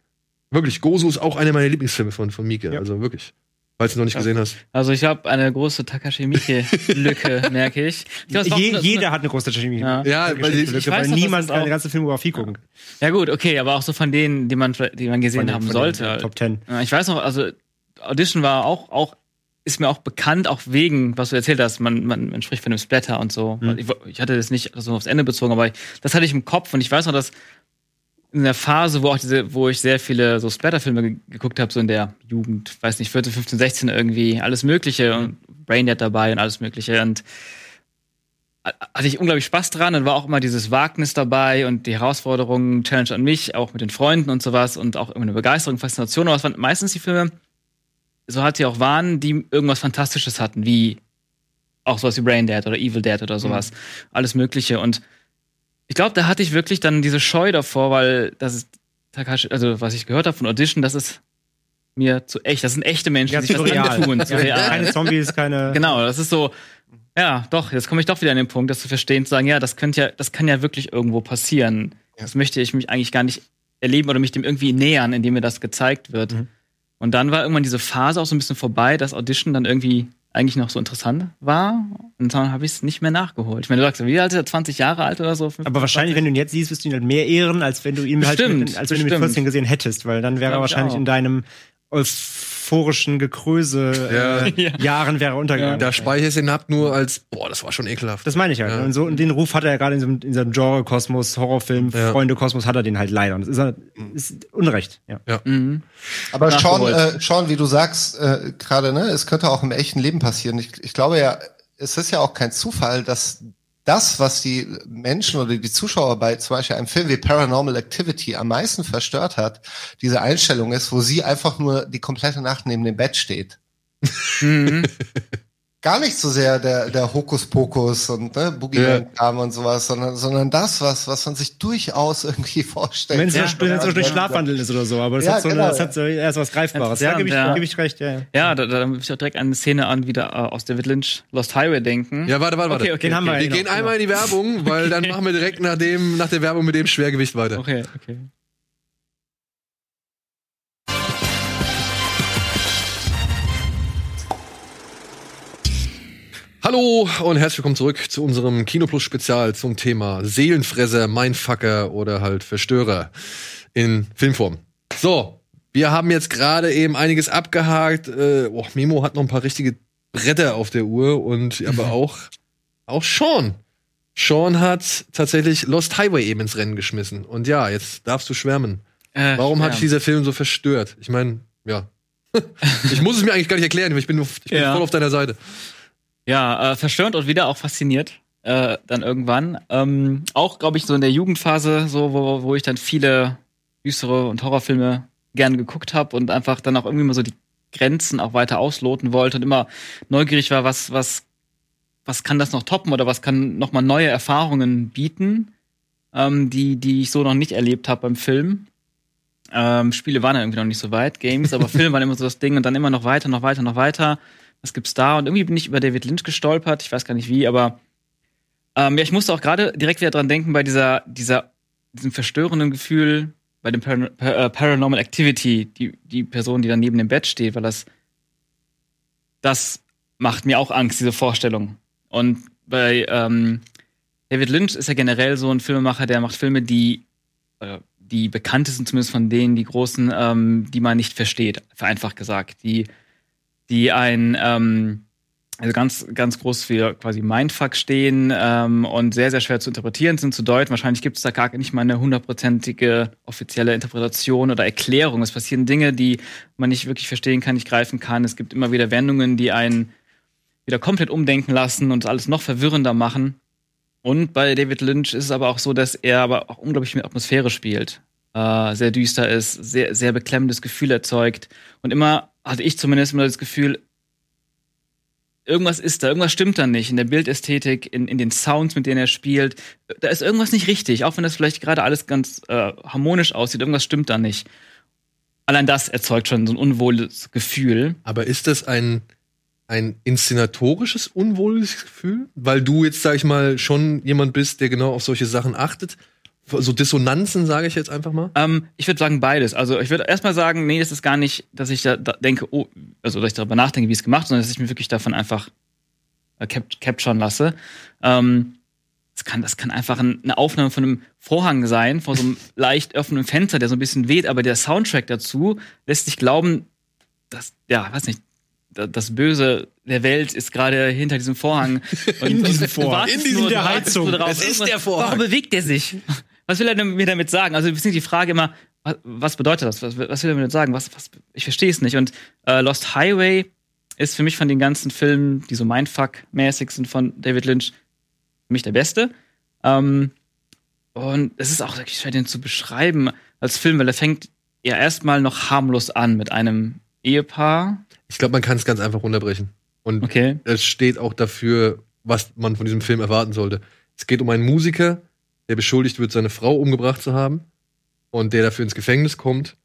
Wirklich, Gozo ist auch einer meiner Lieblingsfilme von, von Mieke. Ja. Also wirklich. Falls du noch nicht gesehen hast. Also ich habe eine große Takashi Miike-Lücke, merke ich. ich glaub, Je, auch- jeder hat eine große Chemie. Ja. Ja, weil die- Lücke, ich weiß weil niemand kann eine ganze Filmografie gucken. Ja gut, okay, aber auch so von denen, die man, die man gesehen Von den- haben sollte. den. Top Ten. Ja, Ich weiß noch, also Audition war auch, auch ist mir auch bekannt, auch wegen, was du erzählt hast, man, man, man spricht von einem Splatter und so. Mhm. Ich, ich hatte das nicht so aufs Ende bezogen, aber ich, das hatte ich im Kopf und ich weiß noch, dass in der Phase, wo auch diese, wo ich sehr viele so Splatter-Filme ge geguckt habe, so in der Jugend, weiß nicht, 14, 15, 16 irgendwie, alles Mögliche und Braindead dabei und alles Mögliche und ha- hatte ich unglaublich Spaß dran und war auch immer dieses Wagnis dabei und die Herausforderungen, Challenge an mich, auch mit den Freunden und sowas und auch immer eine Begeisterung, Faszination. Aber es waren meistens die Filme, so hat sie auch waren, die irgendwas Fantastisches hatten, wie auch sowas wie Brain Dead oder Evil Dead oder sowas. Alles Mögliche. Und ich glaube, da hatte ich wirklich dann diese Scheu davor, weil das ist Takashi, also was ich gehört habe von Audition, das ist mir zu echt. Das sind echte Menschen, Ja, die sich das real. antun. Zu Ja, real. Keine Zombies, keine. Genau, das ist so. Ja, doch, jetzt komme ich doch wieder an den Punkt, das zu verstehen, zu sagen, ja, das könnte ja, das kann ja wirklich irgendwo passieren. Das möchte ich mich eigentlich gar nicht erleben oder mich dem irgendwie nähern, indem mir das gezeigt wird. Mhm. Und dann war irgendwann diese Phase auch so ein bisschen vorbei, dass Audition dann irgendwie eigentlich noch so interessant war. Und dann habe ich es nicht mehr nachgeholt. Ich meine, du sagst, wie alt ist er? 20 Jahre alt oder so? Aber wahrscheinlich, wenn du ihn jetzt siehst, wirst du ihn halt mehr ehren, als wenn du ihn halt Bestimmt, mit, als wenn du ihn mit bestimmt. 14 gesehen hättest, weil dann wäre er wahrscheinlich in deinem euphorischen Gekröse Ja. äh, Ja. Jahren wäre er untergegangen. Da speichere ich den ab nur als, boah, das war schon ekelhaft. Das meine ich halt. Ja. Und so, und den Ruf hat er ja gerade in diesem, in diesem Genre-Kosmos, Horrorfilm, Ja. Freunde-Kosmos hat er den halt leider. Und das ist, er, ist Unrecht, ja. Mhm. Aber Sean, äh, Sean, wie du sagst, äh, gerade, ne, es könnte auch im echten Leben passieren. Ich, ich glaube ja, es ist ja auch kein Zufall, dass das, was die Menschen oder die Zuschauer bei zum Beispiel einem Film wie Paranormal Activity am meisten verstört hat, diese Einstellung ist, wo sie einfach nur die komplette Nacht neben dem Bett steht. Mhm. Gar nicht so sehr der, der Hokuspokus und ne, Boogie-Kram und sowas, sondern, sondern das, was, was man sich durchaus irgendwie vorstellt. Wenn es Ja, so, wenn es so durch ja. Schlafwandeln ist oder so, aber das Ja, hat so, genau, eine, das ja. hat so erst was Greifbares. Ja, gebe ich, ja. geb ich recht, ja. ja. Ja, da, da muss ich auch direkt an eine Szene an, wieder äh, aus David Lynch Lost Highway denken. Ja, warte, warte, warte. Okay, okay, Den haben wir okay. Wir Genau, gehen einmal in die Werbung, weil dann machen wir direkt nach, dem, nach der Werbung mit dem Schwergewicht weiter. Okay, okay. Hallo und herzlich willkommen zurück zu unserem Kinoplus Spezial zum Thema Seelenfresser, Mindfucker oder halt Verstörer in Filmform. So, wir haben jetzt gerade eben einiges abgehakt. Äh, oh, Memo hat noch ein paar richtige Bretter auf der Uhr und aber auch auch Sean. Sean hat tatsächlich Lost Highway eben ins Rennen geschmissen. Und ja, jetzt darfst du schwärmen. Äh, Warum hat dich dieser Film so verstört? Ich meine, ja. ich muss es mir eigentlich gar nicht erklären, ich bin, ich bin Ja. voll auf deiner Seite. Ja, äh, verstörend und wieder auch fasziniert. Äh, dann irgendwann. Ähm, auch, glaube ich, so in der Jugendphase, so, wo, wo ich dann viele düstere und Horrorfilme gerne geguckt habe und einfach dann auch irgendwie mal so die Grenzen auch weiter ausloten wollte und immer neugierig war, was, was, was kann das noch toppen oder was kann noch mal neue Erfahrungen bieten, ähm, die, die ich so noch nicht erlebt habe beim Film. Ähm, Spiele waren ja irgendwie noch nicht so weit, Games, aber Filme waren immer so das Ding und dann immer noch weiter, noch weiter, noch weiter. Was gibt's da? Und irgendwie bin ich über David Lynch gestolpert. Ich weiß gar nicht wie, aber ähm, ja, ich musste auch gerade direkt wieder dran denken bei dieser, dieser, diesem verstörenden Gefühl bei dem Par Par äh, Paranormal Activity, die, die Person, die da neben dem Bett steht, weil das, das macht mir auch Angst, diese Vorstellung. Und bei ähm, David Lynch ist ja generell so ein Filmemacher, der macht Filme, die äh, die bekanntesten zumindest von denen, die großen, ähm, die man nicht versteht, vereinfacht gesagt, die, die ein ähm, also ganz, ganz groß für quasi Mindfuck stehen ähm, und sehr, sehr schwer zu interpretieren sind, zu deuten. Wahrscheinlich gibt es da gar nicht mal eine hundertprozentige offizielle Interpretation oder Erklärung. Es passieren Dinge, die man nicht wirklich verstehen kann, nicht greifen kann. Es gibt immer wieder Wendungen, die einen wieder komplett umdenken lassen und alles noch verwirrender machen. Und bei David Lynch ist es aber auch so, dass er aber auch unglaublich mit Atmosphäre spielt. Äh, sehr düster ist, sehr, sehr beklemmendes Gefühl erzeugt. Und immer hatte ich zumindest immer das Gefühl, irgendwas ist da, irgendwas stimmt da nicht in der Bildästhetik, in, in den Sounds, mit denen er spielt. Da ist irgendwas nicht richtig, auch wenn das vielleicht gerade alles ganz äh, harmonisch aussieht, irgendwas stimmt da nicht. Allein das erzeugt schon so ein unwohles Gefühl. Aber ist das ein, ein inszenatorisches unwohles Gefühl? Weil du jetzt, sag ich mal, schon jemand bist, der genau auf solche Sachen achtet. So Dissonanzen, sage ich jetzt einfach mal. Ähm, ich würde sagen beides. Also ich würde erstmal sagen, nee, es ist gar nicht, dass ich da, da denke, oh, also dass ich darüber nachdenke, wie es gemacht, sondern dass ich mich wirklich davon einfach äh, cap capturen lasse. Ähm, das kann, das kann einfach ein, eine Aufnahme von einem Vorhang sein, vor so einem leicht öffnenden Fenster, der so ein bisschen weht, aber der Soundtrack dazu lässt sich glauben, dass, ja, weiß nicht, da- das Böse der Welt ist gerade hinter diesem Vorhang. In diesem Vorhang. In diesem der Heizung. Es ist der Vorhang. Warum bewegt der sich? Was will er denn mir damit sagen? Also ist die Frage immer, was, was bedeutet das? Was, was will er mir damit sagen? Was, was, ich verstehe es nicht. Und äh, Lost Highway ist für mich von den ganzen Filmen, die so Mindfuck-mäßig sind von David Lynch, für mich der beste. Ähm, und es ist auch wirklich schwer, den zu beschreiben als Film, weil er fängt ja erstmal noch harmlos an mit einem Ehepaar. Ich glaube, man kann es ganz einfach runterbrechen. Und Okay. es steht auch dafür, was man von diesem Film erwarten sollte. Es geht um einen Musiker, der beschuldigt wird, seine Frau umgebracht zu haben und der dafür ins Gefängnis kommt.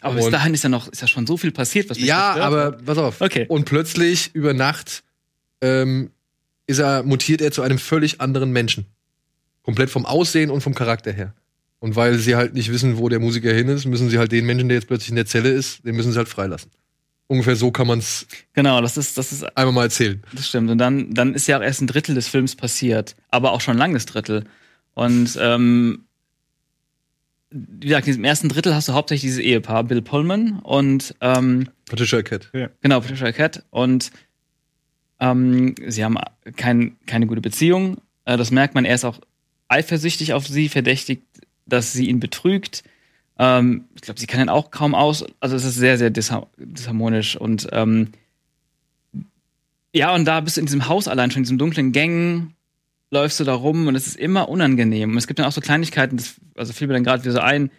Aber bis Und- dahin ist ja noch, ist ja schon so viel passiert, was mich Ja, verstört aber pass auf. Okay. Und plötzlich über Nacht ähm, ist er, mutiert er zu einem völlig anderen Menschen. Komplett vom Aussehen und vom Charakter her. Und weil sie halt nicht wissen, wo der Musiker hin ist, müssen sie halt den Menschen, der jetzt plötzlich in der Zelle ist, den müssen sie halt freilassen. Ungefähr so kann man es Genau, das ist, das ist einmal mal erzählen. Das stimmt. Und dann, dann ist ja auch erst ein Drittel des Films passiert, aber auch schon ein langes Drittel. Und ähm, wie gesagt, in diesem ersten Drittel hast du hauptsächlich dieses Ehepaar, Bill Pullman und ähm, Patricia Arquette. genau, Patricia Arquette. Und ähm, sie haben kein, keine gute Beziehung. Äh, das merkt man, er ist auch eifersüchtig auf sie, verdächtigt, dass sie ihn betrügt. Ähm, ich glaube, sie kann ihn auch kaum aus. Also es ist sehr, sehr disha disharmonisch. Und ähm, ja, und da bist du in diesem Haus allein schon, in diesen dunklen Gängen, läufst du da rum und es ist immer unangenehm. Und es gibt dann auch so Kleinigkeiten, das, also fiel mir dann gerade wieder so ein,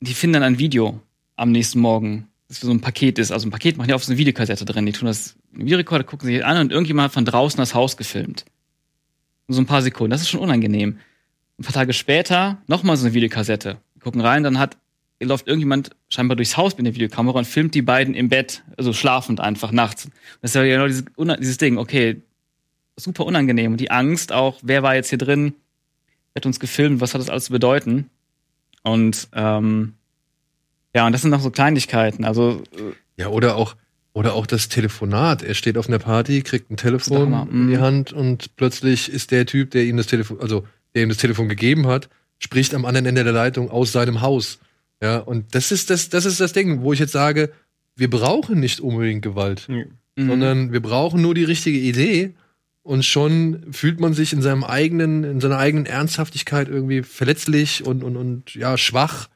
die finden dann ein Video am nächsten Morgen, das so ein Paket ist. Also ein Paket machen die auf so eine Videokassette drin. Die tun das in Videorekorder, gucken sich an und irgendjemand hat von draußen das Haus gefilmt. So ein paar Sekunden. Das ist schon unangenehm. Ein paar Tage später nochmal so eine Videokassette. Die gucken rein, dann hat läuft irgendjemand scheinbar durchs Haus mit der Videokamera und filmt die beiden im Bett, also schlafend einfach nachts. Das ist ja genau dieses, dieses Ding, okay, super unangenehm. Und die Angst auch, wer war jetzt hier drin, wer hat uns gefilmt, was hat das alles zu bedeuten? Und ähm, ja, und das sind noch so Kleinigkeiten. Also äh, Ja, oder auch, oder auch das Telefonat. Er steht auf einer Party, kriegt ein Telefon Hammer. in die Mhm. Hand und plötzlich ist der Typ, der ihm das Telefon, also der ihm das Telefon gegeben hat, spricht am anderen Ende der Leitung aus seinem Haus. Ja, und das ist das, das ist das Ding, wo ich jetzt sage, wir brauchen nicht unbedingt Gewalt, mhm. sondern wir brauchen nur die richtige Idee und schon fühlt man sich in seinem eigenen, in seiner eigenen Ernsthaftigkeit irgendwie verletzlich und, und, und ja, schwach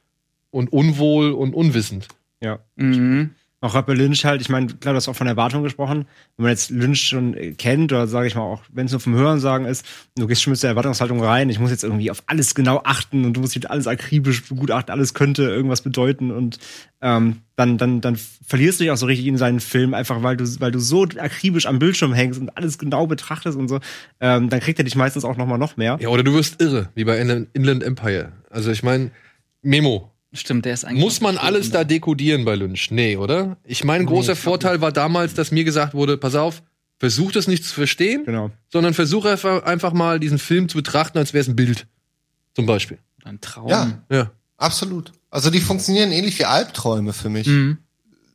und unwohl und unwissend. Ja. Mhm. Auch Rapper Lynch halt, ich meine, klar, du hast auch von Erwartungen gesprochen. Wenn man jetzt Lynch schon kennt, oder sage ich mal auch, wenn es nur vom Hören sagen ist, du gehst schon mit der Erwartungshaltung rein, ich muss jetzt irgendwie auf alles genau achten und du musst jetzt alles akribisch begutachten, alles könnte irgendwas bedeuten und ähm, dann, dann, dann verlierst du dich auch so richtig in seinen Film, einfach weil du, weil du so akribisch am Bildschirm hängst und alles genau betrachtest und so, ähm, dann kriegt er dich meistens auch noch mal noch mehr. Ja, oder du wirst irre, wie bei Inland Empire. Also ich meine, Memo. Stimmt, der ist eigentlich. Muss man alles da dekodieren bei Lynch? Nee, oder? Ich mein großer Vorteil war damals, dass mir gesagt wurde, pass auf, versuch das nicht zu verstehen, Genau. sondern versuch einfach, einfach mal diesen Film zu betrachten, als wäre es ein Bild. Zum Beispiel. Ein Traum. Ja, Ja. absolut. Also die funktionieren ähnlich wie Albträume für mich. Mhm.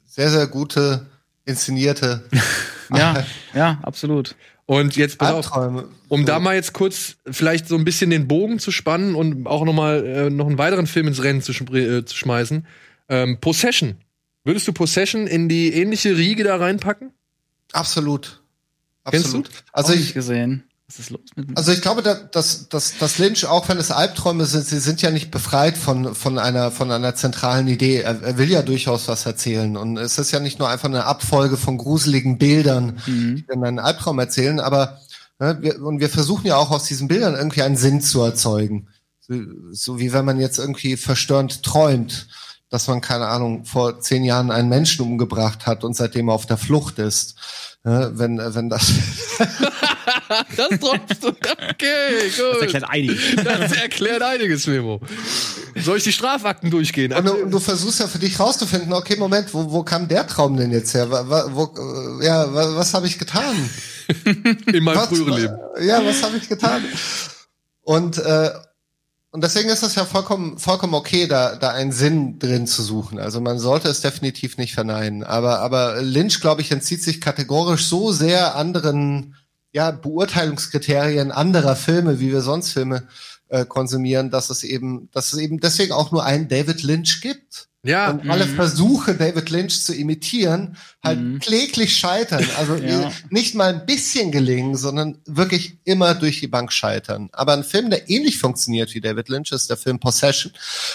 Sehr, sehr gute, inszenierte Ja, ja, absolut. Und jetzt pass auf, um da mal jetzt kurz vielleicht so ein bisschen den Bogen zu spannen und auch noch mal äh, noch einen weiteren Film ins Rennen zu, äh, zu schmeißen. Ähm, Possession. Würdest du Possession in die ähnliche Riege da reinpacken? Absolut. Kennst Absolut. du? Also Auch ich, nicht gesehen. Was ist los mit mir? Also ich glaube, da- dass, dass, dass Lynch, auch wenn es Albträume sind, sie sind ja nicht befreit von, von, einer, von einer zentralen Idee. Er, er will ja durchaus was erzählen. Und es ist ja nicht nur einfach eine Abfolge von gruseligen Bildern, Mhm. die dann einen Albtraum erzählen, aber ne, wir, und wir versuchen ja auch aus diesen Bildern irgendwie einen Sinn zu erzeugen. So, so wie wenn man jetzt irgendwie verstörend träumt, dass man, keine Ahnung, vor zehn Jahren einen Menschen umgebracht hat und seitdem auf der Flucht ist. Ne, wenn, wenn das Das droppst du. Okay, Das gut. erklärt einiges. Das erklärt einiges, Memo. Soll ich die Strafakten durchgehen? Und du, und du versuchst ja für dich rauszufinden, okay, Moment, wo, wo kam der Traum denn jetzt her? Wa- Wo, äh, ja, wa- was habe ich getan? in meinem Was, früheren Leben. Ja, was habe ich getan? Und, äh, und deswegen ist es ja vollkommen, vollkommen okay, da, da einen Sinn drin zu suchen. Also man sollte es definitiv nicht verneinen. Aber, aber Lynch, glaube ich, entzieht sich kategorisch so sehr anderen ja, Beurteilungskriterien anderer Filme, wie wir sonst Filme äh, konsumieren, dass es eben, dass es eben deswegen auch nur einen David Lynch gibt. Ja, Und alle Versuche, David Lynch zu imitieren, halt Mhm. kläglich scheitern. Also Ja. nicht mal ein bisschen gelingen, sondern wirklich immer durch die Bank scheitern. Aber ein Film, der ähnlich funktioniert wie David Lynch, ist der Film Possession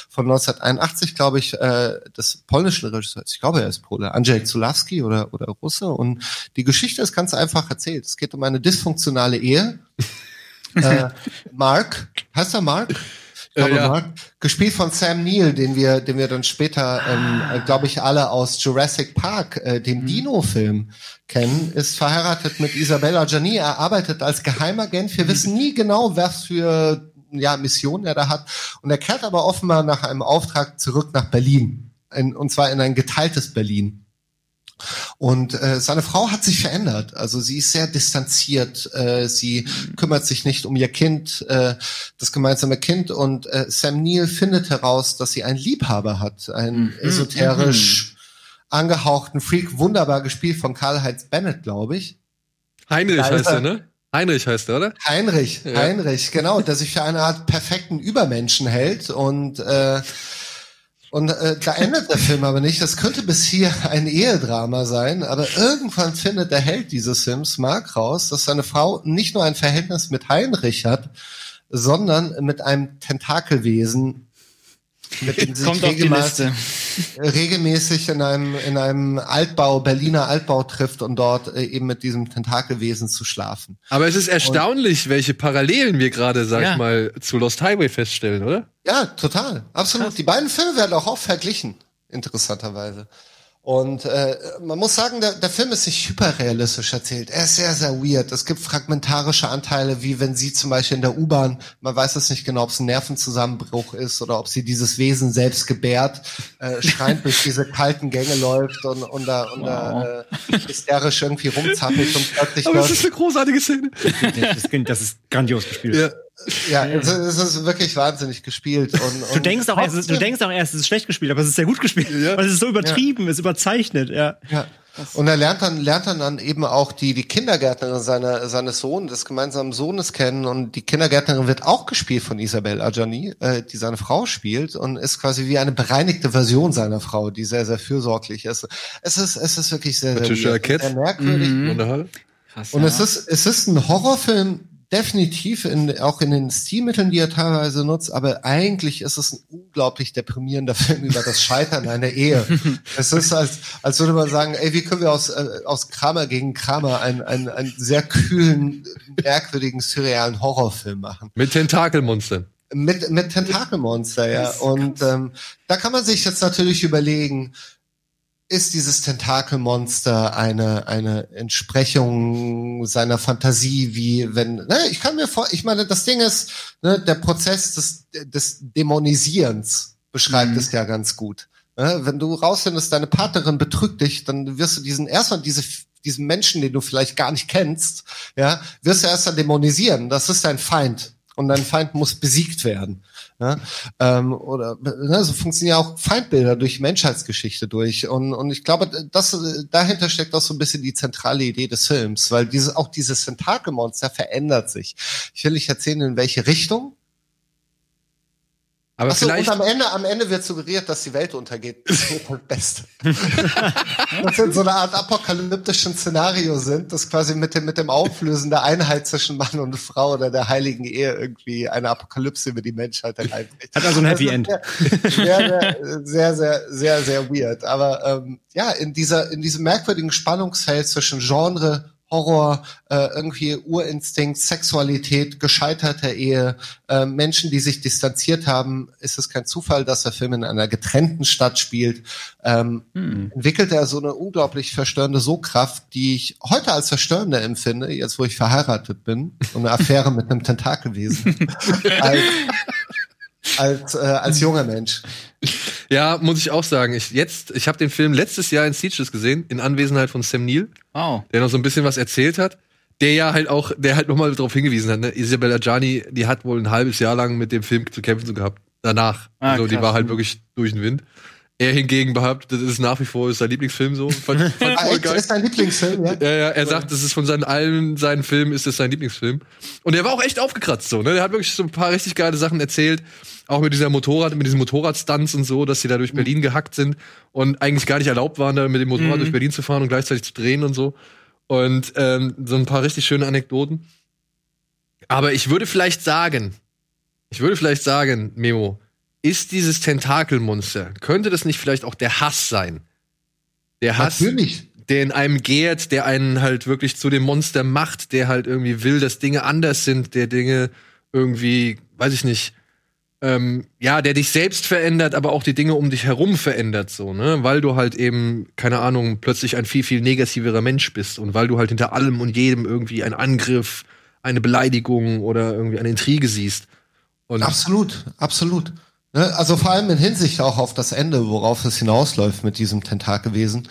von 1981, glaube ich, äh, des polnischen Regisseurs. Ich glaube, er ist Pole. Andrzej Zulawski oder, oder Russe. Und die Geschichte ist ganz einfach erzählt. Es geht um eine dysfunktionale Ehe. äh, Mark, heißt er Mark? Ich glaube, Äh, ja. Mark, gespielt von Sam Neill, den wir, den wir dann später, ähm, äh, glaube ich, alle aus Jurassic Park, äh, dem Dino-Film, kennen, ist verheiratet mit Isabella Gianni. Er arbeitet als Geheimagent. Wir wissen nie genau, was für ja, Mission er da hat. Und er kehrt aber offenbar nach einem Auftrag zurück nach Berlin. In, und zwar in ein geteiltes Berlin. Und äh, seine Frau hat sich verändert. Also sie ist sehr distanziert. Äh, sie kümmert sich nicht um ihr Kind, äh, das gemeinsame Kind. Und äh, Sam Neill findet heraus, dass sie einen Liebhaber hat, einen Mhm, esoterisch angehauchten Freak, wunderbar gespielt von Karl-Heinz Bennett, glaube ich. Heinrich ist heißt er, er. ne? Heinrich heißt er, oder? Heinrich, Ja. Heinrich, genau, der sich für eine Art perfekten Übermenschen hält und äh, und äh, da endet der Film aber nicht. Das könnte bis hier ein Ehedrama sein, aber irgendwann findet der Held dieses Films, Mark, raus, dass seine Frau nicht nur ein Verhältnis mit Heinrich hat, sondern mit einem Tentakelwesen, mit dem sie sich regelmäßig. Regelmäßig in einem, in einem Altbau, Berliner Altbau trifft und dort äh, eben mit diesem Tentakelwesen zu schlafen. Aber es ist erstaunlich, welche Parallelen wir gerade, sag Ja. ich mal, zu Lost Highway feststellen, oder? Ja, total. Absolut. Die beiden Filme werden auch oft verglichen, interessanterweise. Und äh, man muss sagen, der, der Film ist nicht hyperrealistisch erzählt. Er ist sehr, sehr weird. Es gibt fragmentarische Anteile, wie wenn sie zum Beispiel in der U-Bahn, man weiß es nicht genau, ob es ein Nervenzusammenbruch ist oder ob sie dieses Wesen selbst gebärt, äh, schreiend durch diese kalten Gänge läuft und, und da, und da äh, hysterisch irgendwie rumzappelt und plötzlich Aber es läuft ist eine großartige Szene. Das, das ist grandios gespielt. Ja. Ja, es, es ist wirklich wahnsinnig gespielt. Und, und Du denkst auch, erst, du trotzdem- denkst auch erst, es ist schlecht gespielt, aber es ist sehr gut gespielt. Ja. Weil es ist so übertrieben, es ist überzeichnet, ja. Ja. Und er lernt dann, lernt dann, dann eben auch die, die Kindergärtnerin seiner, seines Sohnes, des gemeinsamen Sohnes kennen. Und die Kindergärtnerin wird auch gespielt von Isabelle Adjani, äh, die seine Frau spielt und ist quasi wie eine bereinigte Version seiner Frau, die sehr, sehr fürsorglich ist. Es ist, es ist wirklich sehr, sehr, sehr merkwürdig. Krass, Und ja. es ist, es ist ein Horrorfilm, definitiv in, auch in den Stilmitteln, die er teilweise nutzt, aber eigentlich ist es ein unglaublich deprimierender Film über das Scheitern einer Ehe. es ist, als, als würde man sagen, ey, wie können wir aus, äh, aus Kramer gegen Kramer einen, einen, einen sehr kühlen, merkwürdigen, surrealen Horrorfilm machen. Mit Tentakelmonstern. Mit, mit Tentakelmonster, ja. Und ähm, da kann man sich jetzt natürlich überlegen, ist dieses Tentakelmonster eine, eine Entsprechung seiner Fantasie, wie wenn, ne, ich kann mir vor, ich meine, das Ding ist, ne, der Prozess des, des Dämonisierens beschreibt mhm. es ja ganz gut. Ne? Wenn du rausfindest, deine Partnerin betrügt dich, dann wirst du diesen, erstmal diese, diesen Menschen, den du vielleicht gar nicht kennst, ja, wirst du erst dann dämonisieren. Das ist dein Feind. Und dein Feind muss besiegt werden. Ja, ähm, oder ne, so funktionieren ja auch Feindbilder durch Menschheitsgeschichte durch. Und, und ich glaube, das, dahinter steckt auch so ein bisschen die zentrale Idee des Films, weil dieses, auch dieses Tentakelmonster verändert sich. Ich will nicht erzählen, in welche Richtung, aber Achso, vielleicht. Und am Ende, am Ende wird suggeriert, dass die Welt untergeht. Das ist das Beste. dass wir in so einer Art apokalyptischen Szenario sind, das quasi mit dem, mit dem Auflösen der Einheit zwischen Mann und Frau oder der heiligen Ehe irgendwie eine Apokalypse über die Menschheit hereinbricht. Hat also ein Happy End. Sehr, sehr, sehr, sehr, sehr weird. Aber ähm, ja, in dieser, in diesem merkwürdigen Spannungsfeld zwischen Genre Horror, äh, irgendwie Urinstinkt, Sexualität, gescheiterte Ehe, äh, Menschen, die sich distanziert haben, ist es kein Zufall, dass der Film in einer getrennten Stadt spielt. Ähm, hm. Entwickelt er so eine unglaublich verstörende Sogkraft, die ich heute als verstörende empfinde, jetzt wo ich verheiratet bin und eine Affäre mit einem Tentakelwesen. als, als, äh, als junger Mensch. Ja, muss ich auch sagen. Ich jetzt, ich habe den Film letztes Jahr in Sieges gesehen, in Anwesenheit von Sam Neill, oh. der noch so ein bisschen was erzählt hat. Der ja halt auch, der halt nochmal darauf hingewiesen hat, ne? Isabella Gianni, die hat wohl ein halbes Jahr lang mit dem Film zu kämpfen gehabt. Danach. Ah, also, die war halt wirklich durch den Wind. Er hingegen behauptet, das ist nach wie vor sein Lieblingsfilm so. Fand, fand voll geil. Das ist dein Lieblingsfilm, ja? Ja, ja, er sagt, das ist von seinen allen seinen Filmen ist es sein Lieblingsfilm. Und er war auch echt aufgekratzt so, ne? Der hat wirklich so ein paar richtig geile Sachen erzählt. Auch mit dieser Motorrad, mit diesen Motorradstunts und so, dass sie da durch Berlin mhm. gehackt sind und eigentlich gar nicht erlaubt waren, da mit dem Motorrad mhm. durch Berlin zu fahren und gleichzeitig zu drehen und so. Und ähm, so ein paar richtig schöne Anekdoten. Aber ich würde vielleicht sagen, ich würde vielleicht sagen, Memo, ist dieses Tentakelmonster, könnte das nicht vielleicht auch der Hass sein? Der Hass, Natürlich. der in einem gärt, der einen halt wirklich zu dem Monster macht, der halt irgendwie will, dass Dinge anders sind, der Dinge irgendwie, weiß ich nicht, ähm, ja, der dich selbst verändert, aber auch die Dinge um dich herum verändert, so, ne? Weil du halt eben, keine Ahnung, plötzlich ein viel, viel negativerer Mensch bist und weil du halt hinter allem und jedem irgendwie einen Angriff, eine Beleidigung oder irgendwie eine Intrige siehst. Und absolut, absolut. Ne, also vor allem in Hinsicht auch auf das Ende, worauf es hinausläuft mit diesem Tentakelwesen.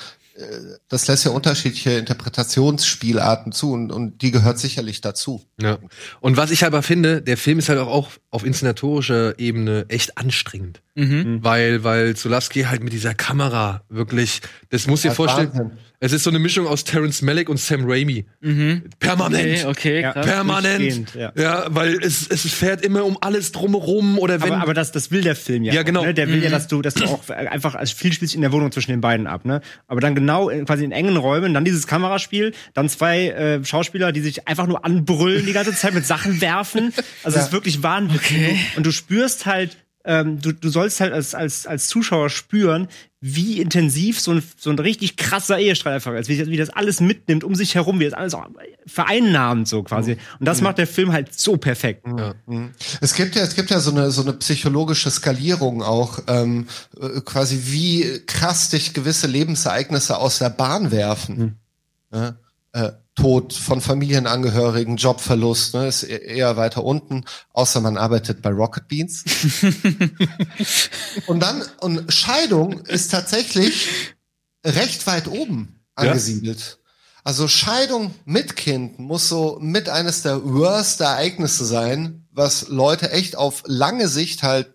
Das lässt ja unterschiedliche Interpretationsspielarten zu und, und die gehört sicherlich dazu. Ja. Und was ich aber finde, der Film ist halt auch auf inszenatorischer Ebene echt anstrengend. Mhm. Weil, weil Zulaski halt mit dieser Kamera wirklich, das muss dir vorstellen. Wahnsinn es ist so eine Mischung aus Terence Malick und Sam Raimi. Mhm. Permanent. Okay, okay Permanent. Ja. ja. weil es, es fährt immer um alles drumherum oder wenn. Aber, aber das, das will der Film ja. Ja, genau. ne? Der will mhm. ja, dass du, dass du auch einfach als viel spielst in der Wohnung zwischen den beiden ab, ne? Aber dann genau in, quasi in engen Räumen, dann dieses Kameraspiel, dann zwei äh, Schauspieler, die sich einfach nur anbrüllen die ganze Zeit mit Sachen werfen. Also es ist wirklich Wahnsinn. Okay. Und du spürst halt ähm, du, du sollst halt als, als, als Zuschauer spüren, wie intensiv so ein, so ein richtig krasser Ehestreit einfach ist, wie, wie das alles mitnimmt um sich herum, wie das alles vereinnahmt so quasi. Und das mhm. macht der Film halt so perfekt. Ja. Mhm. Es gibt ja, es gibt ja so eine, so eine psychologische Skalierung auch, ähm, äh, quasi wie krass dich gewisse Lebensereignisse aus der Bahn werfen. Mhm. Ja? Äh, Tod von Familienangehörigen, Jobverlust, ne, ist e-, eher weiter unten, außer man arbeitet bei Rocket Beans. und dann, und Scheidung ist tatsächlich recht weit oben angesiedelt. Ja. Also Scheidung mit Kind muss so mit eines der worst Ereignisse sein, was Leute echt auf lange Sicht halt,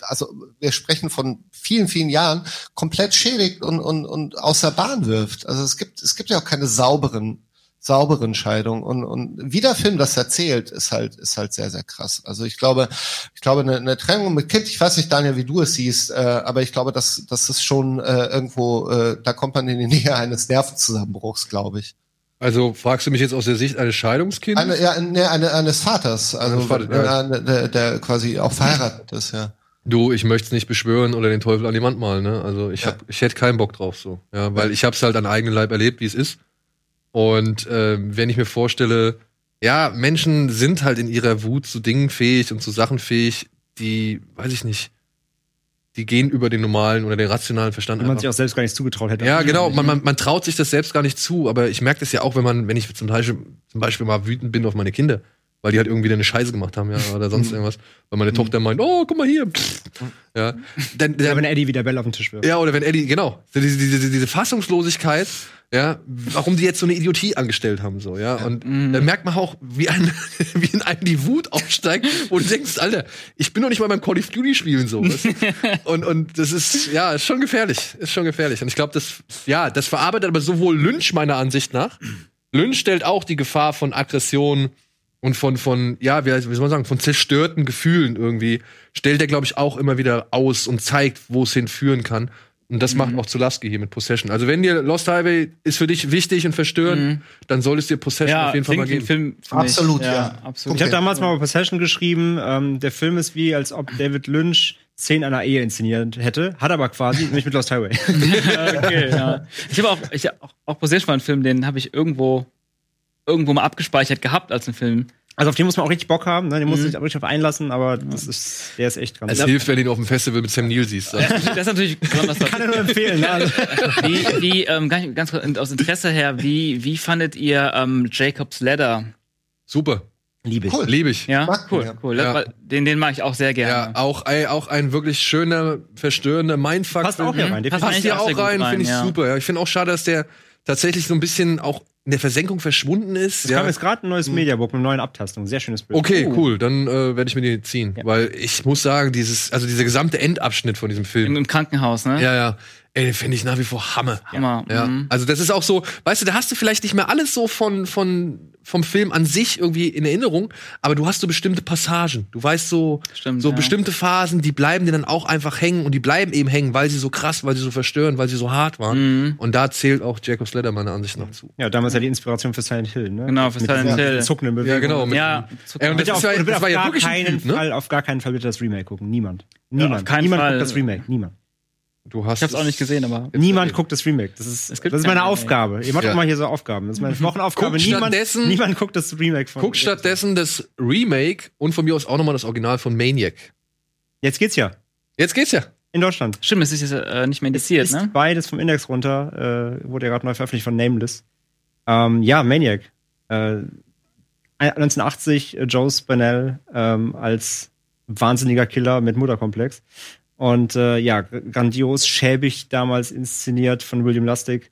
also wir sprechen von vielen, vielen Jahren, komplett schädigt und, und, und aus der Bahn wirft. Also es gibt, es gibt ja auch keine sauberen sauberen Scheidung. Und, und wie der Film das erzählt, ist halt, ist halt sehr, sehr krass. Also ich glaube, ich glaube, eine, eine Trennung mit Kind, ich weiß nicht, Daniel, wie du es siehst, äh, aber ich glaube, das, das ist schon äh, irgendwo, äh, da kommt man in die Nähe eines Nervenzusammenbruchs, glaube ich. Also fragst du mich jetzt aus der Sicht eines Scheidungskindes? Eine, ja, nee, eine, eines Vaters, also Vaters, ja. der, der quasi auch verheiratet ist, ja. Du, ich möchte es nicht beschwören oder den Teufel an die Wand malen, ne? Also ich Ja. hab, ich hätte keinen Bock drauf so, ja, weil ich hab's halt an eigenen Leib erlebt, wie es ist. Und ähm, wenn ich mir vorstelle, ja, Menschen sind halt in ihrer Wut zu Dingen fähig und zu Sachen fähig, die, weiß ich nicht, die gehen über den normalen oder den rationalen Verstand. Wenn man einfach. sich auch selbst gar nicht zugetraut hätte. Ja, genau. Man, man, man traut sich das selbst gar nicht zu, aber ich merke das ja auch, wenn man, wenn ich zum Beispiel, zum Beispiel mal wütend bin auf meine Kinder, weil die halt irgendwie eine Scheiße gemacht haben, ja, oder sonst irgendwas. Weil meine Tochter meint, oh, guck mal hier. Ja. Dann, dann, wenn Eddie wieder Bälle auf den Tisch wirft. ja, oder wenn Eddie, genau, diese, diese, diese Fassungslosigkeit, ja, warum die jetzt so eine Idiotie angestellt haben, so, ja. Und dann merkt man auch, wie, ein, wie in einem die Wut aufsteigt, wo du denkst, Alter, ich bin doch nicht mal beim Call of Duty spielen, so. und, und das ist, ja, ist schon gefährlich, ist schon gefährlich. Und ich glaube, das, ja, das verarbeitet aber sowohl Lynch meiner Ansicht nach. Lynch stellt auch die Gefahr von Aggression und von, von, ja, wie, wie soll man sagen, von zerstörten Gefühlen irgendwie, stellt er, glaube ich, auch immer wieder aus und zeigt, wo es hinführen kann. Und das macht auch Zulaski hier mit Possession. Also wenn dir Lost Highway ist für dich wichtig und verstörend, dann solltest du dir Possession Ja, auf jeden Fall mal geben. Film. Absolut, ja. Absolut. Ich habe damals mal Possession geschrieben, ähm, der Film ist wie, als ob David Lynch Szenen einer Ehe inszeniert hätte, hat aber quasi, nämlich mit Lost Highway. okay, ja. Ich habe auch, ich hab auch, auch Possession war ein Film, den habe ich irgendwo, irgendwo mal abgespeichert gehabt als ein Film. Also auf den muss man auch richtig Bock haben, ne? den Mhm. muss man sich auch richtig auf einlassen, aber das ist, der ist echt ganz Es hilft, wenn du ihn auf dem Festival mit Sam Neill siehst. Das ist natürlich besonders Kann er nur empfehlen. Ne? Wie, wie ähm, ganz, ganz kurz aus Interesse her, wie, wie fandet ihr ähm, Jacob's Ladder? Super. Liebe ich. Cool. Liebe ich. Ja, Mag cool, ja. cool. Ja. Den, den mag ich auch sehr Ja, gerne. auch, ey, auch ein wirklich schöner, verstörender Mindfuck. Passt auch hier rein. Passt hier auch rein, rein, finde ich ja. super. Ja. Ich finde auch schade, dass der tatsächlich so ein bisschen auch in der Versenkung verschwunden ist. Es ja. kam jetzt gerade ein neues Mediabook mit neuen Abtastungen. Sehr schönes Bild. Okay, Oh. cool. Dann äh, werde ich mir die ziehen. Weil ich muss sagen, dieses, also dieser gesamte Endabschnitt von diesem Im, Film. Im Krankenhaus, ne? Ja, ja. Ey, den finde ich nach wie vor Hammer. Hammer. Ja. Mhm. Also das ist auch so, weißt du, da hast du vielleicht nicht mehr alles so von, von, vom Film an sich irgendwie in Erinnerung, aber du hast so bestimmte Passagen. Du weißt so, Stimmt, so ja. bestimmte Phasen, die bleiben dir dann auch einfach hängen und die bleiben eben hängen, weil sie so krass, weil sie so verstören, weil sie so hart waren. Mhm. Und da zählt auch Jacob's Ladder meiner Ansicht nach zu. Ja, damals ja die Inspiration für Silent Hill, ne? Genau, für Mit Silent Hill. Zuckenden Bewegungen. Ja, genau. Mit, Ja, Ey, und das, auf, war, das auf war ja gar wirklich ein keinen ne? Fall, auf gar keinen Fall bitte das Remake gucken. Niemand. Niemand. auf keinen Niemand Fall. guckt das Remake. Niemand. Du hast Ich hab's auch nicht gesehen, aber. Niemand guckt das Remake. Das ist, Es gibt das ist meine Remake. Aufgabe. Ihr macht Ja. doch mal hier so Aufgaben. Das ist meine Wochenaufgabe. Guckt Niemand, niemand guckt das Remake von. Guck stattdessen das Remake und von mir aus auch nochmal das Original von Maniac. Jetzt geht's ja. Jetzt geht's ja. In Deutschland. Stimmt, es ist jetzt äh, nicht mehr indiziert, ist ne? beides vom Index runter. Äh, wurde ja gerade neu veröffentlicht von Nameless. Ähm, ja, Maniac. Äh, 1980 äh, Joe Spinell ähm, als wahnsinniger Killer mit Mutterkomplex. Und äh, ja, grandios, schäbig damals inszeniert von William Lustig.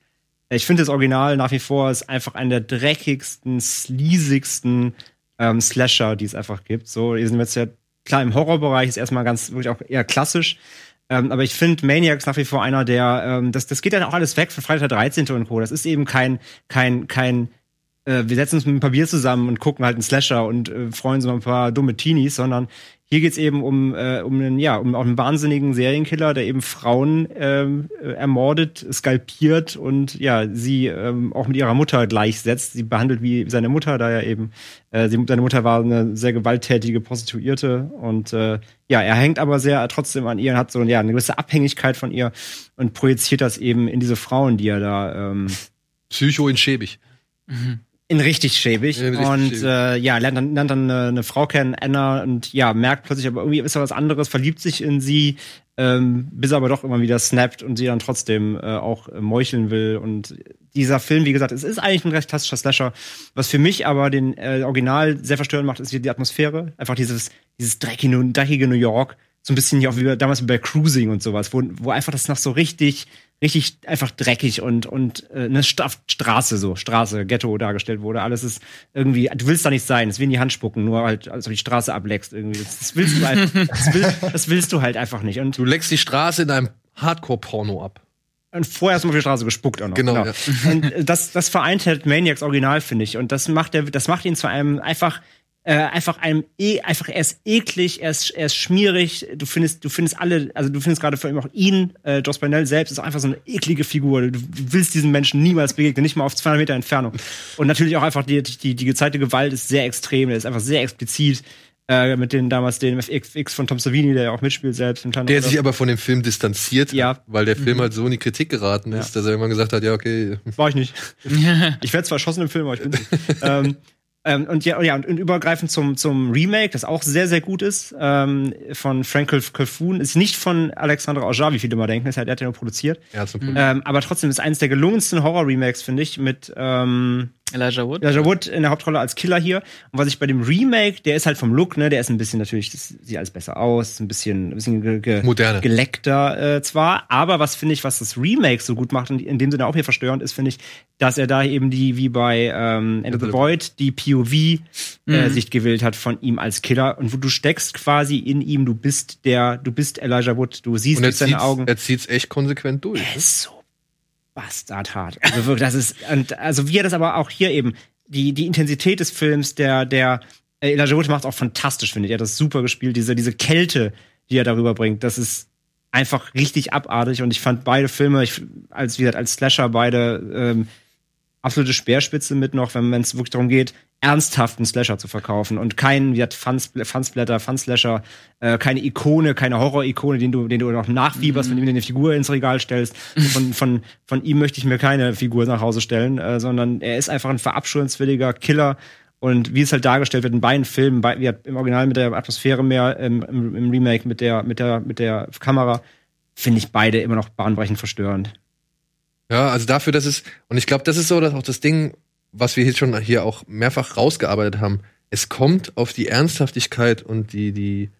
Ich finde das Original nach wie vor ist einfach einer der dreckigsten, sleasigsten ähm, Slasher, die es einfach gibt. So, hier sind wir jetzt ja klar im Horrorbereich ist erstmal ganz wirklich auch eher klassisch. Ähm, aber ich finde Maniac ist nach wie vor einer der, ähm, das, das geht dann auch alles weg von Freitag der 13. und Co. Das ist eben kein, kein, kein, äh, wir setzen uns mit ein paar Bier zusammen und gucken halt einen Slasher und äh, freuen uns über ein paar dumme Teenies, sondern hier geht's eben um, äh, um einen, ja, um auch einen wahnsinnigen Serienkiller, der eben Frauen ähm, äh, ermordet, skalpiert und ja, sie ähm, auch mit ihrer Mutter gleichsetzt. Sie behandelt wie seine Mutter, da er eben, äh, sie, seine Mutter war eine sehr gewalttätige Prostituierte und äh, ja, er hängt aber sehr trotzdem an ihr und hat so ja, eine gewisse Abhängigkeit von ihr und projiziert das eben in diese Frauen, die er da ähm, Psycho in schäbig. In richtig schäbig. In richtig und schäbig. Äh, ja, lernt dann, lernt dann eine, eine Frau kennen, Anna, und ja, merkt plötzlich, aber irgendwie ist da was anderes, verliebt sich in sie, ähm, bis er aber doch immer wieder snappt und sie dann trotzdem äh, auch äh, meucheln will. Und dieser Film, wie gesagt, es ist eigentlich ein recht klassischer Slasher. Was für mich aber den äh, Original sehr verstörend macht, ist die Atmosphäre. Einfach dieses, dieses dreckige, dreckige New York. So ein bisschen auch wie damals wie bei Cruising und sowas, wo, wo einfach das noch so richtig, richtig einfach dreckig und, und äh, eine Stra Straße so, Straße, Ghetto dargestellt wurde. Alles ist irgendwie, du willst da nicht sein, es will in die Hand spucken, nur halt, als du die Straße ableckst irgendwie. Das, das willst du halt, das, will, das willst du halt einfach nicht. Und, Du leckst die Straße in einem Hardcore-Porno ab. und vorher du mal auf die Straße gespuckt auch noch. Genau, ja. Und das, das vereint halt Maniacs Original, finde ich. Und das macht, der, das macht ihn zu einem einfach äh, einfach einem e einfach er ist eklig, er ist, er ist schmierig. Du findest, du findest alle, also du findest gerade vor allem auch ihn, äh, Joss Bernell selbst ist einfach so eine eklige Figur. Du, du willst diesen Menschen niemals begegnen, nicht mal auf 200 Meter Entfernung. Und natürlich auch einfach die, die, die gezeigte Gewalt ist sehr extrem, der ist einfach sehr explizit. Äh, mit den damals den FX von Tom Savini, der ja auch mitspielt selbst im Der sich aber von dem Film distanziert Ja. hat, weil der Film Mhm. halt so in die Kritik geraten ist, dass er irgendwann gesagt hat, ja, okay, War ich nicht. ich werde zwar erschossen im Film, aber ich bin ähm, ähm, und ja, ja und, und übergreifend zum, zum Remake, das auch sehr, sehr gut ist, ähm, von Frank Calfoun, ist nicht von Alexandre Aujar, wie viele immer denken, das hat, der hat ja nur produziert. er hat so Ähm, aber trotzdem ist eines der gelungensten Horror-Remakes, finde ich, mit ähm, Elijah Wood. Elijah Wood in der Hauptrolle als Killer hier. Und was ich bei dem Remake, der ist halt vom Look, ne, der ist ein bisschen natürlich, das sieht alles besser aus, ein bisschen, ein bisschen ge ge Moderne. geleckter äh, zwar, aber was finde ich, was das Remake so gut macht und in dem Sinne auch hier verstörend ist, finde ich, dass er da eben die, wie bei ähm, End of the Void, die POV-Sicht gewählt hat von ihm als Killer und wo du steckst quasi in ihm, du bist der, du bist Elijah Wood, du siehst Und er durch seine zieht's, Augen. er zieht's echt konsequent durch. Er ist so bastardhart. Also wirklich, das ist, und also wie er das aber auch hier eben, die, die Intensität des Films, der, der, äh, Elijah Wood macht auch fantastisch, finde ich. Er hat das super gespielt, diese, diese Kälte, die er darüber bringt, das ist einfach richtig abartig und ich fand beide Filme, ich, als, wie gesagt, als Slasher beide, ähm, absolute Speerspitze mit noch, wenn es wirklich darum geht, ernsthaften Slasher zu verkaufen und keinen, wie Funsplatter, Funslasher, äh, keine Ikone, keine Horror-Ikone, den du, den du noch nachfieberst, wenn du ihm eine Figur ins Regal stellst. Von, von, von ihm möchte ich mir keine Figur nach Hause stellen, äh, sondern er ist einfach ein verabscheuenswürdiger Killer. Und wie es halt dargestellt wird in beiden Filmen, bei, wie im Original mit der Atmosphäre mehr, im, im, im Remake mit der, mit der, mit der Kamera, finde ich beide immer noch bahnbrechend verstörend. Ja, also dafür, dass es, und ich glaube, das ist so dass auch das Ding, was wir jetzt schon hier auch mehrfach rausgearbeitet haben. Es kommt auf die Ernsthaftigkeit und die, die,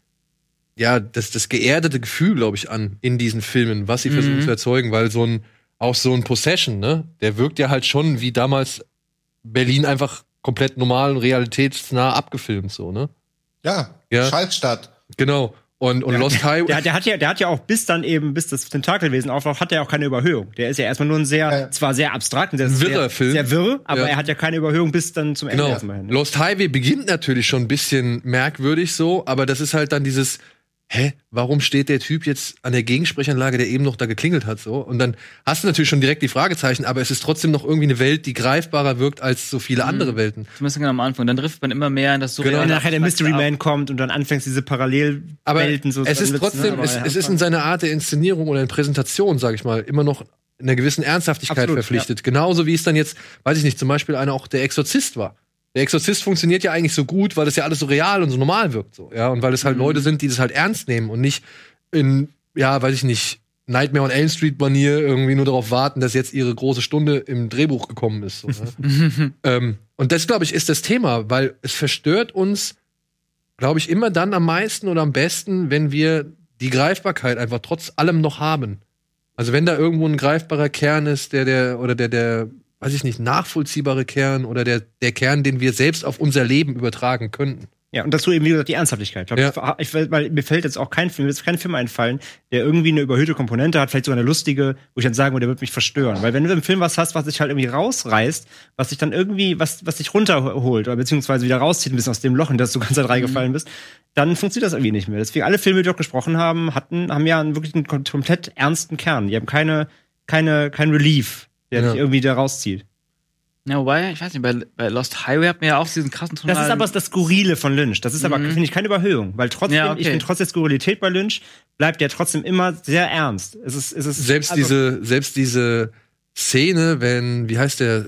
ja, das, das geerdete Gefühl, glaube ich, an in diesen Filmen, was sie versuchen Mhm. zu erzeugen, weil so ein, auch so ein Possession, ne, der wirkt ja halt schon wie damals Berlin einfach komplett normal und realitätsnah abgefilmt, so, ne? Ja, Ja. Schaltstadt. Genau. Und, und Lost Highway. Der, der hat ja, der hat ja auch bis dann eben, bis das Tentakelwesen aufwacht, hat er auch keine Überhöhung. Der ist ja erstmal nur ein sehr, Ja. zwar sehr abstrakt, und sehr, Ein wirrer sehr, Film. sehr wirr, aber Ja. er hat ja keine Überhöhung bis dann zum Ende Genau. erstmal hin. Lost Highway beginnt natürlich schon ein bisschen merkwürdig so, aber das ist halt dann dieses, hä, warum steht der Typ jetzt an der Gegensprechanlage, der eben noch da geklingelt hat so? Und dann hast du natürlich schon direkt die Fragezeichen, aber es ist trotzdem noch irgendwie eine Welt, die greifbarer wirkt als so viele andere Welten. Zumindest ganz am Anfang. Dann trifft man immer mehr in das Genau. Wenn nachher der Mystery ab. Man kommt und dann anfängst, diese Aber Parallelwelten so es ist trotzdem, ne, aber es, ja, es ist in seiner Art der Inszenierung oder in Präsentation, sag ich mal, immer noch einer gewissen Ernsthaftigkeit Absolut, verpflichtet. Genauso wie es dann jetzt, weiß ich nicht, zum Beispiel einer auch der Exorzist war. Der Exorzist funktioniert ja eigentlich so gut, weil das ja alles so real und so normal wirkt, so, ja, und weil es halt Leute sind, die das halt ernst nehmen und nicht in, ja, weiß ich nicht, Nightmare on Elm Street Manier irgendwie nur darauf warten, dass jetzt ihre große Stunde im Drehbuch gekommen ist. So, ne? ähm, und das, glaube ich, ist das Thema, weil es verstört uns, glaube ich, immer dann am meisten oder am besten, wenn wir die Greifbarkeit einfach trotz allem noch haben. Also wenn da irgendwo ein greifbarer Kern ist, der, der, oder der, der, weiß ich nicht, nachvollziehbare Kern oder der, der Kern, den wir selbst auf unser Leben übertragen könnten. Ja, und dazu eben, wie gesagt, die Ernsthaftigkeit. Ich glaub, ich, weil mir fällt jetzt auch kein Film, mir jetzt kein Film einfallen, der irgendwie eine überhöhte Komponente hat, vielleicht sogar eine lustige, wo ich dann sagen würde, der wird mich verstören. Weil wenn du im Film was hast, was dich halt irgendwie rausreißt, was dich dann irgendwie, was, was dich runterholt oder beziehungsweise wieder rauszieht ein bisschen aus dem Loch, in das du ganz reingefallen bist, dann funktioniert das irgendwie nicht mehr. Deswegen alle Filme, die wir doch gesprochen haben, hatten, haben ja einen wirklich einen kom- komplett ernsten Kern. Die haben keine, keine, kein Relief, der Ja. dich irgendwie da rauszieht. Ja, wobei, ich weiß nicht, bei, bei Lost Highway hat man ja auch diesen krassen Das tonalen- ist aber das Skurrile von Lynch. Das ist aber, finde ich, keine Überhöhung. Weil trotzdem, Ja, okay. ich finde, trotz der Skurrilität bei Lynch bleibt der trotzdem immer sehr ernst. Es ist, es ist, Selbst also, diese, selbst diese Szene, wenn, wie heißt der,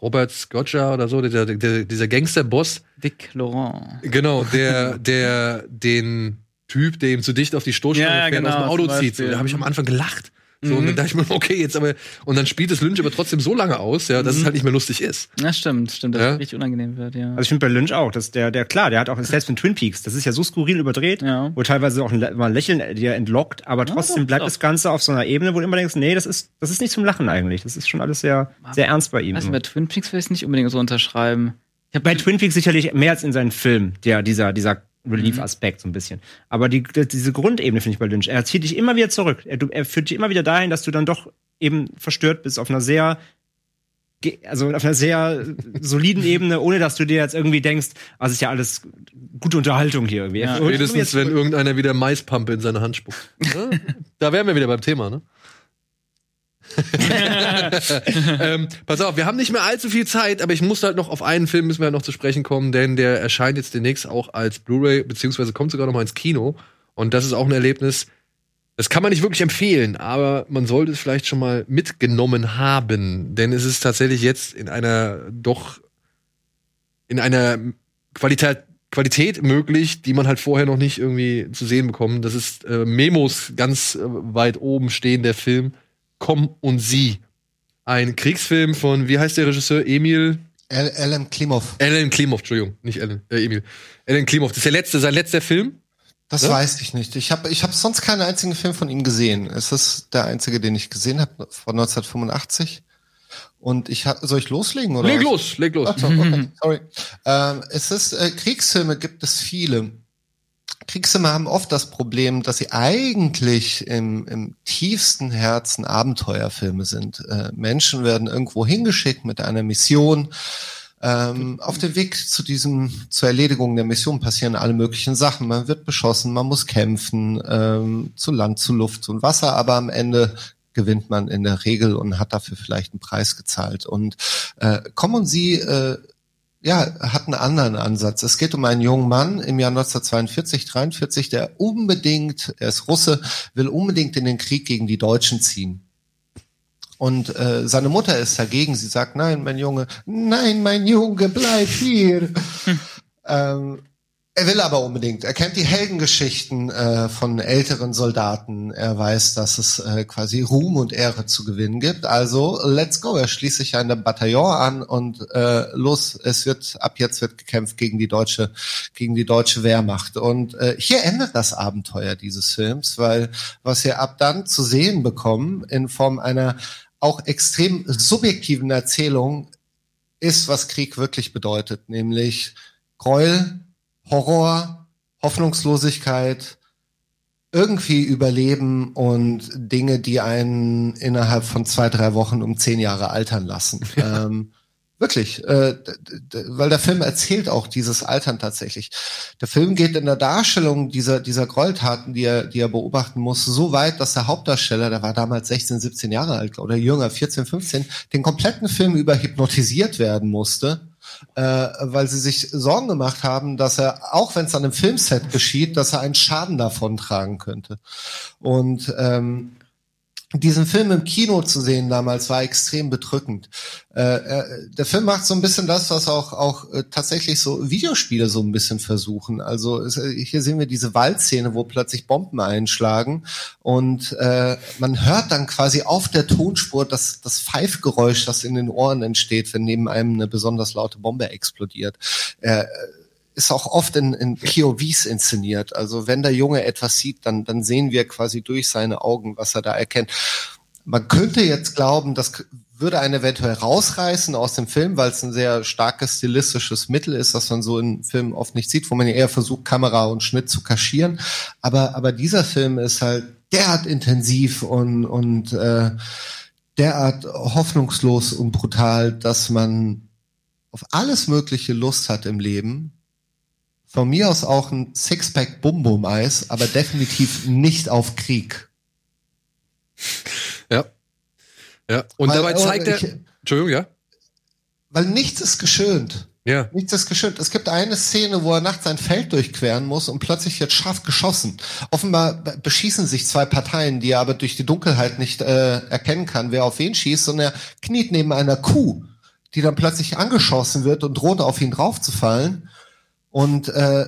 Robert Scotcher oder so, der, der, dieser Gangsterboss, Vic Laurent. Genau, der, der den Typ, der ihm zu dicht auf die Stoßstange Ja, fährt, genau, aus dem Auto zum zieht. So, da habe ich am Anfang gelacht. So, Mhm. und dann dachte ich mir, okay, jetzt aber, und dann spielt es Lynch aber trotzdem so lange aus, ja, dass es Mhm. halt nicht mehr lustig ist. Ja, stimmt, stimmt, dass Ja. es richtig unangenehm wird, ja. Also ich finde bei Lynch auch, dass der, der, klar, der hat auch, selbst in Twin Peaks, das ist ja so skurril überdreht, Ja. wo teilweise auch ein, mal ein Lächeln dir entlockt, aber trotzdem doch, bleibt doch. das Ganze auf so einer Ebene, wo du immer denkst, nee, das ist, das ist nicht zum Lachen eigentlich. Das ist schon alles sehr, sehr ernst bei ihm. Nicht, bei Twin Peaks will ich es nicht unbedingt so unterschreiben. Ich hab Bei Twin Peaks sicherlich mehr als in seinen Filmen, der, dieser, dieser Relief-Aspekt so ein bisschen. Aber die, die, diese Grundebene finde ich bei Lynch. Er zieht dich immer wieder zurück. Er, er führt dich immer wieder dahin, dass du dann doch eben verstört bist auf einer sehr also auf einer sehr soliden Ebene, ohne dass du dir jetzt irgendwie denkst, also ist ja alles gute Unterhaltung hier irgendwie. Ja, Spätestens, wenn irgendeiner wieder Maispampe in seine Hand spuckt. Da wären wir wieder beim Thema, ne? ähm, pass auf, wir haben nicht mehr allzu viel Zeit, aber ich muss halt noch auf einen Film müssen wir halt noch zu sprechen kommen, denn der erscheint jetzt demnächst auch als Blu-ray, beziehungsweise kommt sogar noch mal ins Kino. Und das ist auch ein Erlebnis, das kann man nicht wirklich empfehlen, aber man sollte es vielleicht schon mal mitgenommen haben, denn es ist tatsächlich jetzt in einer doch in einer Qualität Qualität möglich, die man halt vorher noch nicht irgendwie zu sehen bekommen. Das ist äh, Memos ganz äh, weit oben stehen der Film Komm und Sie. Ein Kriegsfilm von, wie heißt der Regisseur? Emil L.M. Klimov. Alan Klimov, Entschuldigung, nicht Alan, äh, Emil. Alan Klimov, das ist der letzte, sein letzter Film. Das Ja? weiß ich nicht. Ich habe ich hab sonst keinen einzigen Film von ihm gesehen. Es ist der einzige, den ich gesehen habe, von 1985. Und ich hab, soll ich loslegen oder? Leg was? los, leg los. Ach so, okay, sorry. Ähm, es ist äh, Kriegsfilme gibt es viele. Kriegsfilme haben oft das Problem, dass sie eigentlich im, im tiefsten Herzen Abenteuerfilme sind. Äh, Menschen werden irgendwo hingeschickt mit einer Mission. Ähm, auf dem Weg zu diesem, zur Erledigung der Mission passieren alle möglichen Sachen. Man wird beschossen, man muss kämpfen, ähm, zu Land, zu Luft und Wasser, aber am Ende gewinnt man in der Regel und hat dafür vielleicht einen Preis gezahlt. Und äh, kommen Sie äh, ja, hat einen anderen Ansatz. Es geht um einen jungen Mann im Jahr 1942, 43, der unbedingt, er ist Russe, will unbedingt in den Krieg gegen die Deutschen ziehen. Und äh, seine Mutter ist dagegen. Sie sagt, nein, mein Junge, nein, mein Junge, bleib hier. ähm, er will aber unbedingt. Er kennt die Heldengeschichten äh, von älteren Soldaten. Er weiß, dass es äh, quasi Ruhm und Ehre zu gewinnen gibt. Also let's go. Er schließt sich einem Bataillon an und äh, los. Es wird ab jetzt wird gekämpft gegen die deutsche gegen die deutsche Wehrmacht. Und äh, hier endet das Abenteuer dieses Films, weil was wir ab dann zu sehen bekommen in Form einer auch extrem subjektiven Erzählung ist, was Krieg wirklich bedeutet, nämlich Gräuel, Horror, Hoffnungslosigkeit, irgendwie überleben und Dinge, die einen innerhalb von zwei, drei Wochen um zehn Jahre altern lassen. ähm, wirklich, äh, weil der Film erzählt auch dieses Altern tatsächlich. Der Film geht in der Darstellung dieser, dieser Gräueltaten, die er, die er beobachten muss, so weit, dass der Hauptdarsteller, der war damals 16, 17 Jahre alt oder jünger, 14, 15, den kompletten Film über hypnotisiert werden musste äh, weil sie sich Sorgen gemacht haben, dass er, auch wenn es an einem Filmset geschieht, dass er einen Schaden davon tragen könnte. Und ähm, diesen Film im Kino zu sehen damals war extrem bedrückend. Äh, äh, der Film macht so ein bisschen das, was auch auch äh, tatsächlich so Videospiele so ein bisschen versuchen. Also es, äh, hier sehen wir diese Waldszene, wo plötzlich Bomben einschlagen und äh, man hört dann quasi auf der Tonspur das das Pfeifgeräusch, das in den Ohren entsteht, wenn neben einem eine besonders laute Bombe explodiert. Ist auch oft in, in POVs inszeniert. Also wenn der Junge etwas sieht, dann, dann sehen wir quasi durch seine Augen, was er da erkennt. Man könnte jetzt glauben, das würde einen eventuell rausreißen aus dem Film, weil es ein sehr starkes stilistisches Mittel ist, das man so in Filmen oft nicht sieht, wo man ja eher versucht, Kamera und Schnitt zu kaschieren. Aber, aber dieser Film ist halt derart intensiv und, und äh, derart hoffnungslos und brutal, dass man auf alles mögliche Lust hat im Leben. Von mir aus auch ein Sixpack Bum Bum Eis, aber definitiv nicht auf Krieg. Ja. Ja. Und Weil, dabei zeigt er. ich- Entschuldigung, ja? Weil nichts ist geschönt. Ja. Nichts ist geschönt. Es gibt eine Szene, wo er nachts ein Feld durchqueren muss und plötzlich wird scharf geschossen. Offenbar be- beschießen sich zwei Parteien, die er aber durch die Dunkelheit nicht äh, erkennen kann, wer auf wen schießt, und er kniet neben einer Kuh, die dann plötzlich angeschossen wird und droht auf ihn draufzufallen. Und äh,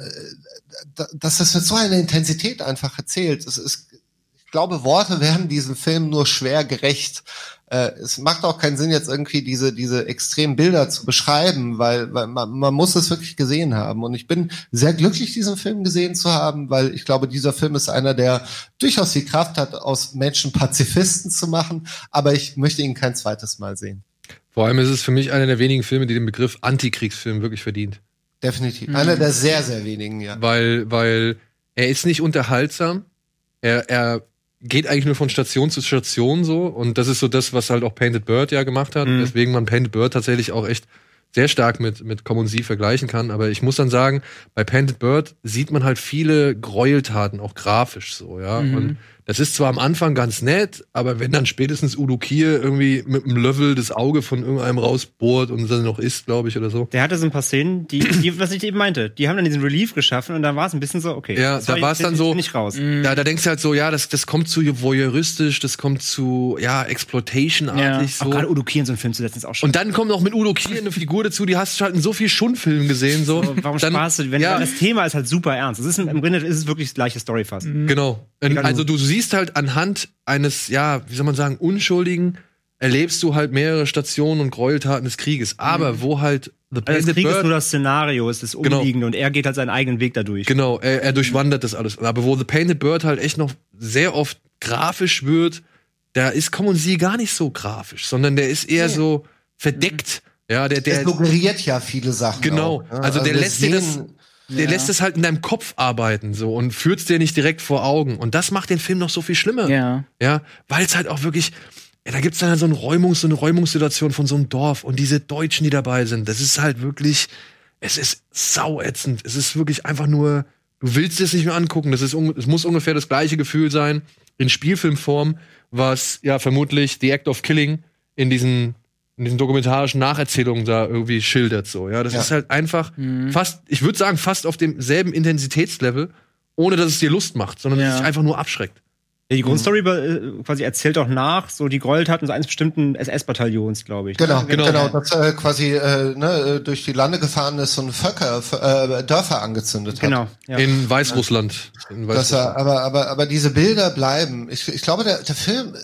da- das mit so einer Intensität einfach erzählt. Es ist, ich glaube, Worte werden diesem Film nur schwer gerecht. Äh, es macht auch keinen Sinn, jetzt irgendwie diese, diese extremen Bilder zu beschreiben, weil, weil man, man muss es wirklich gesehen haben. Und ich bin sehr glücklich, diesen Film gesehen zu haben, weil ich glaube, dieser Film ist einer, der durchaus die Kraft hat, aus Menschen Pazifisten zu machen, aber ich möchte ihn kein zweites Mal sehen. Vor allem ist es für mich einer der wenigen Filme, die den Begriff Antikriegsfilm wirklich verdient. Definitiv. Einer der sehr, sehr wenigen, ja. Weil, weil er ist nicht unterhaltsam. Er, er geht eigentlich nur von Station zu Station so. Und das ist so das, was halt auch Painted Bird ja gemacht hat. Mhm. Deswegen man Painted Bird tatsächlich auch echt sehr stark mit, mit Common Sie vergleichen kann. Aber ich muss dann sagen, bei Painted Bird sieht man halt viele Gräueltaten, auch grafisch so, ja. Mhm. Und das ist zwar am Anfang ganz nett, aber wenn dann spätestens Udo Kier irgendwie mit einem Löffel das Auge von irgendeinem rausbohrt und dann noch isst, glaube ich, oder so. Der hatte so ein paar Szenen, die, die, was ich eben meinte, die haben dann diesen Relief geschaffen und dann war es ein bisschen so, okay. Ja, da war ich- dann so- Nicht raus. Da, da denkst du halt so, ja, das, das kommt zu voyeuristisch, das kommt zu, ja, Exploitation-artig Auch so. gerade Udo Kier in so einem Film zu setzen, ist auch schon. Und dann kommt noch mit Udo Kier eine Figur dazu, die hast du halt in so viel Schundfilmen gesehen, so. Warum dann, sparst du? Wenn ja, das Thema ist halt super ernst. Es ist im Grunde ist es wirklich das gleiche Story fast. Genau. Egal Also du siehst halt anhand eines, ja, wie soll man sagen, Unschuldigen, erlebst du halt mehrere Stationen und Gräueltaten des Krieges. Aber wo halt The Also Painted das Krieg ist Bird nur das Szenario, es ist das Genau. Umliegende und er geht halt seinen eigenen Weg dadurch. Genau, er, er durchwandert das alles. Aber wo The Painted Bird halt echt noch sehr oft grafisch wird, da ist Common Sie gar nicht so grafisch, sondern der ist eher so verdeckt. Ja, der, Der der, suggeriert ja viele Sachen. Genau. Auch, ne? Also der wir lässt dir das- der lässt es halt in deinem Kopf arbeiten so und führt's dir nicht direkt vor Augen. Und das macht den Film noch so viel schlimmer. Ja. Ja, weil es halt auch wirklich, ja, da gibt's dann halt so, ein Räumungs-, so eine Räumungssituation von so einem Dorf und diese Deutschen, die dabei sind, das ist halt wirklich, es ist sauätzend. Es ist wirklich einfach nur, du willst es nicht mehr angucken. Das ist, es muss ungefähr das gleiche Gefühl sein in Spielfilmform, was ja vermutlich The Act of Killing in diesen in diesen dokumentarischen Nacherzählungen da irgendwie schildert so, ja, das Ja. ist halt einfach fast, ich würde sagen, fast auf demselben Intensitätslevel, ohne dass es dir Lust macht, sondern dass Ja. es dich einfach nur abschreckt. Ja, die Grundstory äh, quasi erzählt auch nach, so die Gräueltaten so eines bestimmten SS-Bataillons, glaube ich. Genau? Genau. genau, das äh, quasi äh, ne, äh, durch die Lande gefahren ist und Völker, äh, Dörfer angezündet hat. Genau. Ja. In Weißrussland. In Weißrussland. er, aber, aber, aber diese Bilder bleiben. Ich, ich glaube, der, der Film,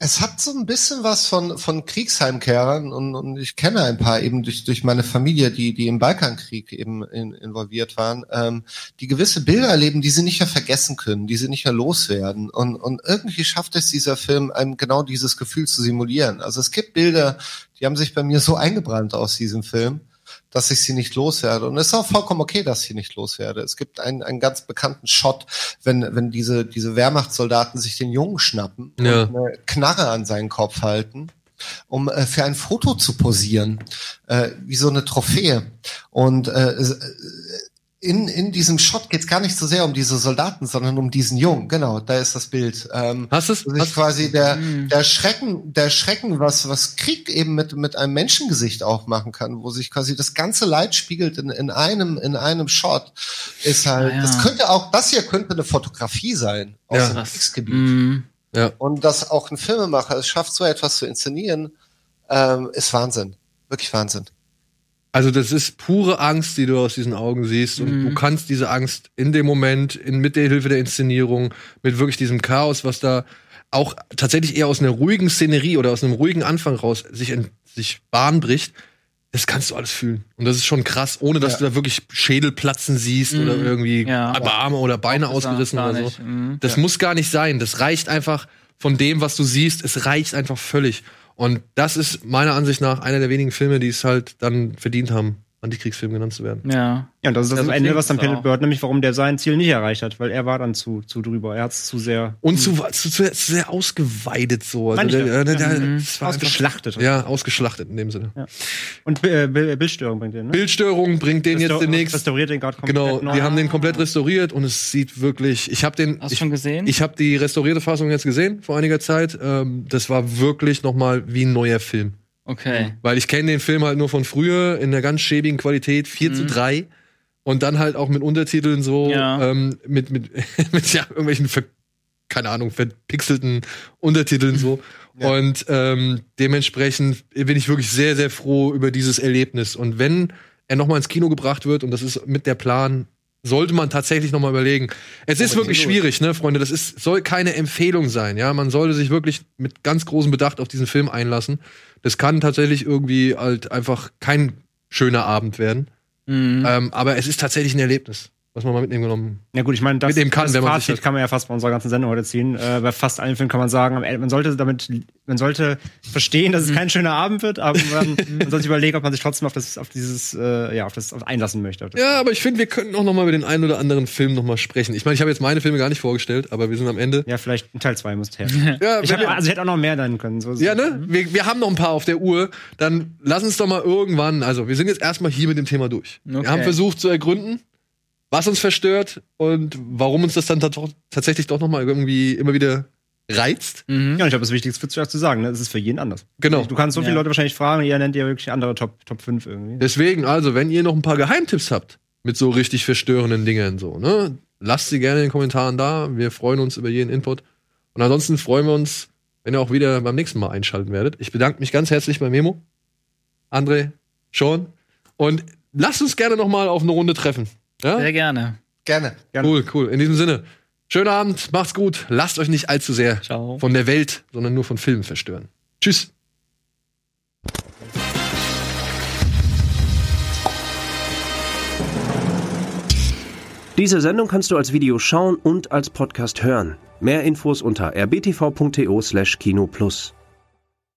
es hat so ein bisschen was von, von Kriegsheimkehrern und, und ich kenne ein paar eben durch, durch meine Familie, die, die im Balkankrieg eben in, involviert waren, ähm, die gewisse Bilder erleben, die sie nicht mehr vergessen können, die sie nicht mehr loswerden. Und, und irgendwie schafft es dieser Film, einem genau dieses Gefühl zu simulieren. Also es gibt Bilder, die haben sich bei mir so eingebrannt aus diesem Film dass ich sie nicht loswerde. Und es ist auch vollkommen okay, dass ich sie nicht loswerde. Es gibt einen, einen ganz bekannten Shot, wenn, wenn diese, diese Wehrmachtssoldaten sich den Jungen schnappen Ja. und eine Knarre an seinen Kopf halten, um äh, für ein Foto zu posieren, äh, wie so eine Trophäe. Und äh, äh, in, in diesem Shot geht es gar nicht so sehr um diese Soldaten, sondern um diesen Jungen. Genau, da ist das Bild. Ähm, Hast du es? wo sich quasi der, der Schrecken, der Schrecken, was, was Krieg eben mit, mit einem Menschengesicht auch machen kann, wo sich quasi das ganze Leid spiegelt in, in einem, in einem Shot, ist halt, Ah, ja. das könnte auch, das hier könnte eine Fotografie sein aus Ja. dem. Kriegsgebiet. Mhm. Ja. Und dass auch ein Filmemacher es schafft, so etwas zu inszenieren, ähm, ist Wahnsinn. Wirklich Wahnsinn. Also das ist pure Angst, die du aus diesen Augen siehst und Mhm. du kannst diese Angst in dem Moment, in, mit der Hilfe der Inszenierung, mit wirklich diesem Chaos, was da auch tatsächlich eher aus einer ruhigen Szenerie oder aus einem ruhigen Anfang raus sich, in, sich Bahn bricht, das kannst du alles fühlen. Und das ist schon krass, ohne dass Ja. du da wirklich Schädel platzen siehst Mhm. oder irgendwie Ja. Arme oder Beine ausgerissen oder so. Mhm. Das muss gar nicht sein. Das reicht einfach von dem, was du siehst. Es reicht einfach völlig. Und das ist meiner Ansicht nach einer der wenigen Filme, die es halt dann verdient haben, Antikriegsfilm genannt zu werden. Ja. Ja, und das ist das Ja, so am Ende, was dann. Painted Bird, nämlich warum der sein Ziel nicht erreicht hat, weil er war dann zu, zu drüber. Er hat es zu sehr Und zu, zu, zu, zu sehr ausgeweidet so. Also Manche. der, der, der, Mhm. war einfach- ausgeschlachtet. Ja, ausgeschlachtet in dem Sinne. Und äh, Bild- Bildstörung bringt den, ne? Bildstörung bringt den jetzt Restaur- demnächst. Restauriert den gerade komplett Genau, neu. die haben den komplett restauriert und es sieht wirklich. Ich habe den. Hast du ich, schon gesehen? Ich habe die restaurierte Fassung jetzt gesehen vor einiger Zeit. Ähm, das war wirklich noch mal wie ein neuer Film. Okay. Weil ich kenne den Film halt nur von früher in der ganz schäbigen Qualität, 4 zu Mhm. 3. Und dann halt auch mit Untertiteln so, Ja. ähm, mit, mit, mit ja, irgendwelchen, ver keine Ahnung, verpixelten Untertiteln so. Ja. Und ähm, dementsprechend bin ich wirklich sehr, sehr froh über dieses Erlebnis. Und wenn er nochmal ins Kino gebracht wird, und das ist mit der Plan, sollte man tatsächlich nochmal überlegen. Es ist wirklich schwierig, ne, Freunde. Das ist, soll keine Empfehlung sein, ja. Man sollte sich wirklich mit ganz großem Bedacht auf diesen Film einlassen. Das kann tatsächlich irgendwie halt einfach kein schöner Abend werden. Mhm. Ähm, aber es ist tatsächlich ein Erlebnis. Was man mal mitnehmen Ja gut, ich meine, das, Mitnehmen kann, das wenn man Fazit sich kann man ja fast bei unserer ganzen Sendung heute ziehen. Äh, bei fast allen Filmen kann man sagen, man sollte damit, man sollte verstehen, dass es kein schöner Abend wird, aber man, man sollte sich überlegen, ob man sich trotzdem auf das, auf dieses, äh, ja, auf das auf einlassen möchte. Auf das Ja, aber ich finde, wir könnten auch noch mal über den einen oder anderen Film noch mal sprechen. Ich meine, ich habe jetzt meine Filme gar nicht vorgestellt, aber wir sind am Ende. Ja, vielleicht ein Teil 2 muss her. Ja, Ich hab, wir- also ich hätte auch noch mehr nennen können. So Ja, ne? Wir, wir haben noch ein paar auf der Uhr. Dann lass uns doch mal irgendwann, also wir sind jetzt erstmal hier mit dem Thema durch. Wir Okay. haben versucht zu ergründen, was uns verstört und warum uns das dann tat- tatsächlich doch noch mal irgendwie immer wieder reizt. Mhm. Ja, und ich glaube, das Wichtigste zuerst zu sagen, ne? Es ist für jeden anders. Genau. Du kannst so viele Ja. Leute wahrscheinlich fragen, ihr nennt ja wirklich andere Top, Top 5 irgendwie. Deswegen, also, wenn ihr noch ein paar Geheimtipps habt mit so richtig verstörenden Dingen, so, ne? Lasst sie gerne in den Kommentaren da. Wir freuen uns über jeden Input. Und ansonsten freuen wir uns, wenn ihr auch wieder beim nächsten Mal einschalten werdet. Ich bedanke mich ganz herzlich bei Memo, André, Sean. Und lasst uns gerne noch mal auf eine Runde treffen. Ja? Sehr gerne. Gerne. Cool, cool. In diesem Sinne, schönen Abend, macht's gut. Lasst euch nicht allzu sehr Ciao. von der Welt, sondern nur von Filmen verstören. Tschüss. Diese Sendung kannst du als Video schauen und als Podcast hören. Mehr Infos unter rbtv.to/kinoplus.